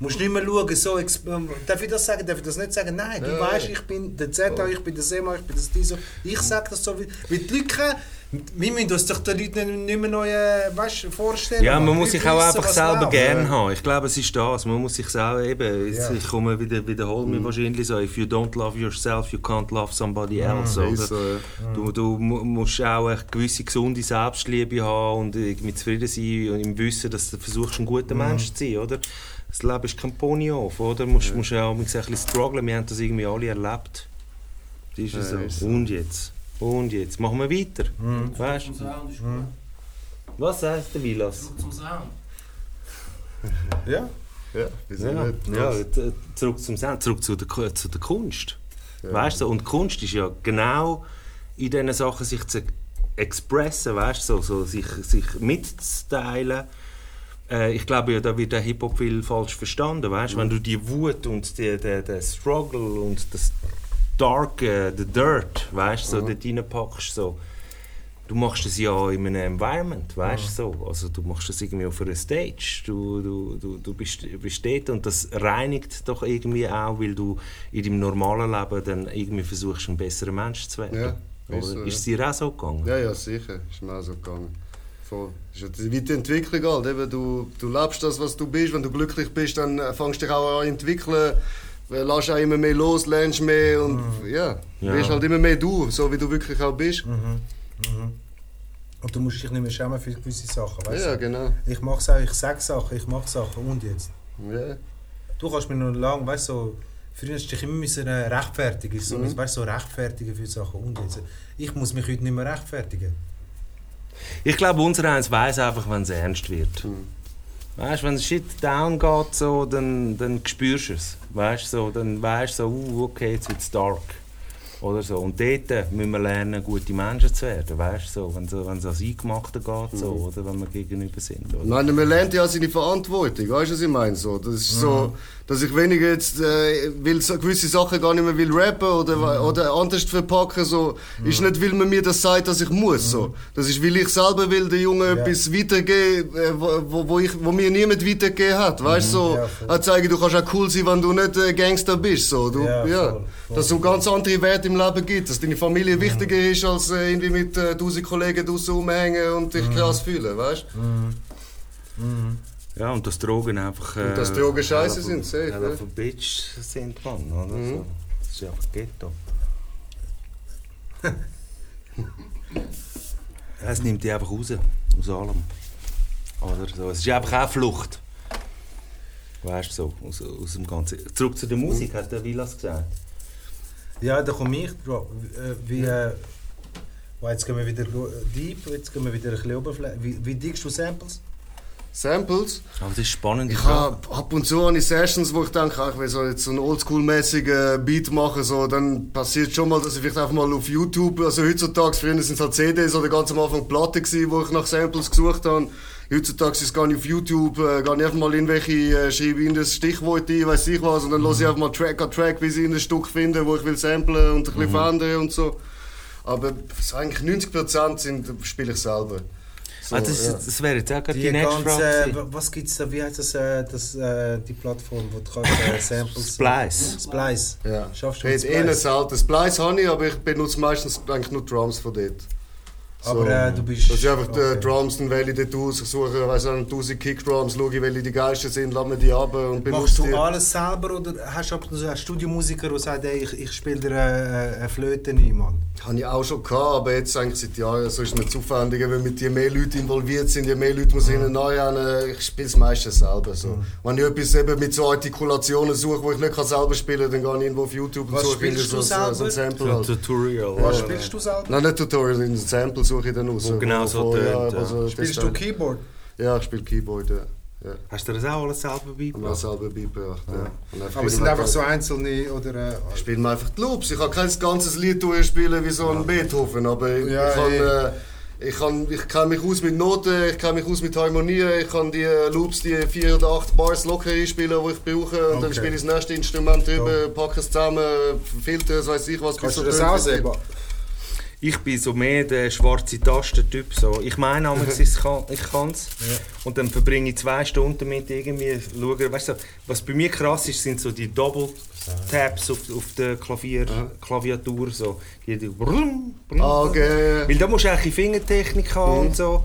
Du musst nicht mehr schauen, so, ähm, darf ich das sagen, darf ich das nicht sagen? Nein, du Ja, weißt, ja. ich bin der Zeta, ich bin der Sema, ich bin das Diso. Ich sage das so, wie, wie die Leute. Wir müssen uns doch den Leuten nicht, mehr neu äh, weißt, vorstellen. Ja, man muss sich auch einfach selber läuft. gern haben. Ich glaube, es ist das. Man muss sich selber eben, jetzt, Ja. Mhm. ich komme wieder, wiederhole mich wahrscheinlich so, if you don't love yourself, you can't love somebody else. Ist Oder? so, ja. Du, du mu- musst auch eine gewisse gesunde Selbstliebe haben und irgendwie zufrieden sein und im Wissen, dass du versuchst, ein guter Mensch zu sein, oder? Das Leben ist kein Pony auf, oder? Du musst, musst auch ein bisschen strugglen. Wir haben das irgendwie alle erlebt. Das ist Ja, so. ist so. Und jetzt? Und jetzt? Machen wir weiter. Weißt Zum du? Sound ist gut. Was heißt der Vilas? Zurück zum Sound. Ja. Ja, wir sind Ja, nicht ja, t- zurück zum Sound, zurück zu der, zu der Kunst. Ja. Weißt du, und Kunst ist ja genau in diesen Sachen sich zu expressen, weißt du, so, so sich, sich mitzuteilen. Äh, ich glaube ja, da wird der Hip-Hop viel falsch verstanden, weißt du, wenn du die Wut und die, die, den Struggle und das Dark, äh, the Dirt, weißt du, so dort reinpackst, so. Du machst das ja in einem Environment, weißt du, so. Also du machst das irgendwie auf einer Stage. Du, du, du, du bist, bist dort und das reinigt doch irgendwie auch, weil du in deinem normalen Leben dann irgendwie versuchst, ein besserer Mensch zu werden. Ja, Oder? ist so, ja. es dir auch so gegangen? Ja, ja, sicher. Ist mir auch so gegangen. Voll. Ist ja die Weiterentwicklung halt. Eben, du, du lebst das, was du bist. Wenn du glücklich bist, dann äh, fängst du dich auch an zu entwickeln. Äh, Lässt auch immer mehr los, lernst mehr und ja, Ja. wirst halt immer mehr du, so wie du wirklich auch bist. Und du musst dich nicht mehr schämen für gewisse Sachen, weißt Ja, du? genau. Ich mache Sachen, ich sage Sachen, ich mache Sachen und jetzt. Ja. Du kannst mir noch lange, weißt du, so, früher hast du dich immer müssen, äh, rechtfertigen, so, Mhm. weißt du, so rechtfertigen für Sachen und jetzt. Ich muss mich heute nicht mehr rechtfertigen. Ich glaube, unser eins weiß einfach, wenn es ernst wird. Weißt wenn Shit down geht, so, dann, dann spürst du es. Weißt so, dann weißt du so, uh, okay, jetzt wird es dark. Oder so. Und dort müssen wir lernen, gute Menschen zu werden. Weißt du, so, wenn es so, ans Eingemachte geht, so, oder wenn wir gegenüber sind. Oder? meine, man lernt ja seine Verantwortung, weißt du, was ich meine? So, das ist so, dass ich weniger jetzt äh, will so gewisse Sachen gar nicht mehr will rappen oder, oder anders verpacken, so, ist nicht, weil man mir das sagt, dass ich muss, so. Das ist, weil ich selber will den Jungen Ja. etwas weitergeben, äh, wo, wo, ich, wo mir niemand weitergegeben hat, weißt du, so. Ja, zeigen, du kannst auch cool sein, wenn du nicht äh, Gangster bist, so. Du, Ja, ja, voll, voll. Dass so ganz andere Werte im Leben gibt, dass deine Familie wichtiger ist, als äh, irgendwie mit äh, tausend Kollegen draussen rumhängen und dich krass fühlen, weißt Ja, und dass Drogen einfach. Und dass äh, Drogen scheiße hell sind, safe, ja. a Bitch sind, Mann. Oder? Mhm. So. Das ist einfach Ghetto. Ja, es nimmt dich einfach raus, aus allem. Oder so. Es ist einfach auch Flucht. Weißt du, so, aus, aus dem Ganzen. Zurück zu der Musik, hat der Vilas gesagt. Ja, da komme ich, Bro. Äh, Wie, äh, oh, jetzt gehen wir wieder deep, jetzt gehen wir wieder ein bisschen oberflächlich. Wie, wie dickst du Samples? Samples. Aber das ist spannend. Ich habe ab und zu habe ich Sessions, wo ich denke, ach, ich will so jetzt so einen oldschool-mäßigen Beat machen, so, dann passiert schon mal, dass ich vielleicht einfach mal auf YouTube, also heutzutage, früher sind es halt CDs oder ganz am Anfang Platten gewesen, wo ich nach Samples gesucht habe. Heutzutage ist es gar nicht auf YouTube, äh, gar nicht einfach mal irgendwelche, äh, schreibe in das Stichwort ein, weiß ich was, und dann höre ich einfach mal Track an Track, bis ich ein Stück finde, wo ich will samplen und ein bisschen verändern und so. Aber so eigentlich 90% sind, spiele ich selber. So, ah, das, ja. das wäre jetzt auch gerade die, Die nächste ganze, Frage. was gibt es da, wie heißt das, äh, das äh, die Plattform, wo du kannst äh, Samples... Splice. Splice. Ja. Schaffst du Ich mit eh Splice? selten. Splice habe ich, aber ich benutze meistens eigentlich nur Drums von dort. Aber äh, du bist... Das ist einfach die okay. Drums, dann wähle ich dort aus, ich suche weiss nicht, 1000 Kickdrums, schaue, welche die geilsten sind, lade mir die ab und Machst benutze du die. alles selber oder hast du einen Studiomusiker, der sagt, ey, ich, ich spiele dir eine, eine Flöte ein, Mann? Habe ich auch schon gehabt, aber jetzt eigentlich seit Jahren so ist es mir zu aufwendig, weil mit je mehr Leute involviert sind, je mehr Leute muss ich ihnen neu an. Ich spiele es meistens selber. So. Wenn ich etwas eben mit so Artikulationen suche, wo ich nicht kann selber spielen kann, dann gehe ich irgendwo auf YouTube und Was suche spielst irgendwie du so, so ein selber? Sample. So ein Halt. Tutorial. Was oder? spielst du selber? Nein, nicht Tutorial, ein Sample suche ich dann aus. Wo genau so wo- tönt, ja. also Spielst du Keyboard? Ja, ich spiele Keyboard, ja. ja. Hast du das auch alles selber beigebracht? selber beigebracht. Ja. Aber es sind einfach so einzelne oder... Äh, Ich spiele mir einfach die Loops. Ich kann kein ganzes Lied durchspielen wie so ein Beethoven, aber ich, Ja, ich, kann, äh, ich, kann, ich kenne mich aus mit Noten, ich kenne mich aus mit Harmonien, ich kann die äh, Loops, die vier oder acht Bars locker einspielen, die ich brauche und dann Okay. spiele ich das nächste Instrument drüber, packe es zusammen, Filter, das weiß ich was. kannst du das auch es selber? Ich bin so mehr der schwarze Tastentyp. So. Ich meine, amigs, ich kann ich kann's. Und dann verbringe ich zwei Stunden damit irgendwie schauen. Weißt du, was bei mir krass ist, sind so die Double Taps auf, auf der Klavier, Klaviatur. So. Die, die brum, brum, Ah, okay. ja. Weil da musst du eigentlich Fingertechnik haben und so.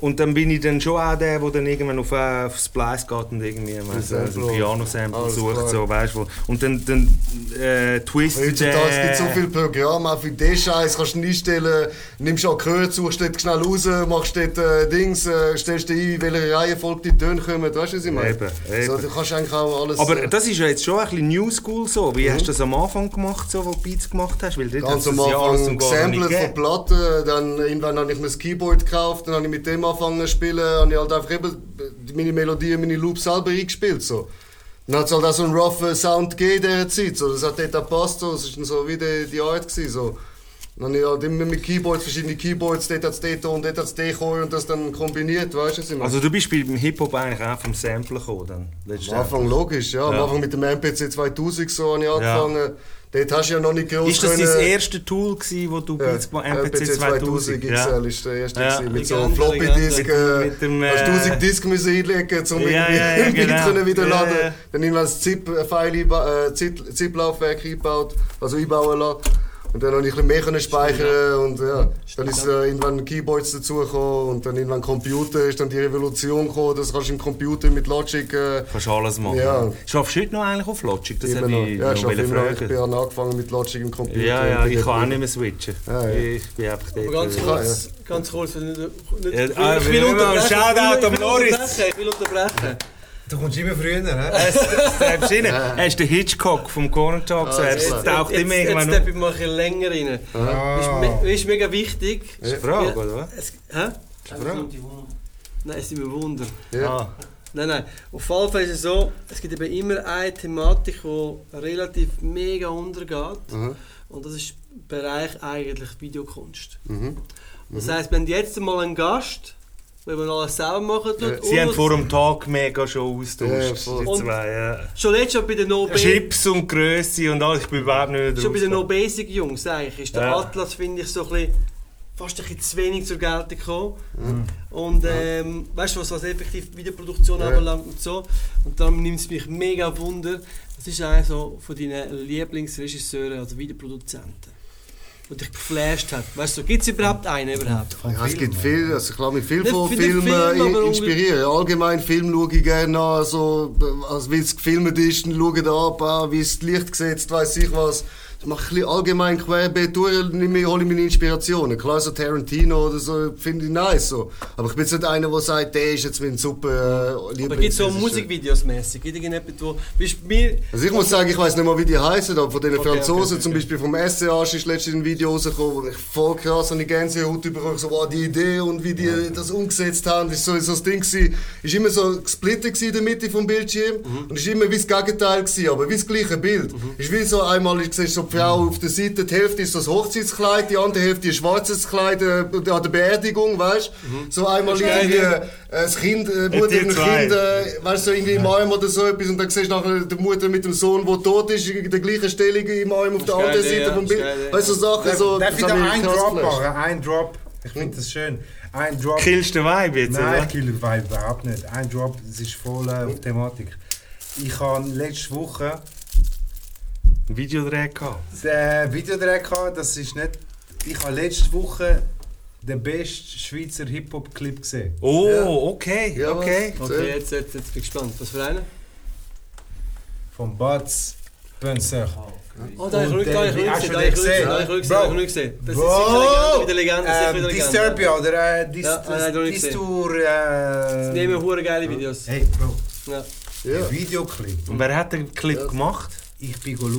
Und dann bin ich dann schon auch der, der dann irgendwann auf, äh, auf Splice geht und irgendwie weißt, ein Sample. Piano-Sample sucht. klar. So, weißt, wo, und dann, dann äh, twistet der- gibt es so viele Programme, auch für den Scheiß kannst du einstellen, nimmst auch Gehör, suchst dort schnell raus, machst dort äh, Dings, äh, stellst dir ein, in welcher Reihenfolge die Töne kommen, weißt du, was ich meine? Eben, eben. So, du kannst eigentlich auch alles... Aber äh, das ist ja jetzt schon ein bisschen New School so. Wie hast du das am Anfang gemacht, so, wo du Beats gemacht hast? Weil dort Ganz am Anfang nicht gesampelt von. Platten, dann irgendwann habe ich mir das Keyboard gekauft, dann habe ich mit dem angefangen zu spielen, habe ich halt einfach eben meine Melodie, meine Loops selber eingespielt. So. Dann hat es halt auch so einen roughen Sound gegeben in dieser Zeit, so. das hat dort gepasst, so. das war dann so wie die, die Art. Gewesen, so. Dann habe ich halt immer mit Keyboards, verschiedene Keyboards, dort hat es den Ton, dort hat es und das dann kombiniert, weißt du was ich meine? Also du bist beim Hip-Hop eigentlich auch vom Samplen gekommen dann? Am. Anfang logisch, ja. Am Ja. Anfang mit dem MPC 2000 so habe ich angefangen. Dort hast du ja noch nicht groß Ist das können... dein erste Tool, gewesen, wo du gemacht hast? MPC 2000? XL Ja. ist der erste Ja. gewesen, mit so Legende, Floppy Legende. Disk. Äh, Mit dem, hast äh, 1000 Disk müssen einlegen, um Ja, irgendwie ja, ja, ein genau. können wieder Ja, laden. ja. Dann das ZIP-File einba- äh, ZIP- ZIP-Laufwerk eingebaut, also einbauen lassen. Und dann habe ich ein bisschen mehr können speichern und ja, dann ist äh, irgendwann Keyboards dazugekommen und dann irgendwann Computer, ist dann die Revolution gekommen, das kannst du im Computer mit Logic äh, Kannst du alles machen. Ja. Schaffst du heute noch eigentlich auf Logic? Das immer habe noch. ich Ja, ich noch arbeite immer noch. Ich fragen. bin an angefangen mit Logic im Computer. Ja, ja, ich kann auch nicht mehr switchen. Ja, ja. Ich bin einfach dort. Ganz äh, kurz, ganz kurz, wenn du nicht, Ja, ich will- unterbrechen, Shoutout ich will- am ich will Loris. unterbrechen, Ich will unterbrechen. Du kommst immer früher, ne? Treibst rein. Er ist der Hitchcock vom Corner Talk. Ah, er jetzt- taucht jetzt, immer jetzt irgendwann steppe auf. ich mal ein bisschen länger rein. Ah. Ist, ist mega wichtig. Das ist eine Frage, oder was? Es, hä? Nur die Wunder. Nein, es ist immer Wunder. Ja. Ah. Nein, nein. Auf jeden Fall ist es so, es gibt eben immer eine Thematik, die relativ mega untergeht. Aha. Und das ist der Bereich eigentlich Videokunst. Mhm. Das heisst, wenn jetzt mal einen Gast, wenn man alles selber machen tut, Ja. Sie haben vor dem Tag mega schon Ja, austauscht. die zwei, ja. Schon letztes Jahr bei den No Chips und Grösse und alles. Ich bin überhaupt nicht schon bei den No. Basic Jungs eigentlich, ist der Ja. Atlas, finde ich, so ein bisschen, fast ein bisschen zu wenig zur Geltung gekommen. Mhm. Und ähm, weißt du, was, was effektiv Videoproduktion Ja. anbelangt und so. Und darum nimmt es mich mega Wunder. Das ist einer so von deinen Lieblingsregisseuren, also Videoproduzenten. Und dich geflasht hat. Weißt du, gibt es überhaupt einen überhaupt? Ja, es gibt viel, also ich lasse mich viel von Filmen Film, inspirieren. Allgemein Film schaue ich gerne an, so, also wie es gefilmt ist, schaue ich da ab, ah, wie es Licht gesetzt, weiss ich was. Ich mache ein bisschen allgemein querbeet durch, nehme- hole meine Inspirationen. Klar, so Tarantino oder so, finde ich nice. So. Aber ich bin jetzt nicht einer, der sagt, der ist jetzt mein super äh, Aber gibt es so. Musikvideos mäßig? Gibt es irgendetwas, wo. Bist mir. Also ich muss sagen, ich weiß nicht mal, wie die heißen, aber von den Okay, Franzosen, okay, okay. zum Beispiel vom SCH ist letztens ein Video rausgekommen, wo ich voll krass an die Gänsehaut bekommen so wow, die Idee und wie die das umgesetzt haben, das ist so, so das Ding gewesen, ist immer so gesplittet in der Mitte vom Bildschirm Mhm. und ist immer wie das Gegenteil gewesen, aber wie das gleiche Bild. Ist wie so einmal, ich sehe so Frau auf der Seite, die Hälfte ist das Hochzeitskleid, die andere Hälfte ist schwarzes Kleid äh, an der Beerdigung, weißt So einmal irgendwie äh, das Kind, äh, Mutter und zwei. Kind, äh, weißt du, so irgendwie im Arm oder so etwas und dann siehst du nachher die Mutter mit dem Sohn, der tot ist, in der gleichen Stellung im Arm auf der anderen ja, Seite ja, vom das Bild. ja. Weißt du, so Sachen so. Darf ich das da einen Drop machen? Ein Drop. Ich finde das schön. Ein Drop. Killst du den Vibe jetzt, Nein, oder? ich kill den Vibe überhaupt nicht. Ein Drop, es ist voll äh, auf Thematik. Ich habe letzte Woche Ein Videodreh gehabt. das Videodreh gehabt, das ist nicht... Ich habe letzte Woche den besten Schweizer Hip-Hop-Clip gesehen. Oh, okay, Ja, okay. was? Okay, jetzt, jetzt, jetzt bin ich gespannt. Was für einen? Von Buds Spencer. Oh, da habe ich nicht da habe ich gesehen. Da habe ich nicht gesehen. gesehen? Da habe ich. Das ist sicher eine Legende. Das ist Ähm, eine Legende. Disturbia oder äh, Ja, ah. Distur... Das Äh, nehmen hure geile Videos. hey Bro, Ja. Ja. der Videoclip. Und wer hat den Clip Ja. gemacht? Ich bin schauen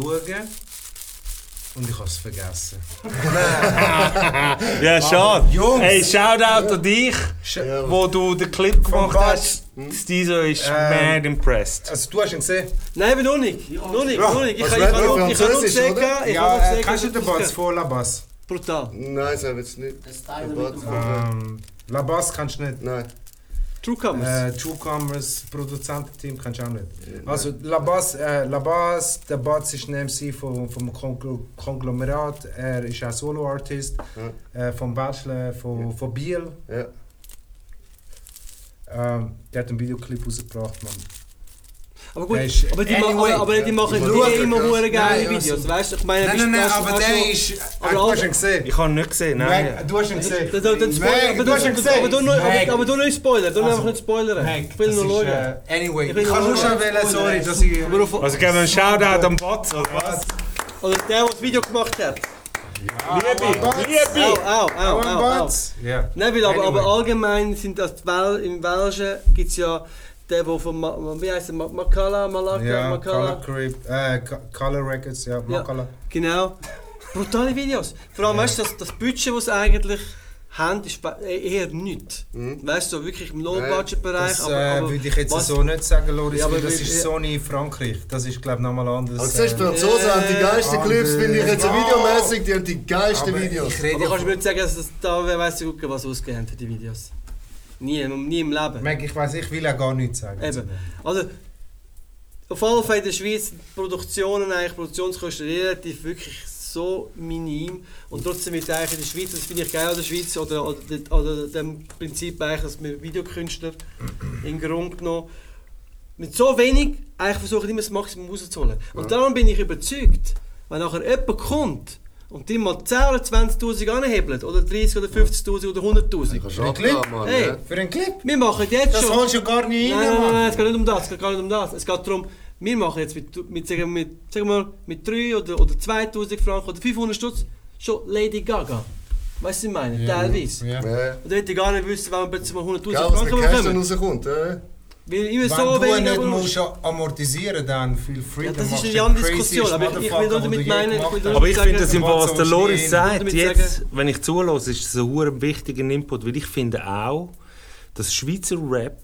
und ich habe es vergessen. Ja, schade. Jungs. Hey, Shoutout an dich, Ja, wo du den Clip gemacht hast. Stizo ist Ähm, mad impressed. Also du hast ihn gesehen? Nein, aber noch nicht. Noch nicht, Ja. noch nicht. Noch noch ich habe noch gesehen. ja, äh, kannst du den Bass vor La Bass? Brutal. Nein, das habe ich jetzt nicht. Ähm, La Bass kannst du nicht. Nein. Truecomers. Äh, Truecomers Produzententeam kannst du auch nicht. Also La Bass, äh, La Bass der Batz ist ein MC vom, vom Kongl Konglomerat. Er ist auch Solo-Artist äh, vom Bachelor von, von Biel. Ja. Ähm, der hat einen Videoclip rausgebracht, Mann. Aber gut, der ist- aber die, Anyway, machen, aber die machen ja. die immer hure geile Nein, Videos. Weißt du, ich meine, Nein, nein, nein, aber der ist. aber du hast ihn gesehen. Ich habe ihn nicht gesehen, nein. Meg, du hast ihn gesehen. Meg, aber du hast ihn gesehen. aber du aber- aber du nicht spoilern, du Also, einfach nicht spoilern. Meg, Ich will nur ist, schauen. Anyway, Ich kann nur schon wählen, sorry, dass ich. Also geben wir einen Shoutout am Bot, oder was? oder der, der das Video gemacht hat. Liebe, Liebe! Au, au, au, Au. Ja. Nein, weil aber, allgemein sind das im Welschen gibt es ja den, der von wie heißt der? Ma- Makala, Malaka, Ja, Makala. Color, äh, Co- Color Records, ja, Makala. Genau. Brutale Videos. Vor allem, weißt du, das, das Budget, das sie eigentlich haben, ist be- eher nichts. Weißt du, so wirklich im Low-Budget-Bereich. Das aber, äh, aber würde ich jetzt was- so nicht sagen, Loris, Ja, aber weil das ist ja. Sony Frankreich. Das ist, glaube ich, nochmal anders. Also siehst du, die äh, Franzosen haben die geilsten Ja, Clips, finde ich jetzt ja. videomäßig, die haben die geilsten aber Videos. Ich rede Aber kannst du mir nicht sagen, dass das da, wer weiß gucken, was ausgegeben haben für die Videos? Nie, nie im Leben. Meg, ich weiß, ich will auch gar nichts sagen. Eben. Also, auf alle Fälle in der Schweiz sind die Produktionen, eigentlich Produktionskosten relativ wirklich so minim und trotzdem wird eigentlich in der Schweiz, das finde ich geil an der Schweiz oder, oder, oder dem Prinzip eigentlich, dass wir Videokünstler im Grunde genommen mit so wenig eigentlich versuchen immer das Maximum rauszuholen. Und darum bin ich überzeugt, wenn nachher jemand kommt und die mal 10 oder 20'000 anhebelt oder 30 oder 50'000 oder 100'000 Kannst Für den Clip? Mann. Hey. ja. Für einen Clip? wir machen jetzt Das schon... holst du gar nicht Nein, rein, nein, nein, Mann. es geht nicht um das. Es geht gar nicht um das. Es geht darum, wir machen jetzt mit, mit, sagen, wir, mit, sagen wir, mal, mit 3 oder, oder 2000 Franken oder 500 Stutz schon Lady Gaga. Weißt du, was ich meine? Teilweise. Ja. Ja. Und da hätte ich gar nicht wissen, wenn wir plötzlich mal 100'000 Gell, was Franken der Cash dann bekommen. rauskommt. Ja. Weil immer Wenn so du wenig... nicht musst amortisieren dann feel free. Ja, das ist eine andere Diskussion, aber ich- ich will nur damit meinen, ich Aber ich finde das im Fall, was der Loris sagt, jetzt, wenn ich zulasse, ist das ein wichtiger Input, weil ich finde auch, dass Schweizer Rap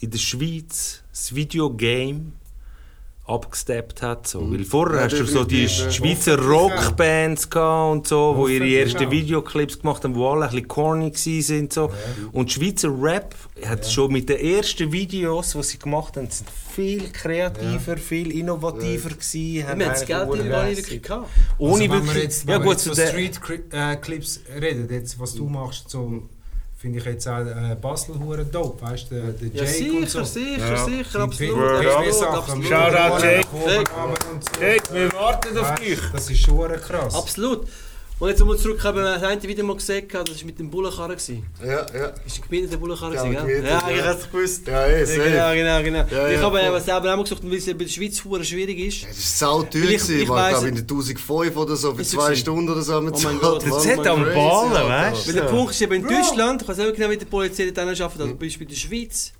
in der Schweiz das Videogame abgesteppt hat. So. Weil vorher Ja, hast du so die ja. Schweizer Rockbands gehabt und so, wo ihre ersten. Videoclips gemacht haben, die alle ein bisschen corny waren. So. Und Schweizer Rap hat schon mit den ersten Videos, die sie gemacht haben, sind viel kreativer, viel innovativer gewesen. Wir haben das Geld lässig- wirklich gehabt. Ohne also, wenn wirklich... wir jetzt, ja, wenn wir gut, jetzt zu von der- Street Cri- äh, Clips reden, jetzt, was du machst, so, finde ich jetzt auch äh, Basel hure dope, weißt du, der, der Ja, Jake und sicher, so. sicher, Ja. sicher, absolut. Absolut. Shoutout, Jake. Jake, wir warten auf Weißt, dich. Das ist schon krass. Absolut. Und jetzt mal zurückkommen, wir haben das eine Video mal gesehen, das war mit dem Bullenkarren. Ja, ja. Ist ein gemieteter Bullenkarren, Ja, gell? Ja, ja. ich hab's gewusst. Ja, eh, Ja, genau, genau, genau. Ja, ich ja, habe aber selber auch mal gesagt, weil es ja bei der Schweiz hure schwierig ist. Das ist sau teuer, Weil ich- gewesen, ich Ich glaube, in den 1005 oder so, für zwei gewesen. Stunden oder so wir Oh mein Gott. Das hat am Ballen, weißt Weil der Punkt ist eben in Deutschland, ich weiß nicht genau, wie die Polizei dann arbeitet, aber Beispiel in der Schweiz,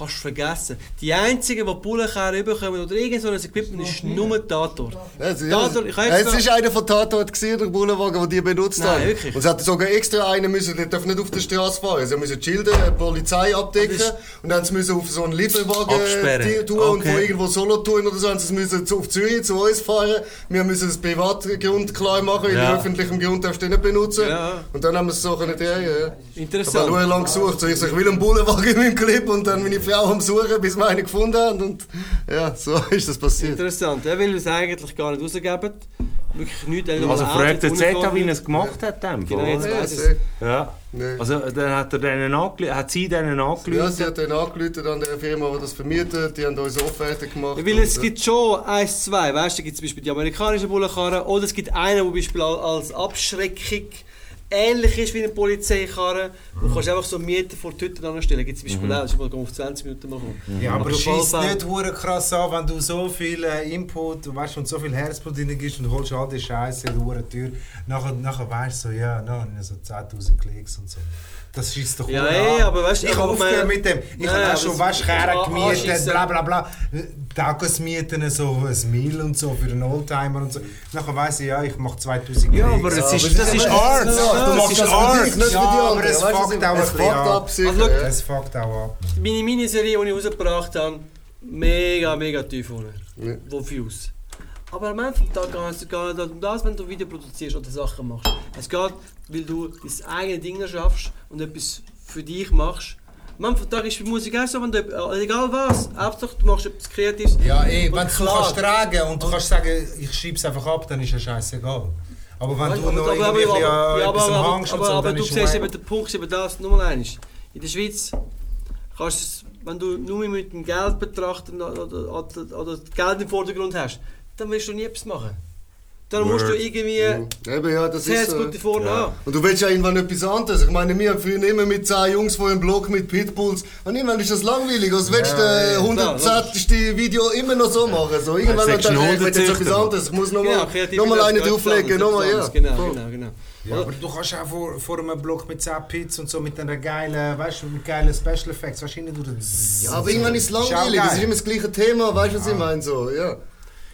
kannst du vergessen. Die einzigen, die Bullenkarren bekommen oder irgend so ein Equipment, ist nur Tatort. Ja, es, ist einer von Tatort gesehen, der Bullenwagen, den die benutzt Nein, haben. wirklich? Und es hat sogar extra einen müssen, der darf nicht auf der Straße fahren. Sie müssen die Schilder, die Polizei abdecken und dann sie müssen auf so einen Lieferwagen äh, tun und Okay. von irgendwo Solo tun oder so. Und sie müssen auf Zürich zu uns fahren. Wir müssen das Privatgrund klar machen, weil Ja. den öffentlichen Grund darfst du nicht benutzen. Ja. Und dann haben wir es so können drehen. Ja. Ich habe Interessant. nur lange gesucht. So, ich sag, ich will einen Bullenwagen in meinem Clip und dann meine Frau am Suchen, bis wir einen gefunden haben. Und ja, so ist das passiert. Interessant, ja, weil wir es eigentlich gar nicht rausgeben. wirklich nichts. Also fragt der Zeta, wie er es gemacht hat. Dem, Genau, jetzt Ja, weiss ja. Nee. Also dann hat, er denen hat sie denen Ja, angelüht. sie hat dann angerufen an der Firma, die das vermietet. Die haben uns eine Offerte gemacht. Ja, weil es Und, äh, gibt schon eins, zwei, weißt du, da gibt es zum Beispiel die amerikanischen Bullenkarren oder es gibt einen, der zum Beispiel al- als Abschreckung ähnlich ist wie eine Polizeikarre. Du kannst einfach so Mieter vor die Hütte anstellen. Gibt es zum Beispiel auch, das mal auf 20 Minuten machen. Ja, aber Aber schießt nicht hure krass an, wenn du so viel äh, Input weißt, und so viel Herzblut drin gibst und holst all die Scheiße in hure Tür. Nachher, nachher weißt du so, ja, no, so 10.000 Klicks und so. Das schießt doch Ja, ey, aber weißt du, ich ich habe hab aufgehört mit dem. Ich Nein, habe auch schon an- gemietet, bla bla bla. Tages mieten, so ein Meal und so für einen Oldtimer und so. Nachher weiss ich, ja, ich mache 2000 Ja, aber es aber ist, das ist Art. Du Das machst das Art. Ja, aber es fuckt auch ein bisschen ab. Es fuckt auch ab. Meine Miniserie, die ich rausgebracht habe, mega, mega tief unten. Wo Views. Aber am Ende des Tages geht es gar nicht um das, wenn du Video produzierst oder Sachen machst. Es geht, weil du dein eigenes Ding schaffst und etwas für dich machst. Am Ende des Tages ist bei Musik auch so, wenn du, äh, egal was, Hauptsache du machst etwas Kreatives. Ja, eh, Und wenn du kannst tragen und du kannst sagen, ich schiebe es einfach ab, dann ist es scheißegal. Aber wenn Weißt du noch irgendwie aber, bisschen aber, an ja, etwas aber, am aber, hängst und aber, so, aber dann du ist siehst eben, der Punkt eben das, nochmal eines. In der Schweiz kannst du es, wenn du nur mit dem Geld betrachten oder, oder, oder, oder Geld im Vordergrund hast, dann wirst du nie etwas machen. Dann musst du irgendwie. Eben, ja, das das Herz ist gut so. vorne Ja. haben. Und du willst ja irgendwann etwas anderes. Ich meine, wir haben früher immer mit 10 Jungs vor dem Block mit Pitbulls. Und irgendwann ist das langweilig. Also willst du Ja, äh, ja, 110. Video immer noch so machen. So, irgendwann Ja, dann ich, ich will jetzt etwas anderes. Ich muss nochmal Genau, noch mal Kreativität eine geht drauflegen. Nochmal, ja. Genau, genau, genau. Ja, aber du kannst auch vor, vor einem Block mit 10 Pits und so mit einer geilen, weißt du, mit geilen Special Effects, hinten durch den Ja, aber irgendwann ist es langweilig. Es ist immer das gleiche Thema. Weißt du, was ich meine? So, ja.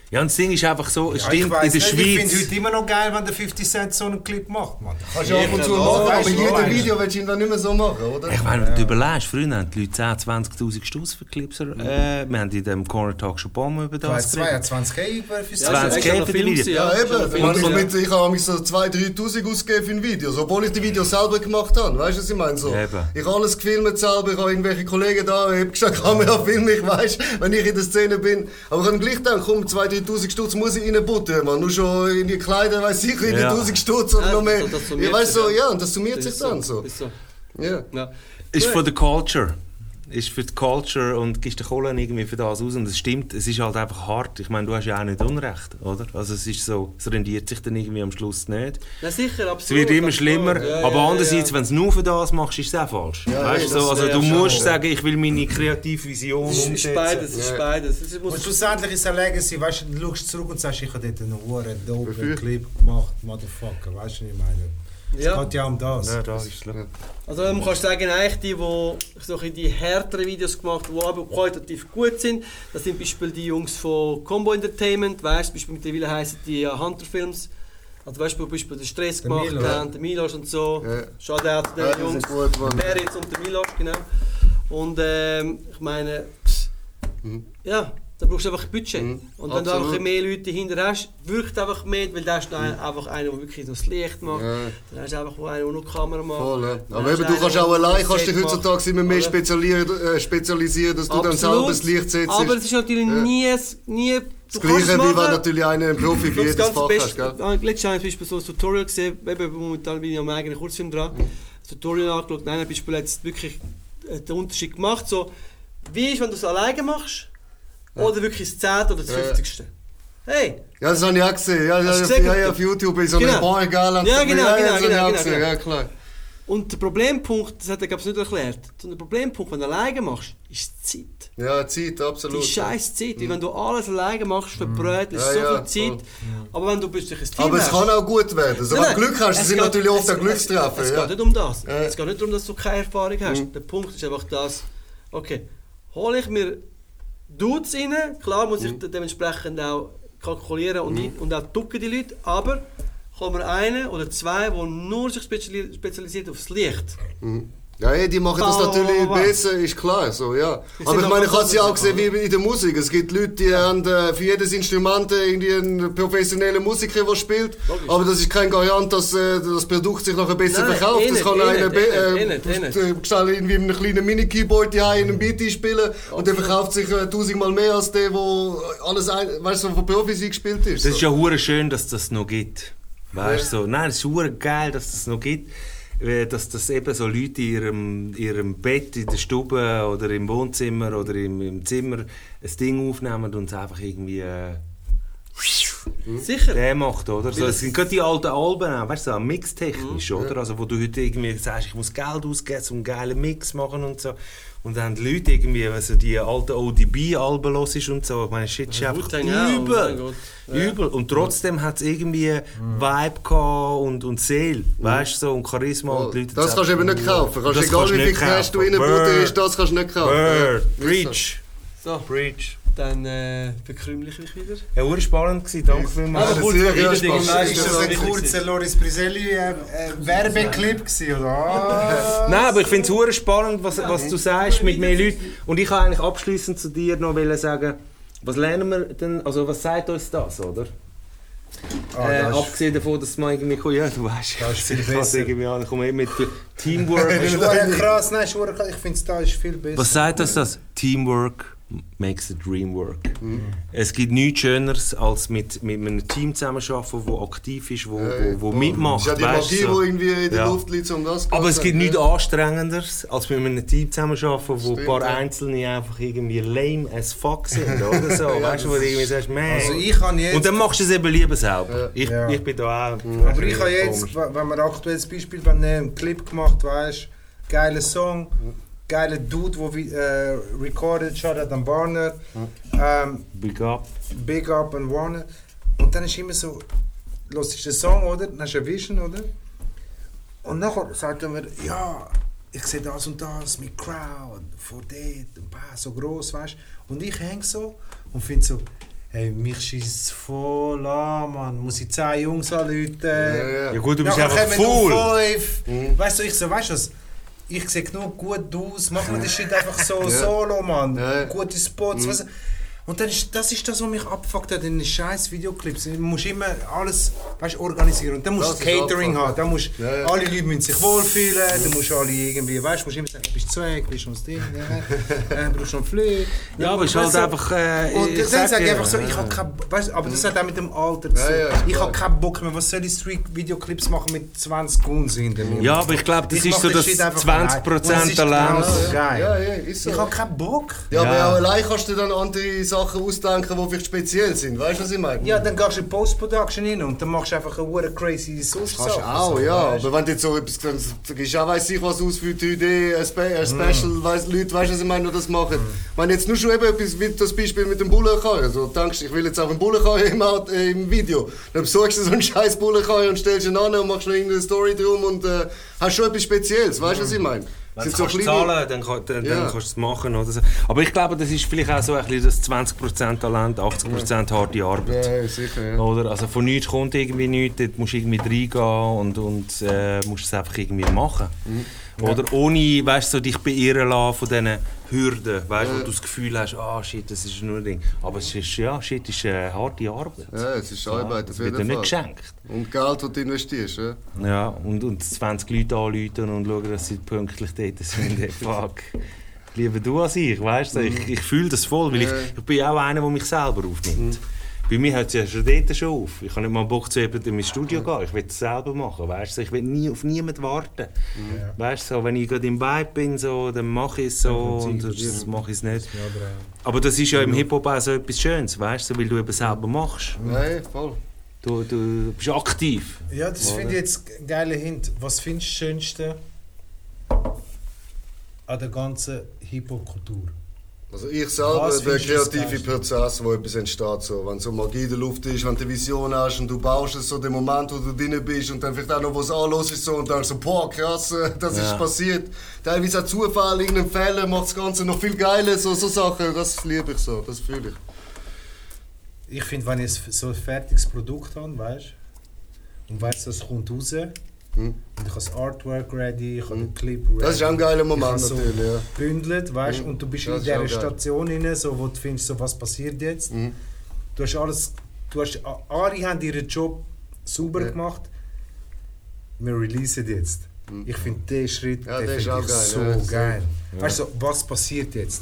Ja, und das Ding ist einfach so, es Ja, ich stimmt, in der nicht, Ich finde Schweiz... heute immer noch geil, wenn der 50 Cent so einen Clip macht, Mann. Kannst du ab und zu Ja, machen, aber du. Video willst du ihn dann nicht mehr so machen, oder? Ich meine, wenn du überlegst, früher haben die Leute 10, 20'000 Stutz für Clips. Äh, wir haben in dem Corner Talk schon ein paar Mal über das. 22k über für Ja, 20 ist extra K noch für die Film Video. gewesen, Ja, eben. noch Ich, mit, ich habe mich so 2'000, 3'000 ausgegeben für ein Video, obwohl ich die Videos selber gemacht habe. Weißt du, was ich meine? So, Eben. ich habe alles gefilmt selber, ich habe irgendwelche Kollegen da, ich habe gesagt, Kamera film ich, weißt wenn ich in der Szene bin. Aber ich habe gleich gedacht, komm, 2'000, 3'000 Stutz muss ich reinbuttern, man. Nur schon in die Kleider, weiß ich, in die Ja. 1000 Stutz oder Ja, noch mehr. das- das summiert Ich weiß sich, so, ja. ja, und das summiert Das sich ist dann so. Ist so. Ja. Ja. Ist für die Culture. Ist für die Culture und gibst den Kohlen irgendwie für das aus. Und es stimmt, es ist halt einfach hart. Ich meine, du hast ja auch nicht Unrecht, oder? Also es ist so, es rendiert sich dann irgendwie am Schluss nicht. Ja, sicher, Es absolut. wird immer absolut. schlimmer, Ja, aber ja, andererseits, ja. wenn du es nur für das machst, ist es auch falsch. Ja, weißt du, so, also du musst sagen, ich will meine kreative Vision Es ist umsetzen. beides, es ist beides. Es muss Und schlussendlich ist es eine Legacy, weißt du, du schaust zurück und sagst, ich habe dort einen hohen dope Wofür? Clip gemacht, Motherfucker, weißt du, was ich meine? Ja. Es geht ja um das. Ja, das ist schlimm. Also man kann sagen, eigentlich die, die so die härteren Videos gemacht haben, die aber qualitativ gut sind, das sind zum Beispiel die Jungs von Combo Entertainment, weißt du, Beispiel mittlerweile heißen die ja Hunter Films. Also weißt du, zum Beispiel den Stress Der gemacht Milo, haben, der Milos und so. Ja. Shoutout zu Ja, den die Jungs. sind gut, Mann. Peritz und der Milos, genau. Und ähm, ich meine, pss, Mhm. ja, da brauchst du einfach Budget. Mhm, Und wenn du absolut. einfach mehr Leute dahinter hast, wirkt einfach mehr, weil da ist dann einfach einer, der wirklich das Licht macht. Ja. Dann hast du einfach einen, der noch die Kamera macht. Voll, ja. Dann Aber eben, du einen, kannst auch allein kannst dich heutzutage immer mehr spezialisieren, äh, spezialisieren, dass du dann Absolut. selber das Licht setzt. Aber es ist natürlich Ja. nie, nie das Gleiche, wie wenn natürlich einer ein Profi für jedes Fach Beste, hast, gell? Ah, Letztes Jahr habe ich zum Beispiel so ein Tutorial gesehen, eben momentan bin ich am eigenen Kurzfilm dran. Das Tutorial angeschaut, nein, zum Beispiel jetzt wirklich äh, den Unterschied gemacht, so, wie ist, wenn du es alleine machst, oder wirklich das 10. oder das Ja. 50. Hey, Ja, das habe ich auch gesehen. Ja, ja, ja, gesehen? ja, ja, auf YouTube in so einer Genau. Bar, gell? Ja, genau, ja, genau, genau, auch genau, genau. Ja, klar. und der Problempunkt, das hat er glaube ich nicht erklärt, sondern der Problempunkt, wenn du alleine machst, ist die Zeit. Ja, Zeit, absolut. Die scheiß Zeit, weil wenn du alles alleine machst, verbrät, ist Ja, so ja, viel Zeit. Aber wenn du plötzlich ein Team Aber es hast, kann auch gut werden. Also, wenn Nein, du Glück hast, es sind geht- natürlich oft es- auch Glückstreffer. Es, es ja. geht nicht um das. Ja. Mhm. Es geht nicht darum, dass du keine Erfahrung hast. Der Punkt ist einfach das, okay, hole ich mir Dudes rein, klar muss Mhm. ich de- dementsprechend auch kalkulieren und, ein- und auch ducken die Leute, aber kommen einen oder zwei, die nur sich speziali- spezialisiert aufs Licht. Mhm. Ja, ey, die machen das natürlich besser, ist klar, so, ja. Aber ich meine, ich habe es ja auch gesehen wie in der Musik. Es gibt Leute, die haben äh, für jedes Instrument irgendwie einen professionellen Musiker, der spielt. Logisch. Aber das ist kein Garant, dass äh, das Produkt sich nachher besser Nein, verkauft. eh Das nicht, kann eh einer nicht, be- eh äh, eh äh, irgendwie mit einem kleinen Mini-Keyboard die in einem Beat einspielen und der verkauft sich äh, tausendmal mehr als der, wo alles, ein, weißt du, so von Profis eingespielt ist. Das ist so. ja hure schön, dass das noch gibt. Weißt du, so. Nein, es ist hure geil, dass das noch gibt. Äh, Dass das eben so Leute in ihrem, ihrem Bett, in der Stube oder im Wohnzimmer oder im, im Zimmer ein Ding aufnehmen und es einfach irgendwie äh, Sicher. der macht, oder? So, es sind gerade die alten Alben auch, weißt du, so mixtechnisch, oder? Also wo du heute irgendwie sagst, ich muss Geld ausgeben, um einen geilen Mix machen und so. Und dann die Leute irgendwie, also die alten ODB-Alben los ist und so, ich meine, shit ist einfach auch, oh mein übel. Übel. Und trotzdem hat es irgendwie Vibe gehabt und, und Seele, weißt du, so, und Charisma und die Leute Das kannst du eben nicht kaufen. Kannst, Das egal kannst du wie viel nicht Cash du kaufen. reinbutterst, das kannst du nicht kaufen. Word, Ja, Preach. So, Preach. Dann äh, bekrümle ich mich wieder. Ja, war spannend gewesen, danke vielmals. Wieder spannend. Dinge. Ist das ein kurzer Loris Briselli äh, äh, Werbeclip gewesen, oder? Ah. Nein, aber ich finde es hure spannend, was, was du sagst mit mehr Leuten. Und ich kann eigentlich abschließend zu dir noch sagen, was lernen wir denn, also was sagt uns das, oder? Ah, äh, abgesehen davon, dass man irgendwie, kommt, ja, du weißt, Das ist ich besser. irgendwie an, ich komme eben mit Teamwork. Das ist krass, nein, ist verdammt krass. ich finde es da ist viel besser. was sagt uns das? Teamwork makes the dream work. Es gibt nichts Schöneres, als mit, mit einem Team zusammenzuarbeiten, das aktiv ist, wo, wo, wo mitmacht. Das ist ja die weißt du, Magie, so. die irgendwie in der Ja. Luft liegt, um das Aber es gibt nichts Ja. Anstrengenderes, als mit einem Team zusammenzuarbeiten, wo ein Stimmt, paar ja. Einzelne einfach irgendwie lame as fuck sind, oder so. weißt du, wo du irgendwie sagst, man. Also ich kann jetzt... und dann machst du es eben lieber selber. Ja. Ich, Ja. ich bin da auch. Aber ich habe jetzt, wenn wenn man aktuelles Beispiel, wenn du einen Clip gemacht weißt, geiler Song, geiler Dude, der äh, recorded, Shoutout an Warner, ähm, Big up. Big Up an Warner. Und dann ist immer so, los ist der Song, oder? Dann hast du eine Vision, oder? Und nachher sagt er mir, ja, ich sehe das und das mit Crowd, von dort, ein paar so gross, weißt du? Und ich hänge so und finde so, hey, mich schießt voll an, Mann. Muss ich 10 Jungs anrufen? Ja, ja. Ja gut, du bist Nachher einfach nur fünf. Weißt du, ich so, weißt du was? Ich sehe genug gut aus, mach mir das Shit einfach so solo, Mann. Gute Spots, weißt du? Und dann ist, das ist das, was mich abfuckt hat in den scheiß Videoclips. Du musst immer alles weißt, organisieren. Und dann musst Das du Catering haben. Dann musst, Ja, ja. Alle Leute müssen sich wohlfühlen. Dann musst alle irgendwie, weißt du, musst immer sagen, bist du zweig, bist du das Ding, ja. äh, brauchst du einen Flug. Ja, aber es ist halt du, einfach. Äh, und ich dann sag sage ich einfach so, ich habe keinen weißt, aber das hat auch mit dem Alter zu Ja, ja, tun. Ich habe keinen Bock mehr, was soll ich Street-Videoclips machen mit 20 Guns hinter mir? Ja, aber ich glaube, das Ich ist so das Shit einfach 20% allein. Und es ist Talent. Ja, ja, ist so. Ich habe keinen Bock. Ja, aber Ja. allein kannst du dann andere Sachen ausdenken, die vielleicht speziell sind. Weißt du, was ich meine? Ja, dann gehst du in Post-Production hin und dann machst du einfach eine hure crazy Sauce. Kannst du auch, ja. Aber wenn du jetzt so etwas, dann gibst auch weiss ich was aus für die Idee, ein, Spe ein Special, weiss, Leute, weißt du, was ich meine, die das machen. Wenn jetzt nur schon eben etwas wie das Beispiel mit dem Bullenkarren, so denkst, ich will jetzt auch einen Bullenkarren im, äh, im Video, dann besorgst du so einen scheiß Bullenkarren und stellst ihn an und machst noch irgendeine Story drum und äh, hast schon etwas Spezielles, weißt du, was ich meine? Wenn du kannst zahlen, dann, kann- dann, Ja. dann kannst du es machen. Oder so. Aber ich glaube, das ist vielleicht auch so ein bisschen das 20% Talent, 80% harte Arbeit. Ja, sicher, ja. Oder? Also von nichts kommt irgendwie nichts, dort musst du irgendwie reingehen und, und äh, musst es einfach irgendwie machen. Oder ohne weißt, so, dich beirren lassen von diesen Hürden, weißt, wo du das Gefühl hast, ah shit, das ist nur ein Ding. Aber es ist, ja, shit ist äh, harte Arbeit. Ja, es ist Arbeit, das auf wird dir nicht geschenkt. Und Geld, das du investierst, ja. Ja, und, und 20 Leute anrufen und schauen, dass sie pünktlich dort sind. Fuck. Lieber du als ich, weißt du? Ich, ich fühle das voll, weil ich, Ja. ich bin ja auch einer, der mich selber aufnimmt. Bei mir hört es ja schon dort schon auf. Ich habe nicht mal Bock zu jemandem in mein Studio gehen. Ich will es selber machen, weißt du? Ich will nie auf niemanden warten. Weißt du, so, wenn ich gerade im Vibe bin, so, dann mache ich es so und sonst mache ich es nicht. Aber das ist ja im Hip-Hop auch so etwas Schönes, weißt du? Weil du eben selber machst. Nein, voll. Du, du bist aktiv. Ja, das finde ich jetzt ein geiler Hint. Was findest du das Schönste an der ganzen Hip-Hop-Kultur? Also ich selber, Was der kreative? Prozess, wo etwas entsteht, so, wenn so Magie in der Luft ist, wenn du eine Vision hast und du baust es, so den Moment, wo du drin bist und dann vielleicht auch noch was anlos ist so und denkst so, boah krass, das Ja. ist passiert. Teilweise auch Zufall, irgendein Fehler macht das Ganze noch viel geiler, so, so Sachen, das liebe ich so, das fühle ich. Ich finde, wenn ich so ein fertiges Produkt habe, weißt und weißt, das kommt raus, Und ich habe das Artwork ready, ich habe den Clip ready. Mhm. Das ist auch ein geiler Moment so natürlich, ja. bündelt, weißt Mhm. und du bist Das in dieser. Station rein, so, wo du findest, so, was passiert jetzt. Mhm. Du hast alles, du hast, Ari haben ihren Job sauber Ja. gemacht. Wir releasen jetzt. Ich finde den Schritt Mhm. Ja, den auch ich geil, so ja, geil. Weißt du, so, was passiert jetzt?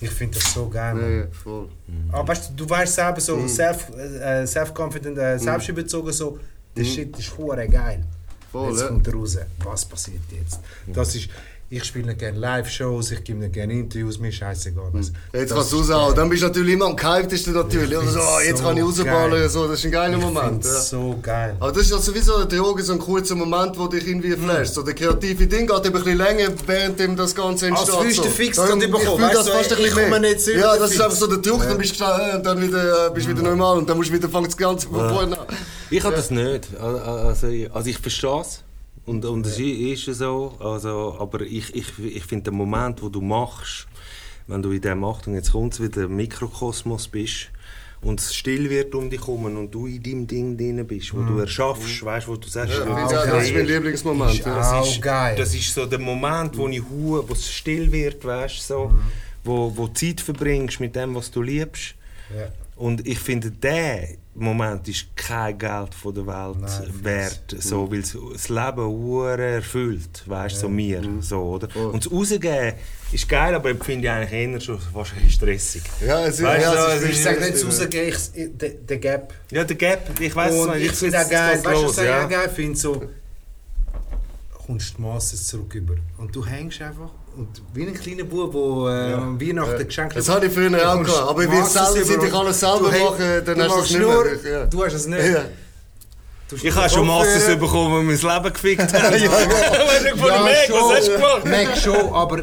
Ich finde das so geil. Ja, ja, voll. Aber weißt du, du weißt selber so Mhm. self, äh, self-confident, äh, selbstüberzogen, so, der Shit ist hure geil. Mhm. Voll, jetzt kommt er raus, was passiert jetzt? Das ist, ich spiele nicht gerne Live-Shows, ich gebe nicht gerne Interviews, mir ist scheißegal. Mhm. Jetzt kannst du raushauen. Dann bist du natürlich immer am gehyptesten natürlich. Ich Oder so, ah, jetzt so kann ich rausballen. geil. So, das ist ein geiler Ich Moment. Ja. so geil. Aber das ist ja sowieso eine Droge, so ein kurzer Moment, wo dich irgendwie flasht. So, der kreative Ding geht eben ein bisschen länger, während dem das Ganze entsteht. Als würdest so. du fix Dann- bekommen, weißt das du, fast ein ich bisschen mehr. komme nicht zurück, Ja, das ist einfach so der Druck, dann bist du äh, dann wieder, äh, bist wieder normal und dann musst du wieder fangen das Ganze von vorne an. Ich habe das nicht. Also, also ich verstehe es. Und, und es ist ja so. Also, aber ich, ich, ich finde den Moment, wo du machst, wenn du in dem Achtung, jetzt kommt wieder Mikrokosmos bist und es still wird um dich herum und du in deinem Ding drin bist, wo du erschaffst, weißt wo du sagst, Ja, du das bist ist mein. Lieblingsmoment. Ist Ja. auch geil. Das ist so der Moment, wo ich hu, wo es still wird, weißt so, wo, wo du Zeit verbringst mit dem, was du liebst. Ja. Und ich finde, der Moment ist kein Geld von der Welt Nein, wert, so, weil es das Leben hure erfüllt, weißt so mir, so, oder? Und das Rausgeben ist geil, aber ich finde ich eigentlich eher schon bisschen stressig. Ja, es ist, Weißt ja, du, es es ist, Ich sage nicht zu rausgehen, ich, der, der Gap. Ja, der Gap, ich weiß Und ich finde auch geil, weißt du, was ich ja. auch geil finde? So, kommst die Masses zurück über. Und du hängst einfach. Und wie ein kleiner Bub, der äh, am Weihnachten Geschenke Das hatte ich früher auch gehabt, aber wie Masses selber sind, ich alles selber du machen, dann du hast du machst nicht nur. Ja. Du hast es nicht. Ja. Du Ich habe schon. Masses bekommen, weil wir mein Leben gefickt haben. Ja, Wenn ich von Ja, schon. was hast du gemacht? Merk schon, aber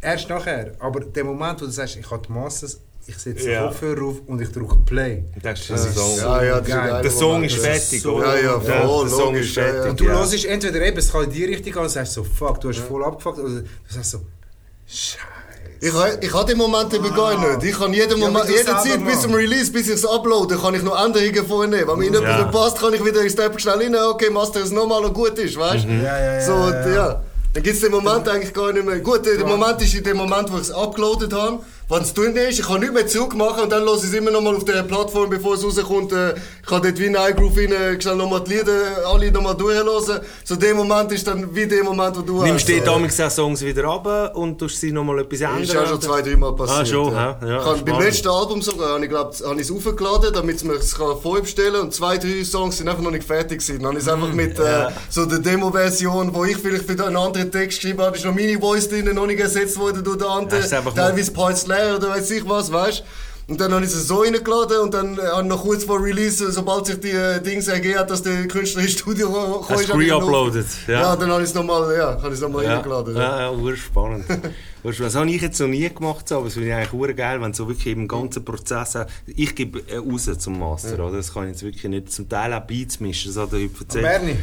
erst nachher. Aber der Moment, wo du sagst, ich habe die Masses, ich setze den Ja. Kopfhörer auf und ich drücke Play. Das ist Das Song. so Ja, ja, geil. Der Song ist fertig, so- oder? Ja, ja, voll, der Song ist ja, ja. fertig. Und du ja. hörst entweder eben, es kann in die Richtung gehen und sagst so, fuck, du hast voll abgefuckt, oder du sagst so, scheiße. Ich, ha- ich habe den Moment eben gar nicht. Ich kann jeden Ja, Moment, es jederzeit bis zum Release, bis ich es uploade, kann ich noch Änderungen vornehmen. Wenn mir nicht Ja. ja. passt, kann ich wieder in Step schnell rein, okay, Master es nochmal und gut ist, weißt du? Mhm. Ja, ja, ja, So, ja, ja. ja. Dann gibt es den Moment eigentlich gar nicht mehr. Gut, der, Moment ist in dem Moment, wo ich es uploadet habe. Wenn es drin ist, ich kann nicht mehr zurückmachen und dann lasse ich es immer noch mal auf der Plattform, bevor es rauskommt. Äh, ich kann dort wie in iGroove rein, schnell nochmal die Lieder, alle nochmal durchhören. So, der Moment ist dann wie der Moment, wo du Nimmst du hast. die damals auch Songs wieder ab und tust sie nochmal etwas ändern? Ist auch schon zwei, dreimal passiert. Ah, schon, ja. hä? Ja, ich habe beim letzten Album sogar, habe ich glaube, habe ich es aufgeladen, damit man es kann vorbestellen kann. Und zwei, drei Songs sind einfach noch nicht fertig gewesen. Dann habe ich es einfach mit äh, Mm, ja. so der Demo-Version, wo ich vielleicht für einen anderen Text geschrieben habe, ist noch meine Voice drin, noch nicht ersetzt worden durch den anderen. Du Teilweise Parts leer oder weiß ich was, weißt du. Und dann habe ich es so reingeladen und dann äh, habe ich noch kurz vor Release, äh, sobald sich die äh, Dings ergeben hat, dass der Künstler ins Studio gekommen Hast noch- re-uploaded? Ja. Ja. dann habe ich es nochmal ja, nochmal Ja, reingeladen. Ja. ja, ja, spannend. Das habe ich jetzt noch nie gemacht, aber es finde ich eigentlich ur geil, wenn so wirklich im ganzen Prozess, ich gebe äh, raus zum Master, oder? Das kann ich jetzt wirklich nicht, zum Teil auch Beats mischen, das hat er heute erzählt.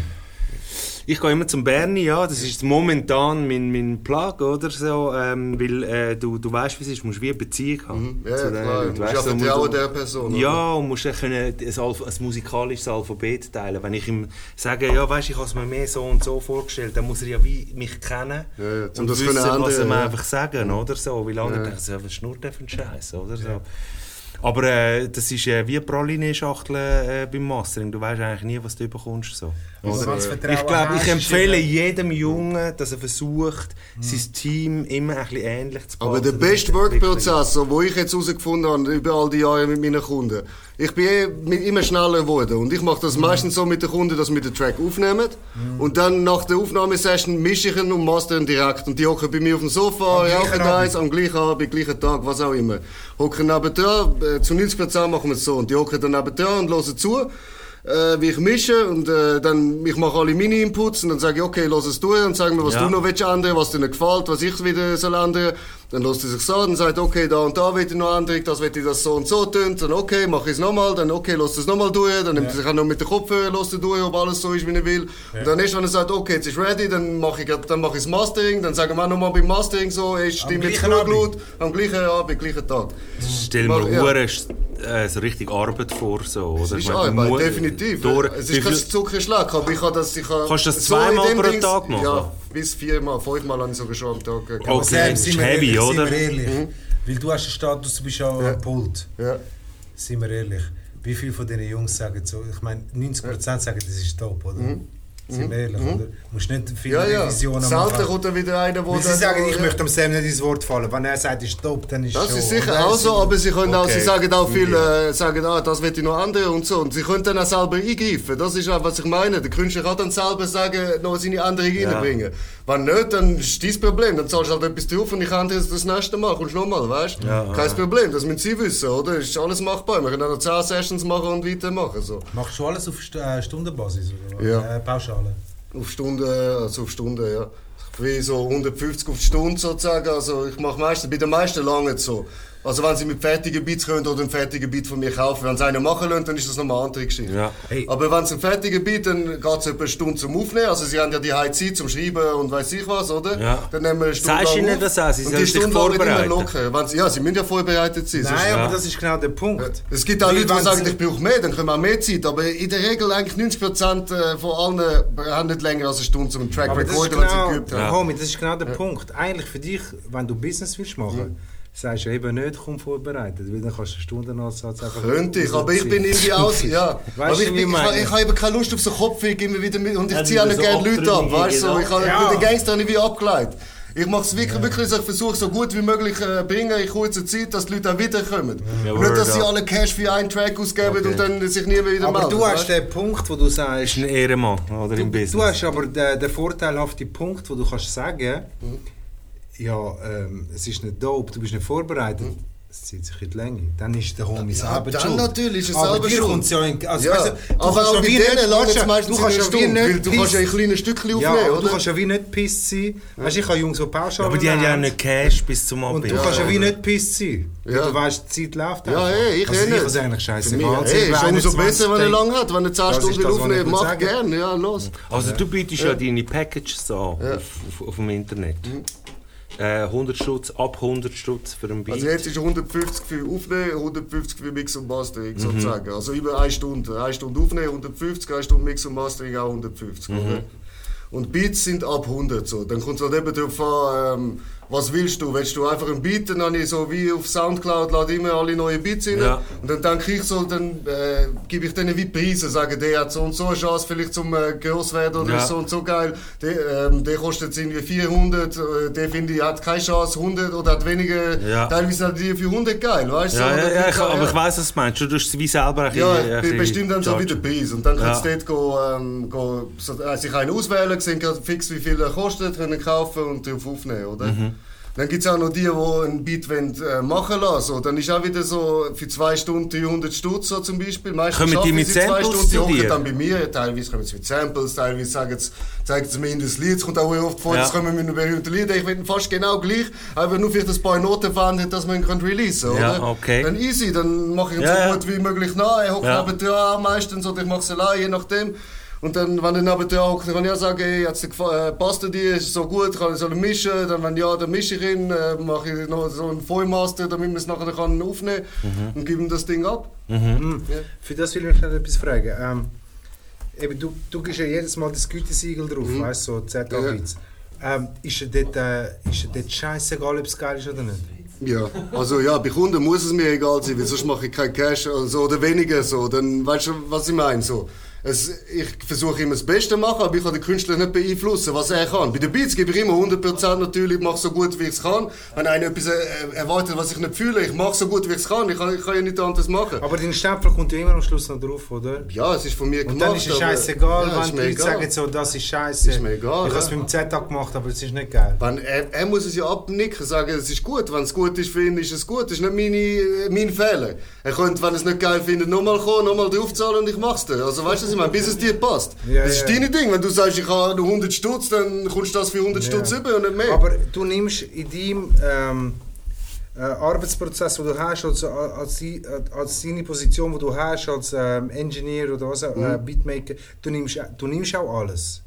Ich gehe immer zum Bernie, ja, das ist momentan mein, mein Plug, oder so, ähm, weil äh, du, du weißt, wie es ist, du musst wie eine Beziehung haben. Mhm. Ja, zu ja, den klar. Du weißt ja so, du- der Person, Ja, und musst dann können ein, Alph ein musikalisches Alphabet teilen. Wenn ich ihm sage, ja, weißt, ich habe es mir mehr so und so vorgestellt, dann muss er ja wie mich kennen Ja, ja, und das wissen, was er mir ja. einfach sagen, oder so. Weil andere denken, so, was schnurrt der für ein Scheiß, oder so. Aber äh, das ist äh, wie eine Praline-Schachtel äh, beim Mastering. Du weißt eigentlich nie, was du bekommst. So. Also, Vertrauen Ich glaube, ich empfehle jedem Jungen, dass er versucht, sein Team immer ein bisschen ähnlich zu Aber der behalten. beste Workprozess, so, wo ich jetzt herausgefunden habe, über all die Jahre mit meinen Kunden, ich bin eh mit- immer schneller geworden. Und ich mache das meistens so mit den Kunden, dass wir den Track aufnehmen. Und dann nach der Aufnahmesession mische ich ihn und master ihn direkt. Und die hocken bei mir auf dem Sofa, Am rauchen gleichen eins, am gleichen Abend, gleichen Tag, was auch immer. Hocken nebendran, äh, zu 90% machen wir es so. Und die hocken dann nebendran und hören zu. Äh, wie ich mische und äh, dann ich mache alle meine Inputs und dann sage ich okay lass es durch und sag mir was Ja. du noch willst ändern was dir nicht gefällt was ich wieder soll ändern dann lässt er sich dann sagt okay da und da will ich noch Änderung das will ich das so und so tun. Dann okay mache ich es nochmal. Dann okay lass es nochmal durch dann nimmt er sich auch noch mit den Kopfhörer lässt er durch ob alles so ist wie er will. Und dann erst wenn er sagt okay jetzt ist ready dann mache ich dann mache ich das Mastering. Dann sagen wir auch nochmal beim Mastering so ey, stimmt jetzt genug laut am gleichen Abend gleichen Tag. Stell mir Ja. äh, so richtig Arbeit vor. So, oder? Es Ich ist meine, Arbeit, definitiv. Durch, es ist kein Zuckerschlag, aber ich kann das... Ich kann Kannst du das zweimal dem pro Tag machen? Ja, bis viermal, fünfmal habe ich sogar schon am Tag. Aber Okay, Sam, das sind ist wir heavy, ehrlich, oder? Sind wir ehrlich. Weil du hast einen Status, du bist ja, am Pult. Ja. Sind wir ehrlich. Wie viele von diesen Jungs sagen so? Ich meine, 90% sagen, das ist top, oder? Sind wir ehrlich, oder? Du musst nicht viele Mhm. Ja, ja. Revisionen Selten machen. kommt dann wieder einer, der sie sagen, ich ja. möchte dem Sam nicht ins Wort fallen. Wenn er sagt, ist top, dann ist Das schon. ist sicher auch so, aber sie können auch, Okay. sie sagen auch viel, äh, sagen, ah, das wird noch andere und so. Und sie können dann auch selber eingreifen. Das ist auch, was ich meine. Der Künstler kann dann selber sagen, noch seine Änderung reinbringen. Wenn nicht, dann ist dein Problem. Dann zahlst du halt etwas drauf und ich ändere es das nächste Mal. Kommst du nochmal, weißt du? Kein Problem, das müssen sie wissen, oder? Ist alles machbar. Wir können auch noch 10 Sessions machen und weitermachen. So. Machst du alles auf St äh, Stundenbasis? Oder? Ja. Äh, Pauschale? Auf Stunde, also auf Stunde, ja. Wie so 150 auf die Stunde sozusagen. Also ich mache meistens, bei den meisten lange so. Also wenn sie mit fertigen Beats können oder einen fertigen Beat von mir kaufen, wenn sie einen machen lassen, dann ist das nochmal eine andere Geschichte. Ja. Hey. Aber wenn es ein fertiger Beat, dann geht es etwa eine Stunde zum Aufnehmen. Also sie haben ja die High Zeit zum Schreiben und weiß ich was, oder? Ja. Dann nehmen wir eine Stunde Sagst lang ihnen das auch? Sie und die Stunde vorbereiten? locker. Wenn sie, ja, sie müssen ja vorbereitet sein. sonst- Nein, Ja. aber das ist genau der Punkt. es gibt auch Weil Leute, die sagen, sie- ich brauche mehr, dann können wir auch mehr Zeit. Aber in der Regel eigentlich 90% äh, von allen haben nicht länger als eine Stunde zum Track Aber das ist recorden, wenn sie genau, geübt haben. Homie, das ist genau der Punkt. Eigentlich für dich, wenn du Business willst machen, sagst du eben nicht, komm vorbereitet, weil dann kannst du einen Stundenansatz einfach Könnte ich, aber ich bin irgendwie aus, ja. Weißt aber du, ich, wie bin, ich ich, meine? ich, habe eben keine Lust auf so Kopfweg immer wieder mit, und ich Ja, ziehe auch nicht so gerne Leute ab, weißt du? so. Ich habe Ja. mit den Gangster nicht wie abgeleitet. Ich mache es wirklich, wirklich so, ich versuche so gut wie möglich äh, bringen in kurzer Zeit, dass die Leute auch wiederkommen. Ja, und nicht, dass sie alle Cash für einen Track ausgeben Okay. und dann sich nie mehr wieder Aber melden. du hast weißt du? den Punkt, wo du sagst, ist ein Ehrenmann oder im Business. du hast aber den, den vorteilhaften Punkt, wo du kannst sagen, Mhm. Ja, ähm, es ist nicht dope, du bist nicht vorbereitet. Es zieht sich in die Länge. Dann ist der Homie Ja, selber dann schuld. natürlich ist es aber selber schuld. kommt's ja in, also, Ja, weißt du, du aber kannst auch ja bei denen weißt es du, meistens du kannst ja wie nicht du kannst ja in piss- kleinen Stückchen Ja, aufnehmen, du oder? kannst ja wie nicht pisst sein. Weißt du, ich habe Jungs, die Pauschale aber die haben ja auch nicht Cash bis zum Und Abend. du kannst ja ja. wie nicht pisst sein. Ja. Ja. Du weißt, die Zeit läuft Ja, hey, ich also eh ich nicht. ist eigentlich Für mich, scheiße. hey, ist umso besser, wenn er lang hat. Wenn er 10 Das ist Stunden aufnehmen mach gerne, ja, los. Also du bietest ja, deine Packages an auf, dem Internet. Äh, 100 Stutz, ab 100 Stutz für einen Beat. Also jetzt ist 150 für Aufnehmen, 150 für Mix und Mastering sozusagen. Also über eine Stunde. Eine Stunde Aufnehmen 150, eine Stunde Mix und Mastering auch 150. Oder? Und Beats sind ab 100 so. Dann kommt es halt eben darauf an, ähm, was willst du? Willst du einfach einen Beat, dann habe ich so wie auf Soundcloud lade immer alle neue Beats rein. Ja. Und dann denke ich so, dann äh, gebe ich denen wie Preise, sage, der hat so und so eine Chance vielleicht zum äh, groß werden oder Ja. so und so geil. Der, ähm, der kostet irgendwie 400, äh, der finde ich hat keine Chance 100 oder hat weniger. Ja. Teilweise sind die für 100 geil, weißt du? so, ich, kann- aber ich weiss, was du meinst. Du tust es wie selber ein Ja, bisschen- ich bestimmt dann so chargen. wieder Preis. Und dann kannst du dort go, ähm, go, so, äh, sich einen auswählen, sehen fix, wie viel er kostet, können kaufen und drauf aufnehmen, oder? Mhm. Dann gibt es auch noch die, die einen Beat wollen, äh, machen lassen. So, dann ist auch wieder so für zwei Stunden 300 Stutz so zum Beispiel. Meistens Kommen die mit sie zwei Samples Stunden, die zu dir? dann bei mir. Teilweise kommen sie mit Samples, teilweise sagen sie, zeigen sie mir in das Lied. Es kommt auch oft vor, Ja. das kommen mit einem berühmten Lied. Ich will fast genau gleich, aber nur vielleicht ein paar Noten verwendet, dass man ihn releasen kann. Ja, okay. Dann easy, dann mache ich ihn Ja, so gut wie möglich nach. Er hockt Ja. neben dran meistens oder ich mache es allein, je nachdem. Und dann, wenn er neben dran hockt, dann kann ich auch sagen, hey, hat's dir äh, passt dir, ist es so gut, kann ich soll ich mischen? Dann, wenn ja, dann mische ich ihn, äh, mache ich noch so einen Vollmaster, damit man es nachher kann aufnehmen kann und gebe ihm das Ding ab. Mhm. Für das will ich noch etwas fragen. Ähm, eben, du, du gibst ja jedes Mal das Gütesiegel drauf, weißt du, so ZA Ja. Ähm, ist dir dort, äh, ist dir dort scheißegal, ob es geil ist oder nicht? Ja, also ja, bei Kunden muss es mir egal sein, weil sonst mache ich keinen Cash also, oder weniger so. Dann weißt du, was ich meine. So. Es, ich versuche immer das Beste zu machen, aber ich kann den Künstler nicht beeinflussen, was er kann. Bei den Beats gebe ich immer 100% natürlich, mache so gut wie ich es kann. Wenn einer etwas äh, erwartet, was ich nicht fühle, ich mache so gut wie ich es kann. Ich kann, ich kann ja nichts anderes machen. Aber dein Stempel kommt ja immer am Schluss noch drauf, oder? Ja, es ist von mir Und gemacht. dann ist es scheißegal, ja, wenn die Leute egal. sagen, so, das ist scheiße. Ist mir egal, Ich habe es ja. beim ZA gemacht, aber es ist nicht geil. Wenn, er, er muss es ja abnicken, sagen, es ist gut. Wenn es gut ist für ihn, ist es gut. Das ist nicht meine, äh, mein Fehler. Er könnte, wenn er es nicht geil findet, nochmal kommen, nochmal draufzahlen und ich mach's dir. Also weißt du, was ich meine? Bis es dir passt. Ja, das ist ja. deine Ding. Wenn du sagst, ich habe nur 100 Stutz, dann kommst du das für 100 Ja. Stutz über und nicht mehr. Aber du nimmst in deinem ähm, äh, Arbeitsprozess, den du hast, als, als, als deine Position, die du hast als ähm, Engineer oder was, auch, Mhm. äh, Beatmaker, du nimmst, du nimmst auch alles.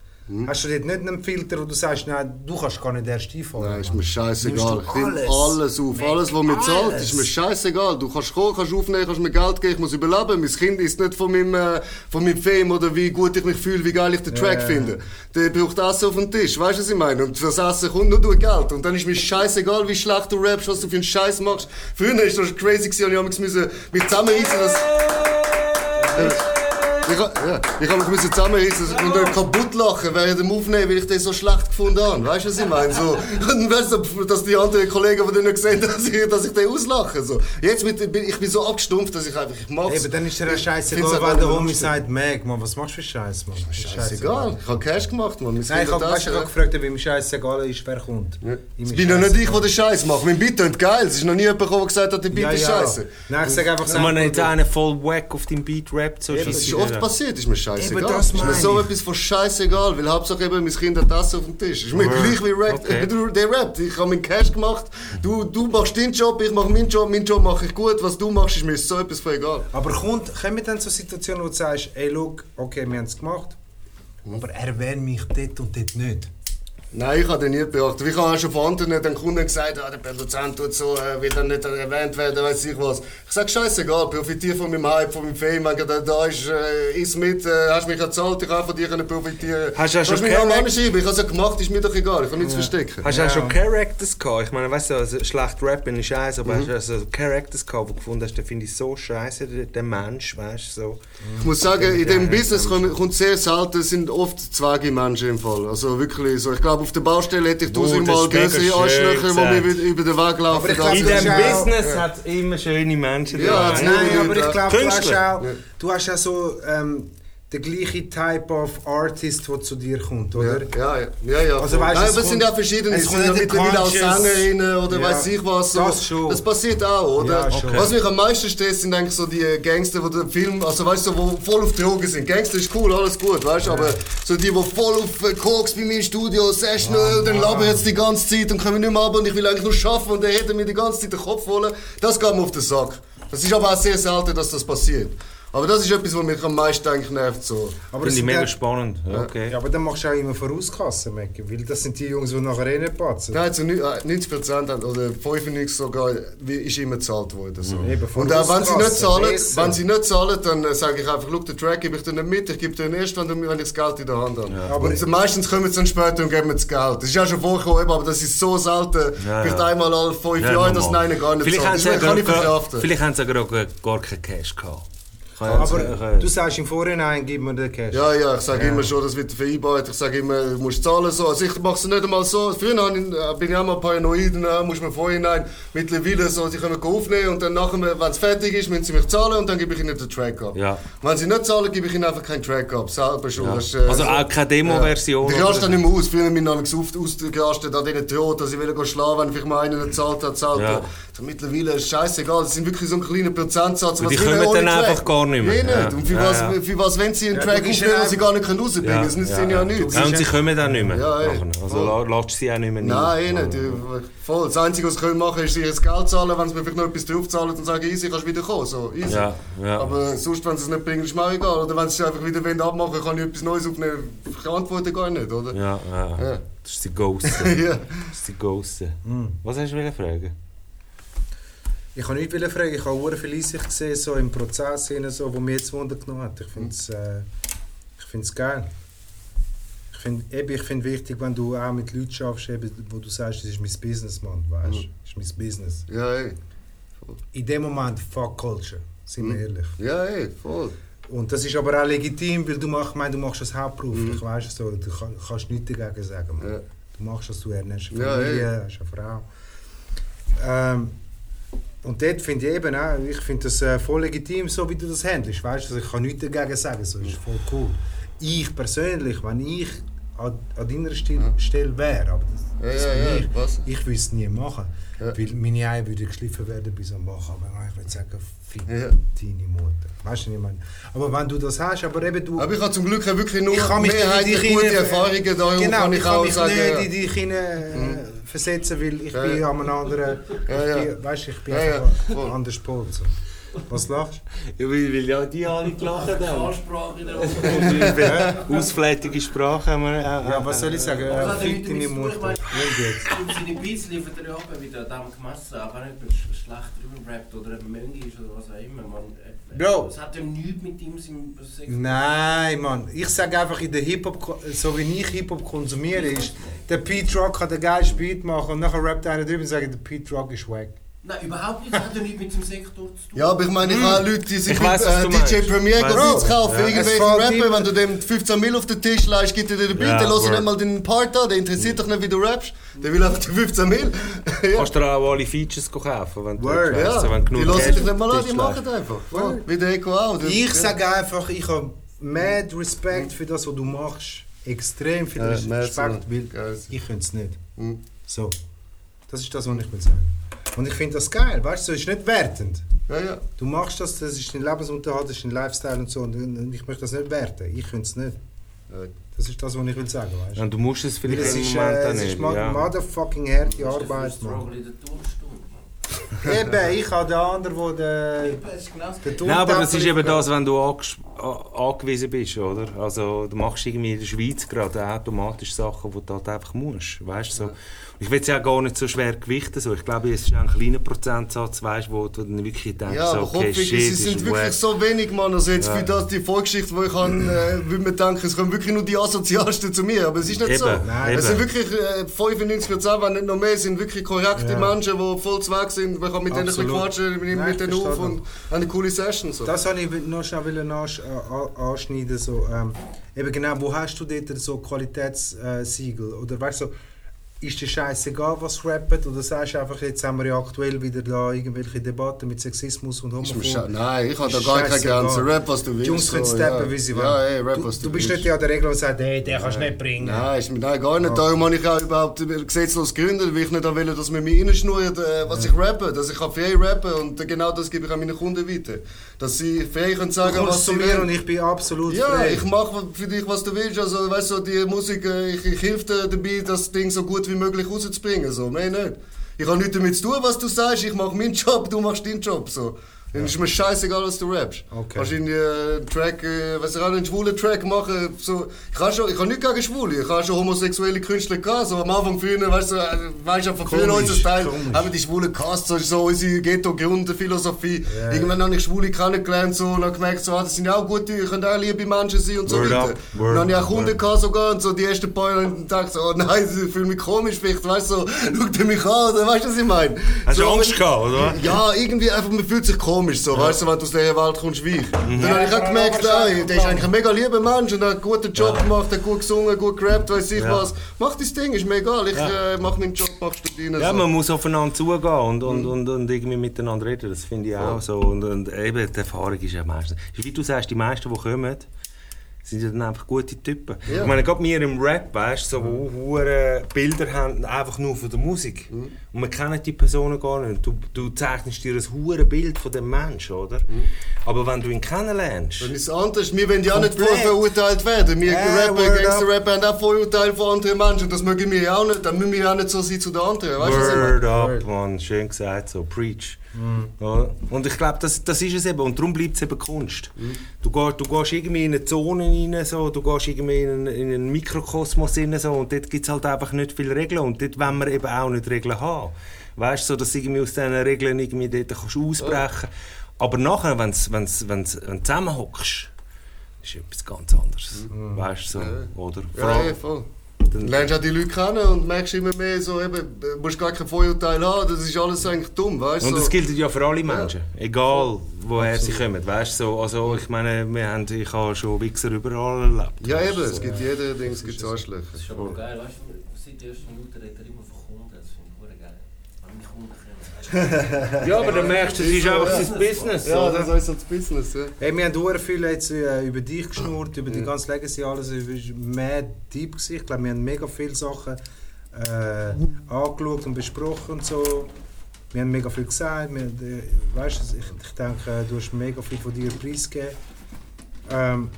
Hast du dort nicht einen Filter, wo du sagst, nein, du kannst gar nicht erst einfahren? Nein, ist mir scheißegal. Ich nehme alles? auf. Alles, was mir zahlt, ist mir scheißegal. Du kannst kommen, kannst aufnehmen, kannst mir Geld geben, ich muss überleben. Mein Kind ist nicht von meinem, äh, von meinem Fame oder wie gut ich mich fühle, wie geil ich den Track Ja. finde. Der braucht Essen auf dem Tisch, weißt du, was ich meine? Und das Essen kommt nur durch Geld. Und dann ist mir scheißegal, wie schlecht du rappst, was du für einen Scheiß machst. Früher war das crazy und ich müssen mich zusammenreißen, dass... Ich, ja, ich habe mich müssen zusammenreißen und nicht kaputt lachen während dem Aufnehmen, weil ich den so schlecht gefunden habe. Weißt du, was ich meine? So, und weißt du, dass die anderen Kollegen von denen gesehen haben, dass ich, dass ich den auslache. So. Jetzt mit, bin ich bin so abgestumpft, dass ich einfach, ich mach's. Eben, dann ist dir ja Find's scheißegal, auch wenn der nicht Homie sagt, Meg, man, was machst du für Scheiß, man? Scheißegal. Ich habe Cash gemacht, Mann. Mein Nein, ich habe ich hab gefragt, ob ihm scheißegal ist, wer kommt. ja. Es bin ja nicht ich, der den Scheiß macht. Mein Beat klingt geil. Es ist noch nie jemand gekommen, der gesagt hat, der Beat Ja, ist ja. scheiße. Nein, ich sage einfach, Also man hat einen voll wack auf deinem Beat rappt. So Das ist oft passiert, ist mir scheißegal. Eben, das ist mir so ich. etwas von scheißegal, weil Hauptsache eben mein Kind hat das auf dem Tisch. Ist mir gleich wie Rap, Okay. du, der rappt. Ich habe meinen Cash gemacht, du, du machst deinen Job, ich mache meinen Job, meinen Job mache ich gut, was du machst, ist mir so etwas von egal. Aber kommt, kommen dann so Situationen, wo du sagst, ey, look, okay, wir haben es gemacht, aber er wäre mich dort und dort nicht. Nein, ich habe den nie beachtet. Ich habe auch schon von anderen den Kunden gesagt, ah, der Produzent tut so, äh, will dann nicht erwähnt werden, weiß ich was. Ich sage, scheißegal, profitiere von meinem Hype, von meinem Fame, wenn der da ist, äh, ist mit, äh, hast mich gezahlt, ich kann von dir profitieren. Hast du auch schon mich auch anschreiben, ich habe es ja gemacht, ist mir doch egal, ich kann nichts verstecken. Hast du auch schon Characters gehabt? Ich meine, weißt du, also schlecht rappen ist eins, aber hast du also Characters gehabt, wo du gefunden hast, den finde ich so scheiße, der, Mensch, weißt du, so. Ich muss sagen, in diesem Business kommt, kommt sehr selten, sind oft zwei Menschen im Fall. Also wirklich so. Ich glaube, auf der Baustelle hätte ich tausendmal größere Arschlöcher, die mir über- über den Weg laufen. Aber ich als- glaub, In diesem Business hat es immer schöne Menschen Ja, Nein, aber ich glaube, du hast auch, du hast ja so ähm, den gleichen Type of Artist, der zu dir kommt, oder? Ja, ja, ja. ja Also weißt du, Nein, es aber es sind ja verschiedene. es sind ja mittlerweile auch Sängerinnen oder Ja, weiß ich was. So. das schon. Das passiert auch, oder? Ja, schon. Was mich am meisten stresst, sind eigentlich so die Gangster, die den Film, also weißt du, so, wo voll auf Drogen sind. Gangster ist cool, alles gut, weißt du, aber so die, die voll auf äh, Koks bei mir im Studio, Session, äh, dann labern jetzt die ganze Zeit und kommen nicht mehr ab und ich will eigentlich nur schaffen und dann hätte mir die ganze Zeit den Kopf voll. Das geht mir auf den Sack. Das ist aber auch sehr selten, dass das passiert. Aber das ist etwas, was mich am meisten eigentlich nervt. So. Aber Finde ich mega ja- spannend. Okay. Ja, aber dann machst du auch immer Vorauskassen, Mecke, weil das sind die Jungs, die nachher eh nicht patzen. Nein, zu ni- äh, 90% haben- oder 95% sogar ist immer gezahlt worden. So. Eben, von Und auch wenn sie nicht zahlen, Essen. wenn sie nicht zahlen, dann äh, sage ich einfach, schau, den Track gebe ich dir nicht mit, ich gebe dir den erst, wenn, du- wenn ich das Geld in der Hand habe. Aber- und meistens kommen sie dann später und geben mir das Geld. Das ist ja schon vorgekommen, aber das ist so selten. Ja, Vielleicht ja. einmal alle fünf Ja, Jahre, dass einer gar nicht Vielleicht zahlt. haben Das sie ja kann ich gar- verkraften. Vielleicht haben sie ja gar, gar keinen Cash gehabt. Kann ja Aber kann- du sagst im Vorhinein, gib mir den Cash. Ja, ja, ich sage immer schon, das wird vereinbart. Ich sage immer, du musst zahlen so. Also ich mache es nicht einmal so. Früher habe ich- äh, bin ich auch mal paranoid dann muss man vorhinein mittlerweile so, sie können aufnehmen und dann nachher, wenn es fertig ist, müssen sie mich zahlen und dann gebe ich ihnen den Track ab. Ja. Wenn sie nicht zahlen, gebe ich ihnen einfach keinen Track ab. Selber schon. Ja. Das äh, Also auch keine Demo-Version Ich oder raste dann nicht mehr aus. Früher bin ich noch oft ausgerastet an diesen Tod, dass ich will schlafen, wenn vielleicht mal einer nicht zahlt hat, zahlt Ja. Hat. So, mittlerweile ist scheißegal. Das sind wirklich so ein kleiner Prozentsatz. Und die kommen dann Track? einfach gar nicht mehr. Nee, nicht. Ja. Und für, Ja, was, ja. für was, wenn sie einen Ja, Track aufnehmen, den sie gar nicht rausbringen können? Das nützt ihnen ja nichts. Ja, und sie kommen dann nicht mehr. Ja. Also Voll. la- lässt sie auch nicht mehr. Nein, eh nicht. Voll. Das Einzige, was sie können machen können, ist ihr das Geld zahlen. Wenn sie mir vielleicht noch etwas draufzahlen und sagen, easy, kannst du wieder kommen. So, easy. Ja, ja. Aber sonst, wenn sie es nicht bringen, ist mir auch egal. Oder wenn sie es einfach wieder abmachen wollen, kann ich etwas Neues aufnehmen. Ich antworte gar nicht, oder? Ja, ja. Ja. Das ist die Ghost. Das ja. ist die Ghost. Was hast du fragen? Ich kann nicht fragen, ich habe sehr viel Einsicht gesehen, so im Prozess, hinein, so, wo mir jetzt Wunder genommen hat. Ich finde es äh, ich find's geil. Ich finde ich find wichtig, wenn du auch mit Leuten schaffst, eben, wo du sagst, das ist mein Business, Mann, weißt du? Das ist mein Business. Ja, ey. In dem Moment, fuck Culture, sind wir ehrlich. Ja, ey, voll. Und das ist aber auch legitim, weil du, mach, ich meine, du machst das hauptberuflich, weißt du, so, du kann, kannst nichts dagegen sagen. Ja. Du machst das, du ernährst eine Ja, Familie, hast eine Frau. Ähm, und dort finde ich eben auch, ich finde das äh, voll legitim, so wie du das handelst, weißt du, also ich kann nichts dagegen sagen, so ist voll cool. Ich persönlich, wenn ich an, an deiner Stil, Stelle wäre, aber das, das Ja, ja, bin ja, ich, was? ich würde es nie machen, Ja. weil meine Eier würden geschliffen werden bis am Bach, aber ich würde sagen, fick Ja. deine Mutter. Weißt du, was ich meine? Aber wenn du das hast, aber eben du... Aber ich habe zum Glück wirklich nur Ich kann mich mehrheitlich nicht in gute die- Erfahrungen da Genau, kann ich ich kann auch mich sagen. nicht ja. in dich hinein, äh, versetzen, weil ich Ja, bin ja. an einem anderen... Ja, ja. Ich bin, weißt, ich bin Ja, ja, voll. anders Pol. So. Was lachst Ja, weil, weil ja die alle gelacht haben. Ansprache in der Ausflätige Sprache haben wir auch. du? Ja, was soll ich sagen? Hat ja Fick deine Mutter. Und seine Beats liefert er ja ab, wie der Adam gemessen, aber nicht, ob er sch- schlecht drüber rappt oder ein Mönch ist oder was auch immer. Man, äh, Bro. Es hat ja nichts mit ihm seinem Sex. Nein, Mann. Ich sage einfach, in der Hip-Hop, so wie ich Hip-Hop konsumiere, ist, der Pete Rock kann den geilsten Beat machen und nachher rappt einer drüber und sagt, der Pete Rock ist wack. Nein, überhaupt nicht. Es hat ja nichts mit seinem Sektor zu tun. Ja, aber ich meine, ich habe Leute, die sich Ich weiss, was äh, DJ meinst. Premier. Beats kaufen, Ja. irgendwelche Es fällt Rapper, wenn du dem 15 Mil auf den Tisch leist, gibt er dir den Beat, Ja, der hört word. nicht mal den Part an, der interessiert dich nicht, wie du rappst, der will einfach die 15 Mil. ja. Kannst du dir auch alle Features kaufen, wenn du Word, willst, Ja, wenn du die genug hören dich nicht mal an, die machen einfach. Voll. Wie der Echo auch. Der- Ich ja. sage einfach, ich habe mad Respekt für das, was du machst. Extrem viel Respekt, weil ich könnte es nicht. Mhm. So. Das ist das, was ich will sagen. Und ich finde das geil, weißt du, es ist nicht wertend. Ja, ja. Du machst das, das ist dein Lebensunterhalt, das ist dein Lifestyle und so. Und ich möchte das nicht werten. Ich könnte es nicht. Das ist das, was ich will sagen, weißt du. Und du musst es vielleicht es ist, Moment äh, es ist nicht. ma- ja. Das motherfucking ist harte der Arbeit, Mann. Eben, ich habe den anderen, der den... Ist genau Nein, aber das ist eben das, wenn du angewiesen bist, oder? Also du machst irgendwie in der Schweiz gerade automatisch Sachen, die du halt einfach musst, weißt so. Ich will es ja gar nicht so schwer gewichten, so. Ich glaube, es ist ein kleiner Prozentsatz, weißt, wo du dann wirklich denkst, Ja, so, aber okay, shit, sie sind wirklich so wenig, Mann. Also jetzt Ja. für das, die Vorgeschichte, wo ich habe, äh, würde man denken, es kommen wirklich nur die Asozialsten zu mir. Aber es ist nicht Eben, so. Nein, Es eben. sind wirklich äh, 95 Prozent, wenn nicht noch mehr, sind wirklich korrekte Ja. Menschen, die voll zu Weg sind. Man kann mit denen ein bisschen Absolut. quatschen, mit, Nein, mit denen auf und haben eine coole Session. So. Das wollte ich noch schnell äh, an- anschneiden. So, ähm, eben genau, wo hast du dort so Qualitätssiegel? Oder weißt du, so, ist dir scheißegal, was rappt? Oder sagst du einfach, jetzt haben wir ja aktuell wieder da irgendwelche Debatten mit Sexismus und Homophobie? Nein, ich habe da gar keine. Grenze. Rap, was du willst. Die Jungs können so, steppen, ja. wie sie Ja, wollen. ey, Rap, du, was du, du bist willst. nicht ja der Regel und sagst, hey, den kannst du nicht bringen. Nein, ist mir nein, gar nicht. Darum habe ich auch überhaupt gesetzlos gegründet, weil ich nicht will, dass man mir reinschnurrt, äh, was ich rappe. Dass ich kann frei rappen und genau das gebe ich an meine Kunden weiter. Dass sie frei können Du sagen, kommst was zu sie mir wollen. und ich bin absolut Ja, frei. ich mache für dich, was du willst. Also, weißt du, die Musik, äh, ich, ich helfe dir dabei, das Ding so gut wie möglich rauszubringen. So, mehr nicht. Ich habe nichts damit zu tun, was du sagst. Ich mache meinen Job, du machst deinen Job. So. Dann ist mir scheißegal, was du rappst. Okay. Kannst irgendwie äh, einen Track, äh, was ich auch einen schwulen Track machen. So, ich habe schon, ich habe nichts gegen Schwule. Ich habe schon homosexuelle Künstler gehabt. So am Anfang früher, weißt du, äh, weißt du, von früher unser Teil, haben die schwulen Cast, so, so unsere Ghetto-Grundphilosophie. Ja. Irgendwann habe ich Schwule kennengelernt so, und habe gemerkt, so, ah, das sind ja auch gute, können auch liebe Menschen sein und so Word weiter. up, word dann habe ich auch Kunden gehabt sogar und so die ersten paar Jahre und dachte so, oh nein, ich fühle mich komisch, vielleicht, weißt du, so, schaut er mich an, oder weißt du, was ich meine? Hast du so, Angst wenn- gehabt, oder? Ja, irgendwie einfach, man fühlt sich komisch, so, weißt du, wenn du aus dieser Welt kommst wie ich. Dann habe ich auch gemerkt, ey, der ist eigentlich ein mega lieber Mensch und hat einen guten Job gemacht, hat gut gesungen, gut gerappt, weiß ich Ja. was. Mach dein Ding, ist mir egal, ich Ja. äh, mach meinen Job, machst du deinen. Ja, so. man muss aufeinander zugehen und, Mhm. und, und, und irgendwie miteinander reden. Das finde ich auch so. Und, und eben, die Erfahrung ist ja meistens. Ist, Wie du sagst, die meisten, die kommen, sind ja dann einfach gute Typen. Ja. Ich meine, gerade wir im Rap, weißt du, so, wo hure Bilder haben, einfach nur von der Musik. Mhm. Und wir kennen die Personen gar nicht. Du, du zeichnest dir ein hure Bild von dem Menschen, oder? Mhm. Aber wenn du ihn kennenlernst, Dann ist es anders. Wir wollen ja auch nicht vorverurteilt werden. Wir Ja, Rapper, Gangster-Rapper haben auch Vorurteile von anderen Menschen. Das mögen wir ja auch nicht. Dann müssen wir auch nicht so sein zu den anderen. Weißt du, was ich meine? Word up, man, schön gesagt, so, preach. Mhm. Ja, Und ich glaube, das, das ist es eben. Und darum bleibt es eben Kunst. Mhm. Du, gehst, du gehst irgendwie in eine Zone rein, so, du gehst irgendwie in einen, in einen Mikrokosmos rein, so, und dort gibt es halt einfach nicht viele Regeln. Und dort wollen wir eben auch nicht Regeln haben. Weißt du, so, dass du irgendwie aus diesen Regeln irgendwie dort kannst ausbrechen Aber nachher, wenn's, wenn's, wenn's, wenn du zusammenhockst, ist etwas ganz anderes. Weißt du, so, oder? Vor Mhm. Ja, allem- ja, voll. Dann lernst du auch die Leute kennen und merkst immer mehr so, eben, du musst gar kein Vorurteil haben, das ist alles eigentlich dumm, weißt? Und das so. gilt ja für alle Menschen, egal woher sie kommen. Weißt, so, also ich meine, wir haben, ich habe schon Wichser überall erlebt. Ja, eben, du, es so. gibt jeder Ding, es gibt Arschlöcher. Das ist aber geil, weißt du, seit der ersten Minute redet er immer von Kunden, das finde ich verdammt geil. Wenn meine Kunden kommen, weißt du. Ja, aber dann merkst du, es ist einfach Ja. sein Business. Ja, oder? das ist unser Business, ja. Hey, wir haben sehr viel jetzt äh, über dich geschnurrt, über die ganze Legacy, alles. Es war mad deep. Gewesen. Ich glaube, wir haben mega viele Sachen äh, angeschaut und besprochen und so. Wir haben mega viel gesagt. Wir, äh, weißt, du, ich, ich denke, du hast mega viel von dir preisgegeben. Ähm,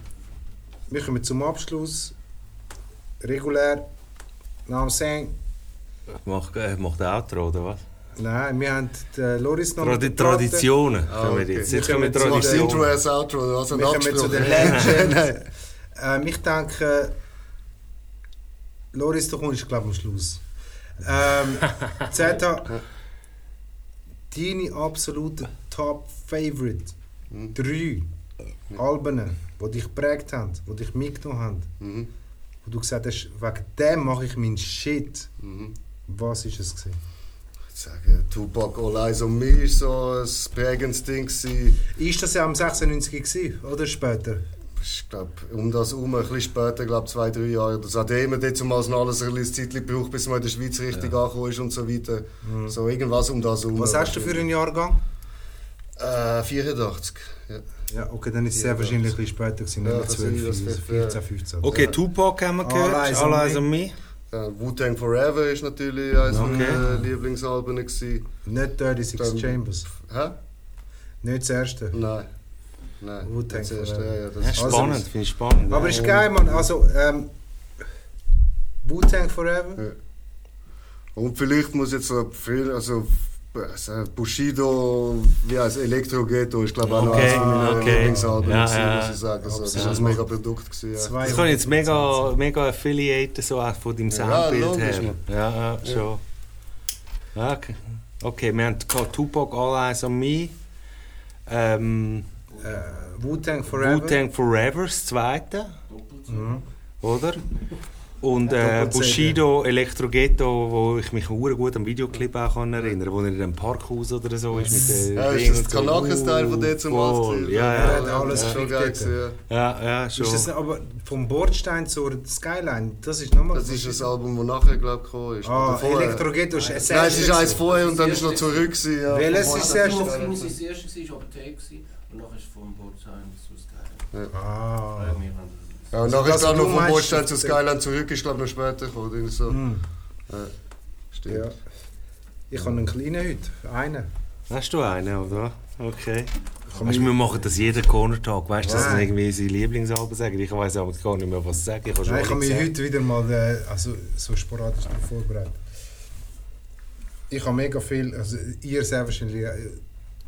wir kommen zum Abschluss. Regulär. Now I'm saying, Macht äh, macht der Outro, oder was? Nein, wir haben die Loris noch der Platte. Traditionen Ah, okay. jetzt. Wir Jetzt kommen das der- Intro Traditionen. als Outro? Ein Wir kommen zu den Legends. ähm, ich denke, Loris, du kommst, glaube ich, am Schluss. Ähm, Zeta, deine absolute Top-Favorite. Mhm. Drei Alben, die dich geprägt haben, die dich mitgenommen haben, Mhm. wo du gesagt hast, wegen dem mache ich meinen Shit. Mhm. Was ist es? Gewesen? Ich sage, Tupac All Eyes on Me war so ein prägendes Ding. gewesen. Ist das ja am 96 gewesen, oder später? Ich glaube, um das herum, ein bisschen später, glaube zwei, drei Jahre. Das hat immer dort zumal noch alles ein bisschen Zeit gebraucht, bis man in der Schweiz richtig angekommen ist und so weiter. So irgendwas um das herum. Was hast du für einen Jahrgang? Äh, 84. Ja. Ja, okay, dann ist es sehr Ja, wahrscheinlich ein bisschen später gewesen, Ja, nicht das 12, ist das 14, vielleicht, 14, 15. Okay, Tupac haben wir gehört. All Eyes on Me. Äh, Wu-Tang Forever ist natürlich eines Okay. meiner Lieblingsalben. Gewesen. Nicht 36 Dann- Chambers. Hä? Nicht das erste. Nein. Nein. Wu-Tang das erste, Forever. ja, ja, das Ja, ist Also- spannend, finde ich spannend. Aber ja. ist geil, Mann. Also, ähm, Wu-Tang Forever. Und vielleicht muss jetzt so viel, also Bushido, wie heißt Elektro-Ghetto, ist glaube ich auch noch Okay, eines meiner okay. Lieblingsalben, Ja, gewesen, ja. muss ich sagen. Also, das ist Absolut. ein mega Produkt. Gewesen, ja. Das kann ich jetzt mega, mega affiliaten, so auch von deinem Ja, Soundbild logisch, her. Ja, ja, schon. Ja, Okay. okay, wir haben Tupac All Eyes on Me. Ähm, Äh, Wu-Tang Forever. Wu-Tang Forever, das zweite, Mhm. oder? Und Ja, äh. Bushido Electro Ghetto, wo ich mich sehr gut am Videoclip auch kann erinnern wo er in einem Parkhaus oder so ist mit den Ja, ist das. Kanaka-Style von dort zum Voll, Malz? Ja, Ja, ja, alles das ist schon geil. Ja. ja, ja, schon. Ist das aber vom Bordstein zur Skyline? Das ist nochmal. Das ist ein Album, das nachher glaub, ich, gekommen ist. Ah, Oder vorher. Elektro Ghetto ist das Nein, es ist erste eins vorher und dann ist noch zurück. gewesen, Ja. Welches ist das erste? Das erste, war aber Take gewesen, und nachher ist vom Bordstein zu Skyline. Ah. Ja, und Also nachher ist dann noch vom Bordstein zu Skyline zurück, ist glaube ich noch später gekommen. So. Hm. Ja. Stimmt. Ja. Ich habe einen kleinen heute. Einen. Hast du einen, oder? Okay. Weißt, ich- wir machen das jeden Corner Talk, weißt du, dass Nein. sie irgendwie seine Lieblingsalben sagen. Ich weiß aber gar nicht mehr, was sie sagen. Ich Nein, ich habe mich gesagt. heute wieder mal äh, also, so sporadisch darauf vorbereitet. Ich habe mega viel, also ihr sehr wahrscheinlich, äh,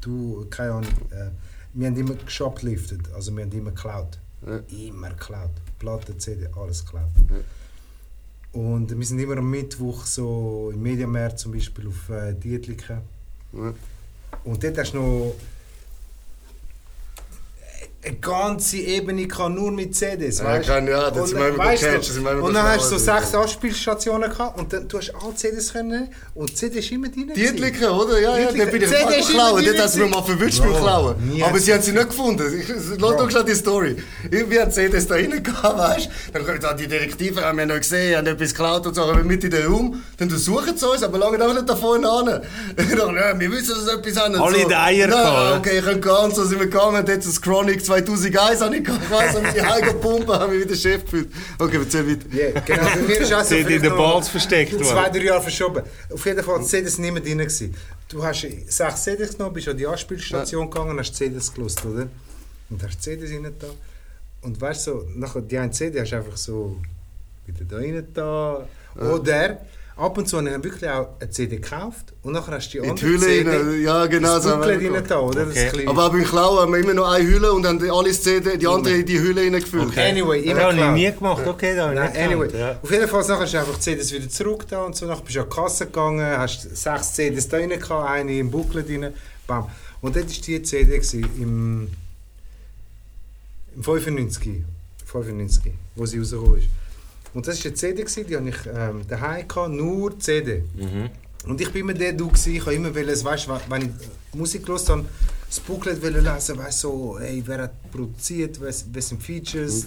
du, keine Ahnung, äh, wir haben immer geshopliftet, also wir haben immer geklaut. Ja. Immer geklaut. Platte, CD, alles geklaut. Ja. Und wir sind immer am Mittwoch so im Mediamarkt zum Beispiel auf äh, Dietliken. Ja. Und dort hast du noch eine ganze Ebene kann nur mit CDs. Weißt? Ja, kann, ja, das sind wir weißt du, das Und dann hast du so sechs Anspielstationen gehabt und dann du hast alle CDs können und CD ist immer deine. Die Dietliken, oder? Ja, ja, dann bin ich mal geklaut. Dort hast du mir mal verwünscht beim Klauen. Aber sie haben sie nicht gefunden. Lass doch schon die Story. Wir haben CDs da rein gehabt, weißt du? Dann kommen die Direktiven, haben wir noch gesehen, haben etwas geklaut und so, aber mit in den Raum. Dann suchen sie uns, aber lange auch nicht da vorne an. wir wissen, dass etwas haben. Alle in den Eier Nein, okay, ich kann gehen. So sind wir gegangen. Dort das Chronic 2 2000 Eis habe ich gegessen und sie heimgepumpt, habe ich wieder Chef gefühlt. Okay, wir erzähl weiter. Yeah, genau, bei mir ist also in den Balls versteckt worden. Zwei, drei Jahre verschoben. Auf jeden Fall, die CDs nicht mehr drin gewesen. Du hast sechs CDs genommen, bist an die Anspielstation ja. gegangen und hast CDs gelost, oder? Und hast CDs rein da. Und weißt du, so, nachher die eine CD hast du einfach so wieder da rein da. Oder ab und zu habe ich wirklich auch eine CD gekauft und nachher hast du die In andere die Hülle CD rein, ja, genau, ins so rein da, oder? Okay. Aber auch beim Klauen haben wir immer noch eine Hülle und haben alles CD, die andere in die Hülle reingefüllt. Okay. Anyway, das immer habe ich geklaut. nie gemacht. Okay, da habe Nein, nicht anyway. ja. Auf jeden Fall nachher hast du einfach die CDs wieder zurück da und so. Nachher bist du an die Kasse gegangen, hast sechs CDs da rein gehabt, eine im Booklet rein. Bam. Und dort war die CD gewesen, im, im 95, 95, wo sie rausgekommen ist. Und das war eine CD, gewesen, die hatte ich ähm, daheim gehabt, nur CD. Mhm. Und ich bin immer der Du gewesen, ich habe immer wollen, weißt, wenn- ich Musik gehört habe, das Booklet wollen lesen, weißt so, hey, wer hat produziert, was, was sind Features,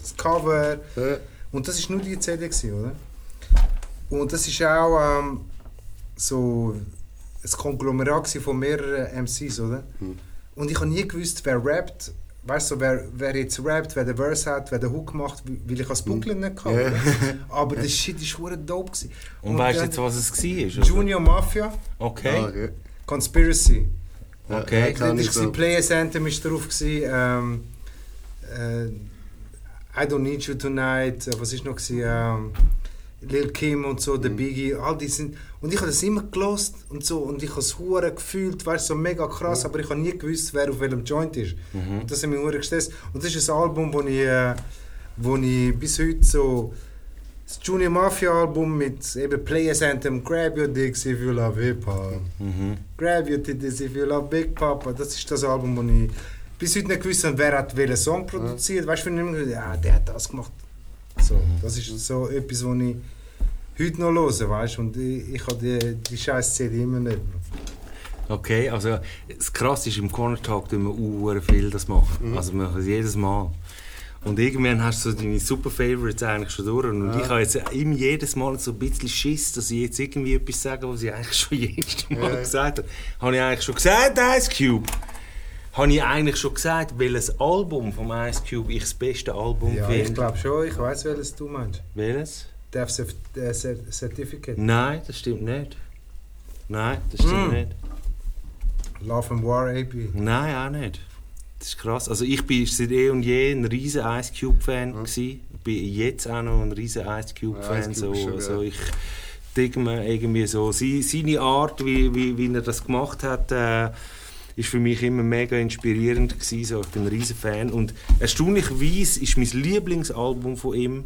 das Cover. Ja. Und das war nur die CD, gewesen, oder? Und das ist auch ähm, so ein Konglomerat von mehreren MCs, oder? Mhm. Und ich habe nie gewusst, wer rappt. Weißt du, wer, wer jetzt rappt, wer den Verse hat, wer den Hook macht, weil ich das Booklet nicht hatte. Ja. oder? Aber das Shit war hure dope. Gewesen. Und weißt du jetzt, was es war? Junior Mafia, Okay. Ah, okay. Conspiracy. Ja, Okay. ja, Dort kann war ich so. Players Anthem ist drauf. Gewesen, ähm, äh, I Don't Need You Tonight. Äh, was ist noch? Gewesen, ähm, Lil Kim und so, der Biggie, all die sind. Und ich habe das immer gelost und so. Und ich habe es hure gefühlt, weißt so mega krass, aber ich habe nie gewusst, wer auf welchem Joint ist. Und das hat mich hure gestresst. Und das ist ein Album, wo ich, äh, wo ich bis heute so. Das Junior Mafia Album mit eben Players Anthem, Grab Your Dicks if you love Hip Hop. Grab Your Titties if you love Big Papa. Das ist das Album, wo ich bis heute nicht gewusst habe, wer hat welchen Song produziert. Weißt du, wenn ich immer gesagt ja, der hat das gemacht. So, das ist so etwas, was ich heute noch höre, weißt? Und ich, ich habe die, die scheiß CD immer nicht. Okay, also das Krasse ist, im Corner Talk tun wir viel das machen. Also wir machen es jedes Mal. Und irgendwann hast du so deine Super Favorites eigentlich schon durch. Und ich habe jetzt immer jedes Mal so ein bisschen Schiss, dass ich jetzt irgendwie etwas sage, was ich eigentlich schon jedes Mal Ja. gesagt habe. Habe ich eigentlich schon gesagt, Ice Cube? Habe ich eigentlich schon gesagt, welches Album vom Ice Cube ich das beste Album Ja, ich finde? glaube schon, ich weiß, welches du meinst. Welches? Death äh, Cert- Certificate. Nein, das stimmt nicht. Nein, das stimmt Mm. nicht. Love and War AP. Nein, auch nicht. Das ist krass. Also ich bin seit eh und je ein riesen Ice Cube Fan gsi. Ich bin jetzt auch noch ein riesen Ice Cube Ja, Fan. Ice Cube so, schon so geil. ich denke mir irgendwie so seine Art, wie, wie, wie er das gemacht hat, äh, ist für mich immer mega inspirierend gsi. So, ich bin ein riesen Fan und erstaunlicherweise ist mein Lieblingsalbum von ihm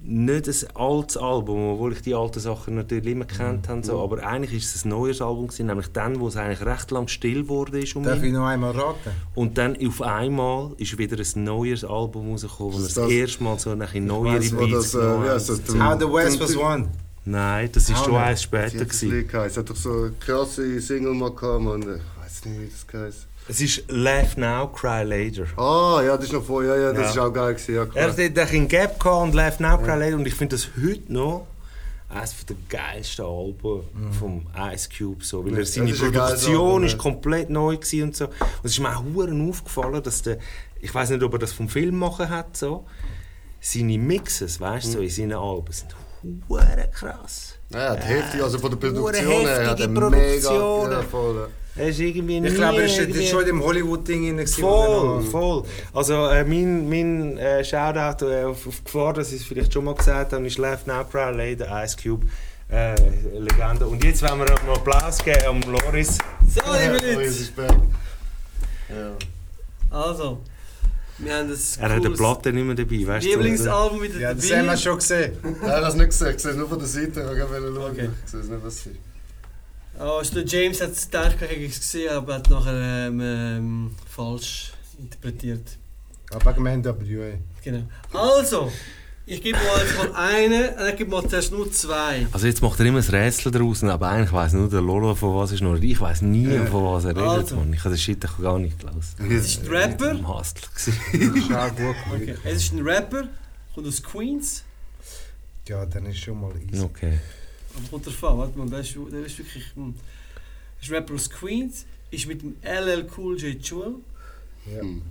nicht ein altes Album, obwohl ich die alten Sachen natürlich immer kennt habe, so, aber eigentlich ist es ein neues Album gewesen, nämlich dann, wo es eigentlich recht lang still wurde ist um Darf ihn. ich noch einmal raten? Und dann auf einmal ist wieder ein neues Album rausgekommen, das das- erste Mal so nach neuere wo Beats das, äh, heisst das, How the West was won. Nein, das ist Auch schon eins später. Gewesen. Es hat doch so eine krasse Single mal gehabt, weiß nicht, wie das geheißen. Es ist Laugh Now, Cry Later. Ah, ja, das ist noch vorher. Ja, ja, das Ja. ist auch geil gewesen. Ja, Er hat dort ein Gap gehabt und Laugh Now, Cry Later und ich finde das heute noch eines der geilsten Alben vom Ice Cube. So, weil Ja, er seine ist Produktion Album, ist ja. komplett neu gewesen und so. Und es ist mir auch verdammt aufgefallen, dass der, ich weiß nicht, ob er das vom Film machen hat, so, seine Mixes, weißt du, so in seinen Alben sind hure krass. Ja, die Hälfte, also von der Produktion her, hat heftige er mega ja, voll. Er ist irgendwie Ich glaube, er ist schon in dem Hollywood-Ding Voll, voll. Also äh, mein, mein äh, Shoutout äh, auf, auf Gefahr, dass ich es vielleicht schon mal gesagt habe, ist Left Now Cry Later, Ice Cube, äh, Legende. Und jetzt wollen wir noch Applaus geben am Loris. So, liebe Leute. spät. Ja. Also, wir haben das Er hat eine Platte nicht mehr dabei, weißt du? Lieblingsalbum wieder Ja, das dabei. haben wir schon gesehen. Nein, das nicht gesehen. Ich sehe es nur von der Seite. Ich wollte schauen. Okay. Ich sehe es nicht, was ist. Oh, also der James hat es gedacht, ich es gesehen, aber hat nachher ähm, ähm, falsch interpretiert. Aber wegen dem NWA. Genau. Also, ich gebe mal jetzt mal eine, und ich gebe mal zuerst nur zwei. Also jetzt macht er immer ein Rätsel draus, aber eigentlich weiss nur der Lolo von was ist nur. Ich weiss nie von was er redet. Also. Ich habe den Shit gar nicht gelesen. Es ist ein Rapper. Ist auch gut. Okay. Es ist ein Rapper, kommt aus Queens. Ja, dann ist schon mal easy. Okay. Aber kommt warte mal, der ist, der ist wirklich. Hm. ist ein Rapper aus Queens, ist mit dem LL Cool J Jewel. Ja. Hm.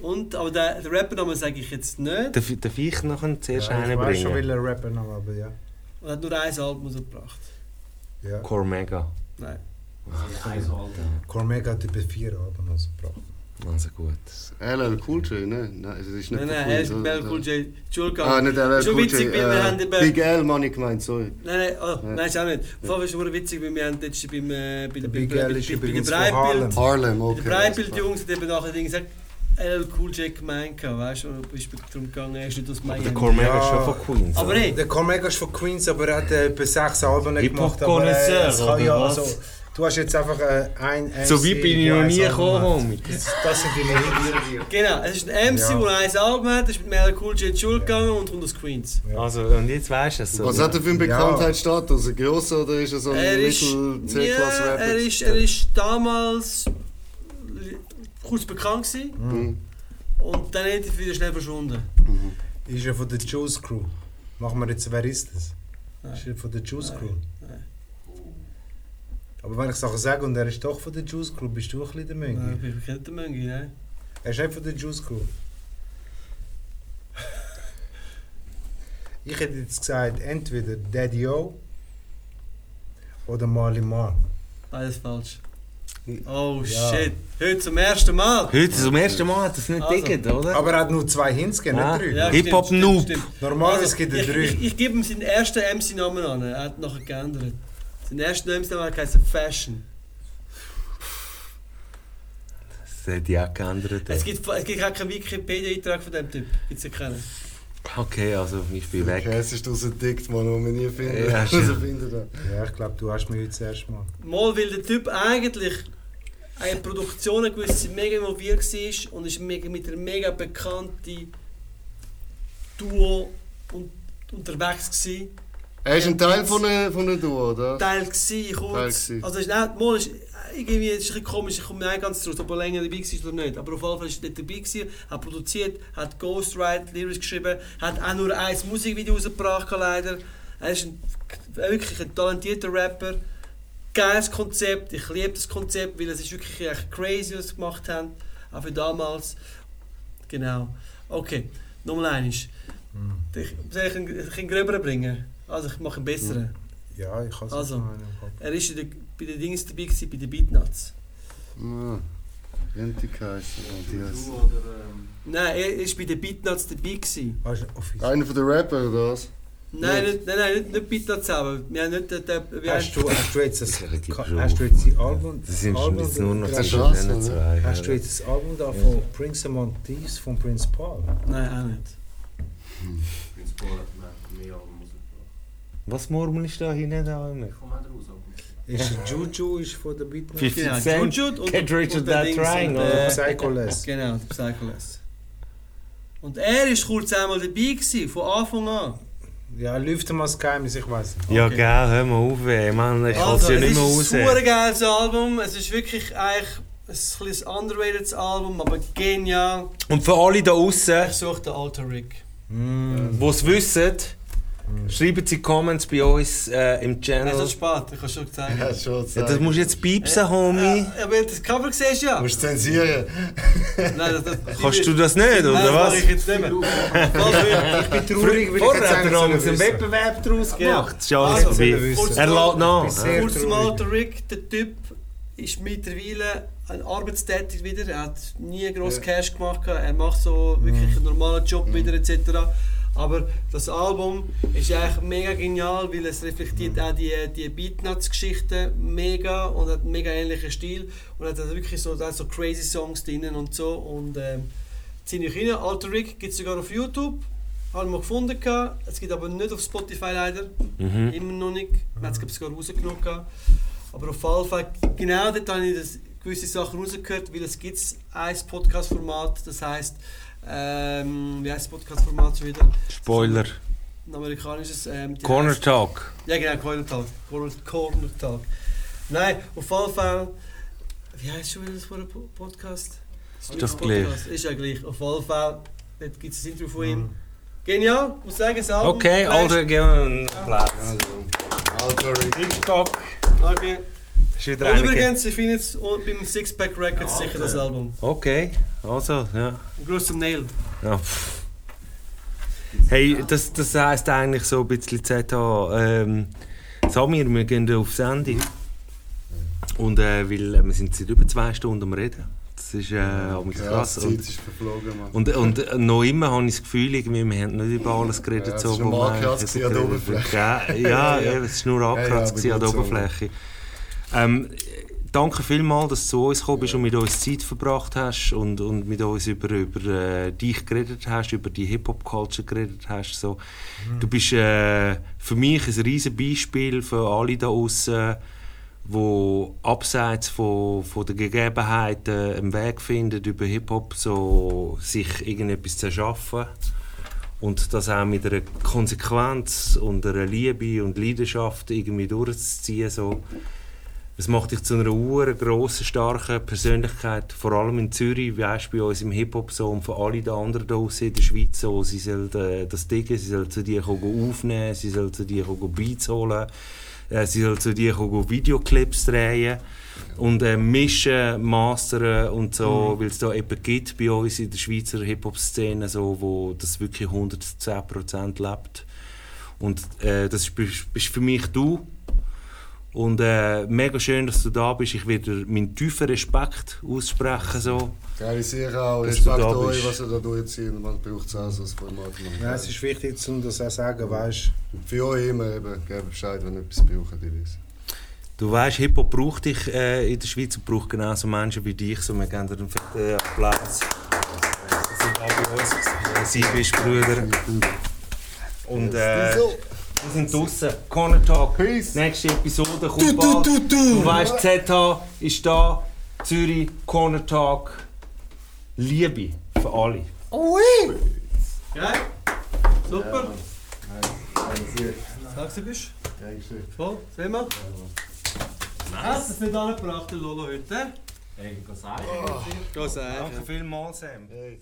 Und, aber der, der Rappername sage ich jetzt nicht. Darf, darf ich noch einen zuerst Ja, einen ich weiß schon, bringen? welcher Rapper noch, aber ja. Und hat nur ein Album rausgebracht. ja. Cormega. Nein. Cormega hat über vier Alben rausgebracht. Also gut. LL Cool J, ne? Nein, es ist nicht Nein, nein, er ist? LL Cool J Jewel Ah, nicht LL Schon Cool witzig, J. weil wir haben Äh, eben- Big L, Mann, ich gemeint, sorry. Nein, nein, oh, nein, ist auch nicht. Vor allem ist es schon witzig, weil wir haben jetzt beim, äh, bei, Big L ist übrigens von Harlem. Harlem, bei okay. den Breitbild-Jungs hat eben nachher gesagt, LL Cool J gemeint, weißt du, und du bist darum gegangen, er ist nicht aus Miami. der Cormega ist schon von Queens. Aber hey, Der Cormega ist von Queens, aber er hat äh, etwa sechs Alben nicht gemacht. Aber, äh, oder was? Du hast jetzt einfach äh, ein MC, So weit bin ich noch ein nie gekommen. Homie. Das, das sind deine Hits. genau, es ist ein MC, Ja. der ein Album hat, ist mit LL Cool J Jewel gegangen und kommt aus Queens. Ja. Also, und jetzt weißt du es. so. Was hat er für einen Ja. Bekanntheitsstatus? Ein grosser oder ist er so ein Er ist, ja, er ist, er ist damals kurz bekannt gewesen Mhm. und dann ist er wieder schnell verschwunden. Ist er von der Juice Crew? Machen wir jetzt, wer ist das? Nein. Ist er von der Juice. Crew? Nein. Aber wenn ich Sachen sage und er ist doch von der Juice Crew, bist du ein bisschen der Nein, Mönch. ich kenne den Möngi, ne? Er ist nicht von der Juice Crew. Ich hätte jetzt gesagt, entweder Daddy O oder Marley Marl. Beides falsch. Oh Ja. shit, heute zum ersten Mal. Heute zum ersten Mal hat er es nicht Also. digget, oder? Aber er hat nur zwei Hints gegeben, Ah. nicht drei. Ja, Hip-Hop Noob. Normalerweise Also, gibt er ich, drei. Ich, ich gebe ihm seinen ersten MC-Namen an. Er hat nachher geändert. Sein erster MC-Name hat geheißen Fashion. Das hat ja auch geändert. Es gibt, es gibt auch keinen Wikipedia-Eintrag von dem Typ. Gibt's ja keinen. Okay, also ich bin weg. Okay, es ist aus dem Dikt, man, den wir nie finden. Ja, also. Ja, ich glaube, du hast mich heute das erste Mal. Mal, weil der Typ eigentlich in Produktionen gewisse mega involviert war und ist mega, mit einer mega bekannten Duo un unterwegs war. Er ist ein Teil von einem von einem Duo, oder? Teil gsi, kurz. Teil. Also ist nicht, mal ist irgendwie ist ein komisch, ich komme nicht ganz draus, ob er länger dabei war oder nicht. Aber auf jeden Fall ist er dort dabei gewesen, hat produziert, hat Ghostwrite, Lyrics geschrieben, hat auch nur ein Musikvideo rausgebracht leider. Er ist ein, wirklich ein talentierter Rapper. Geiles Konzept, ich liebe das Konzept, weil es ist wirklich echt crazy, was sie gemacht haben, auch für damals. Genau. Okay, nochmal eines. Ich, soll ich einen, einen gröberen bringen? Also ich mache einen besseren. Ja, ich habe es Also. Er war bei den Dings dabei, gewesen, bei den Beatnuts. Ah, Rentik heisst er. Die Nein, er war bei den Beatnuts dabei. Gewesen. Offiziell- Einer von den Rapper, oder was? Nein, Nicht? nicht, nein, nein, nicht, nicht Beatnuts selber. Wir haben nicht den... den Hast du, hast du jetzt Ja, die Bro. hast du jetzt die Album, Das sind Album jetzt nur noch denen oder? zwei. Hast du jetzt das Album da von Prince Among Thieves von Prince Paul? Nein, auch nicht. Prince Paul hat mehr- rausgebracht. Was murmelst du da hinten da immer? Ich komme auch raus. aber- Ist Juju ist von der Beatnuts? 50 Genau, Cent, Juju und- Get Rich und der Die Dings Trying, und, oder? äh, Psycholess. Genau, der Psycholess. Und er war kurz einmal dabei, gewesen, von Anfang an. Ja, lüfte mal das Geheimnis, ich weiß nicht. Ja, Okay. gell, hör mal auf, ey. Mann, ich halte es ja es nicht mehr ist raus. ein super geiles Album. Es ist wirklich eigentlich ein bisschen underrated Album, aber genial. Und für alle da außen, Ich suche den Alter Rick. Mm. die es wissen, schreiben sie Comments bei uns äh, im Es Channel. ist spät, ich habe schon gezeigt. Ja, schon Ja, das musst du jetzt piepsen, Homie. Ja, aber das Cover siehst du ja. Du musst zensieren. Nein, das, das, Kannst du das nicht, Nein, oder das was? ich jetzt nicht mehr. Ich bin traurig, weil ich Vorher jetzt hat er eigentlich damals sollen einen. Wettbewerb daraus Genau. gemacht. Das ist alles Also, vorbei. Er lädt nach. Kurz traurig. Alter Rick, der Typ ist mittlerweile ein arbeitstätig wieder. Er hat nie groß Ja. Cash gemacht. Er macht so wirklich einen normalen Job wieder etc. Aber das Album ist eigentlich mega genial, weil es reflektiert auch die, die Beatnuts-Geschichte mega und hat einen mega ähnlichen Stil und hat also wirklich so, hat so crazy Songs drinnen und so und ähm, zieh euch rein. Alter Rick gibt es sogar auf YouTube. Haben wir gefunden. gehabt. Es gibt aber nicht auf Spotify leider. Mhm. Immer noch nicht. Wir haben es ich, sogar rausgenommen. gehabt. Aber auf jeden Fall, genau dort habe ich das, gewisse Sachen rausgehört, weil es gibt ein Podcast-Format, das heisst, ähm, wie heißt das Podcast-Format schon wieder? Spoiler. Ein amerikanisches. Ähm, Corner heisst- Talk. Ja, genau, Corner Talk. Corner, Corner Talk. Nein, auf jeden Fall. Wie heißt schon wieder das vor dem Podcast? Ist doch gleich. Podcast. Ist ja gleich. Auf jeden Fall. Dort gibt es ein Interview von ihm. Genial, muss sagen, das Album. Okay, Alter, geben wir einen Platz. Alter Rick. Hitchcock. Okay. Ist wieder Und einige. übrigens, ich finde jetzt beim Sixpack Records sicher das Album. Okay, also, ja. Ein Gruß zum Nail. ja. Hey, das, das heisst eigentlich so ein bisschen ZH. Ähm, Samir, wir gehen auf Sendung. Und äh, weil äh, wir sind seit über zwei Stunden am Reden. Das ist äh, ja, Ja, krass. die Zeit Und, ist verflogen, Mann. und, und noch immer habe ich das Gefühl, irgendwie, wir haben nicht über alles geredet. Ja, es so, ist nur angekratzt an der. Oberfläche. Ja, ja, ja, es ist nur Ja, angekratzt ja, gewesen an der gut so. Ähm, danke vielmals, dass du zu uns gekommen bist und mit uns Zeit verbracht hast und, und mit uns über, über äh, dich geredet hast, über die Hip-Hop-Culture geredet hast. So. Du bist äh, für mich ein riesen Beispiel für alle da außen, wo abseits von, von der Gegebenheiten einen Weg finden, über Hip-Hop so sich irgendetwas zu erschaffen. Und das auch mit einer Konsequenz und einer Liebe und Leidenschaft irgendwie durchzuziehen. So. Es macht dich zu einer uren grossen, starken Persönlichkeit, vor allem in Zürich, wie weißt, bei uns im Hip-Hop so und für alle die anderen da draussen in der Schweiz so, sie sollen äh, das Diggen, sie sollen zu dir aufnehmen, sie sollen zu dir Beats holen, äh, sie sollen zu dir Videoclips drehen und äh, mischen, mastern und so, weil es da eben gibt bei uns in der Schweizer Hip-Hop-Szene, so, wo das wirklich 110% lebt. Und äh, das bist, bist für mich du. Und äh, mega schön, dass du da bist. Ich werde meinen tiefen Respekt aussprechen. So. Realisiere auch, Dass du Respekt da euch, bist. was ihr da durchziehen. Man braucht es auch so als Format. Ja, es ist wichtig, um das auch zu sagen, weißt Für euch immer eben, gebt Bescheid, wenn ihr etwas braucht. Ich weiß. Du weißt, Hip-Hop braucht dich äh, in der Schweiz und braucht genauso Menschen wie dich. So, wir geben dir einen fetten Applaus. Das sind auch bei uns. äh, Sie bist Brüder. Und äh, wir sind draußen. Corner Talk. Peace. Nächste Episode kommt bald. Du weißt, ZH ist da. Zürich, Corner Talk. Liebe für alle. Geil. Super. Sagst du bist? Voll. Sehen wir? Hast du es nicht angebracht, der Lolo heute? Ey, go sagen. Geh sagen. Danke vielmals, Sam. Zeit.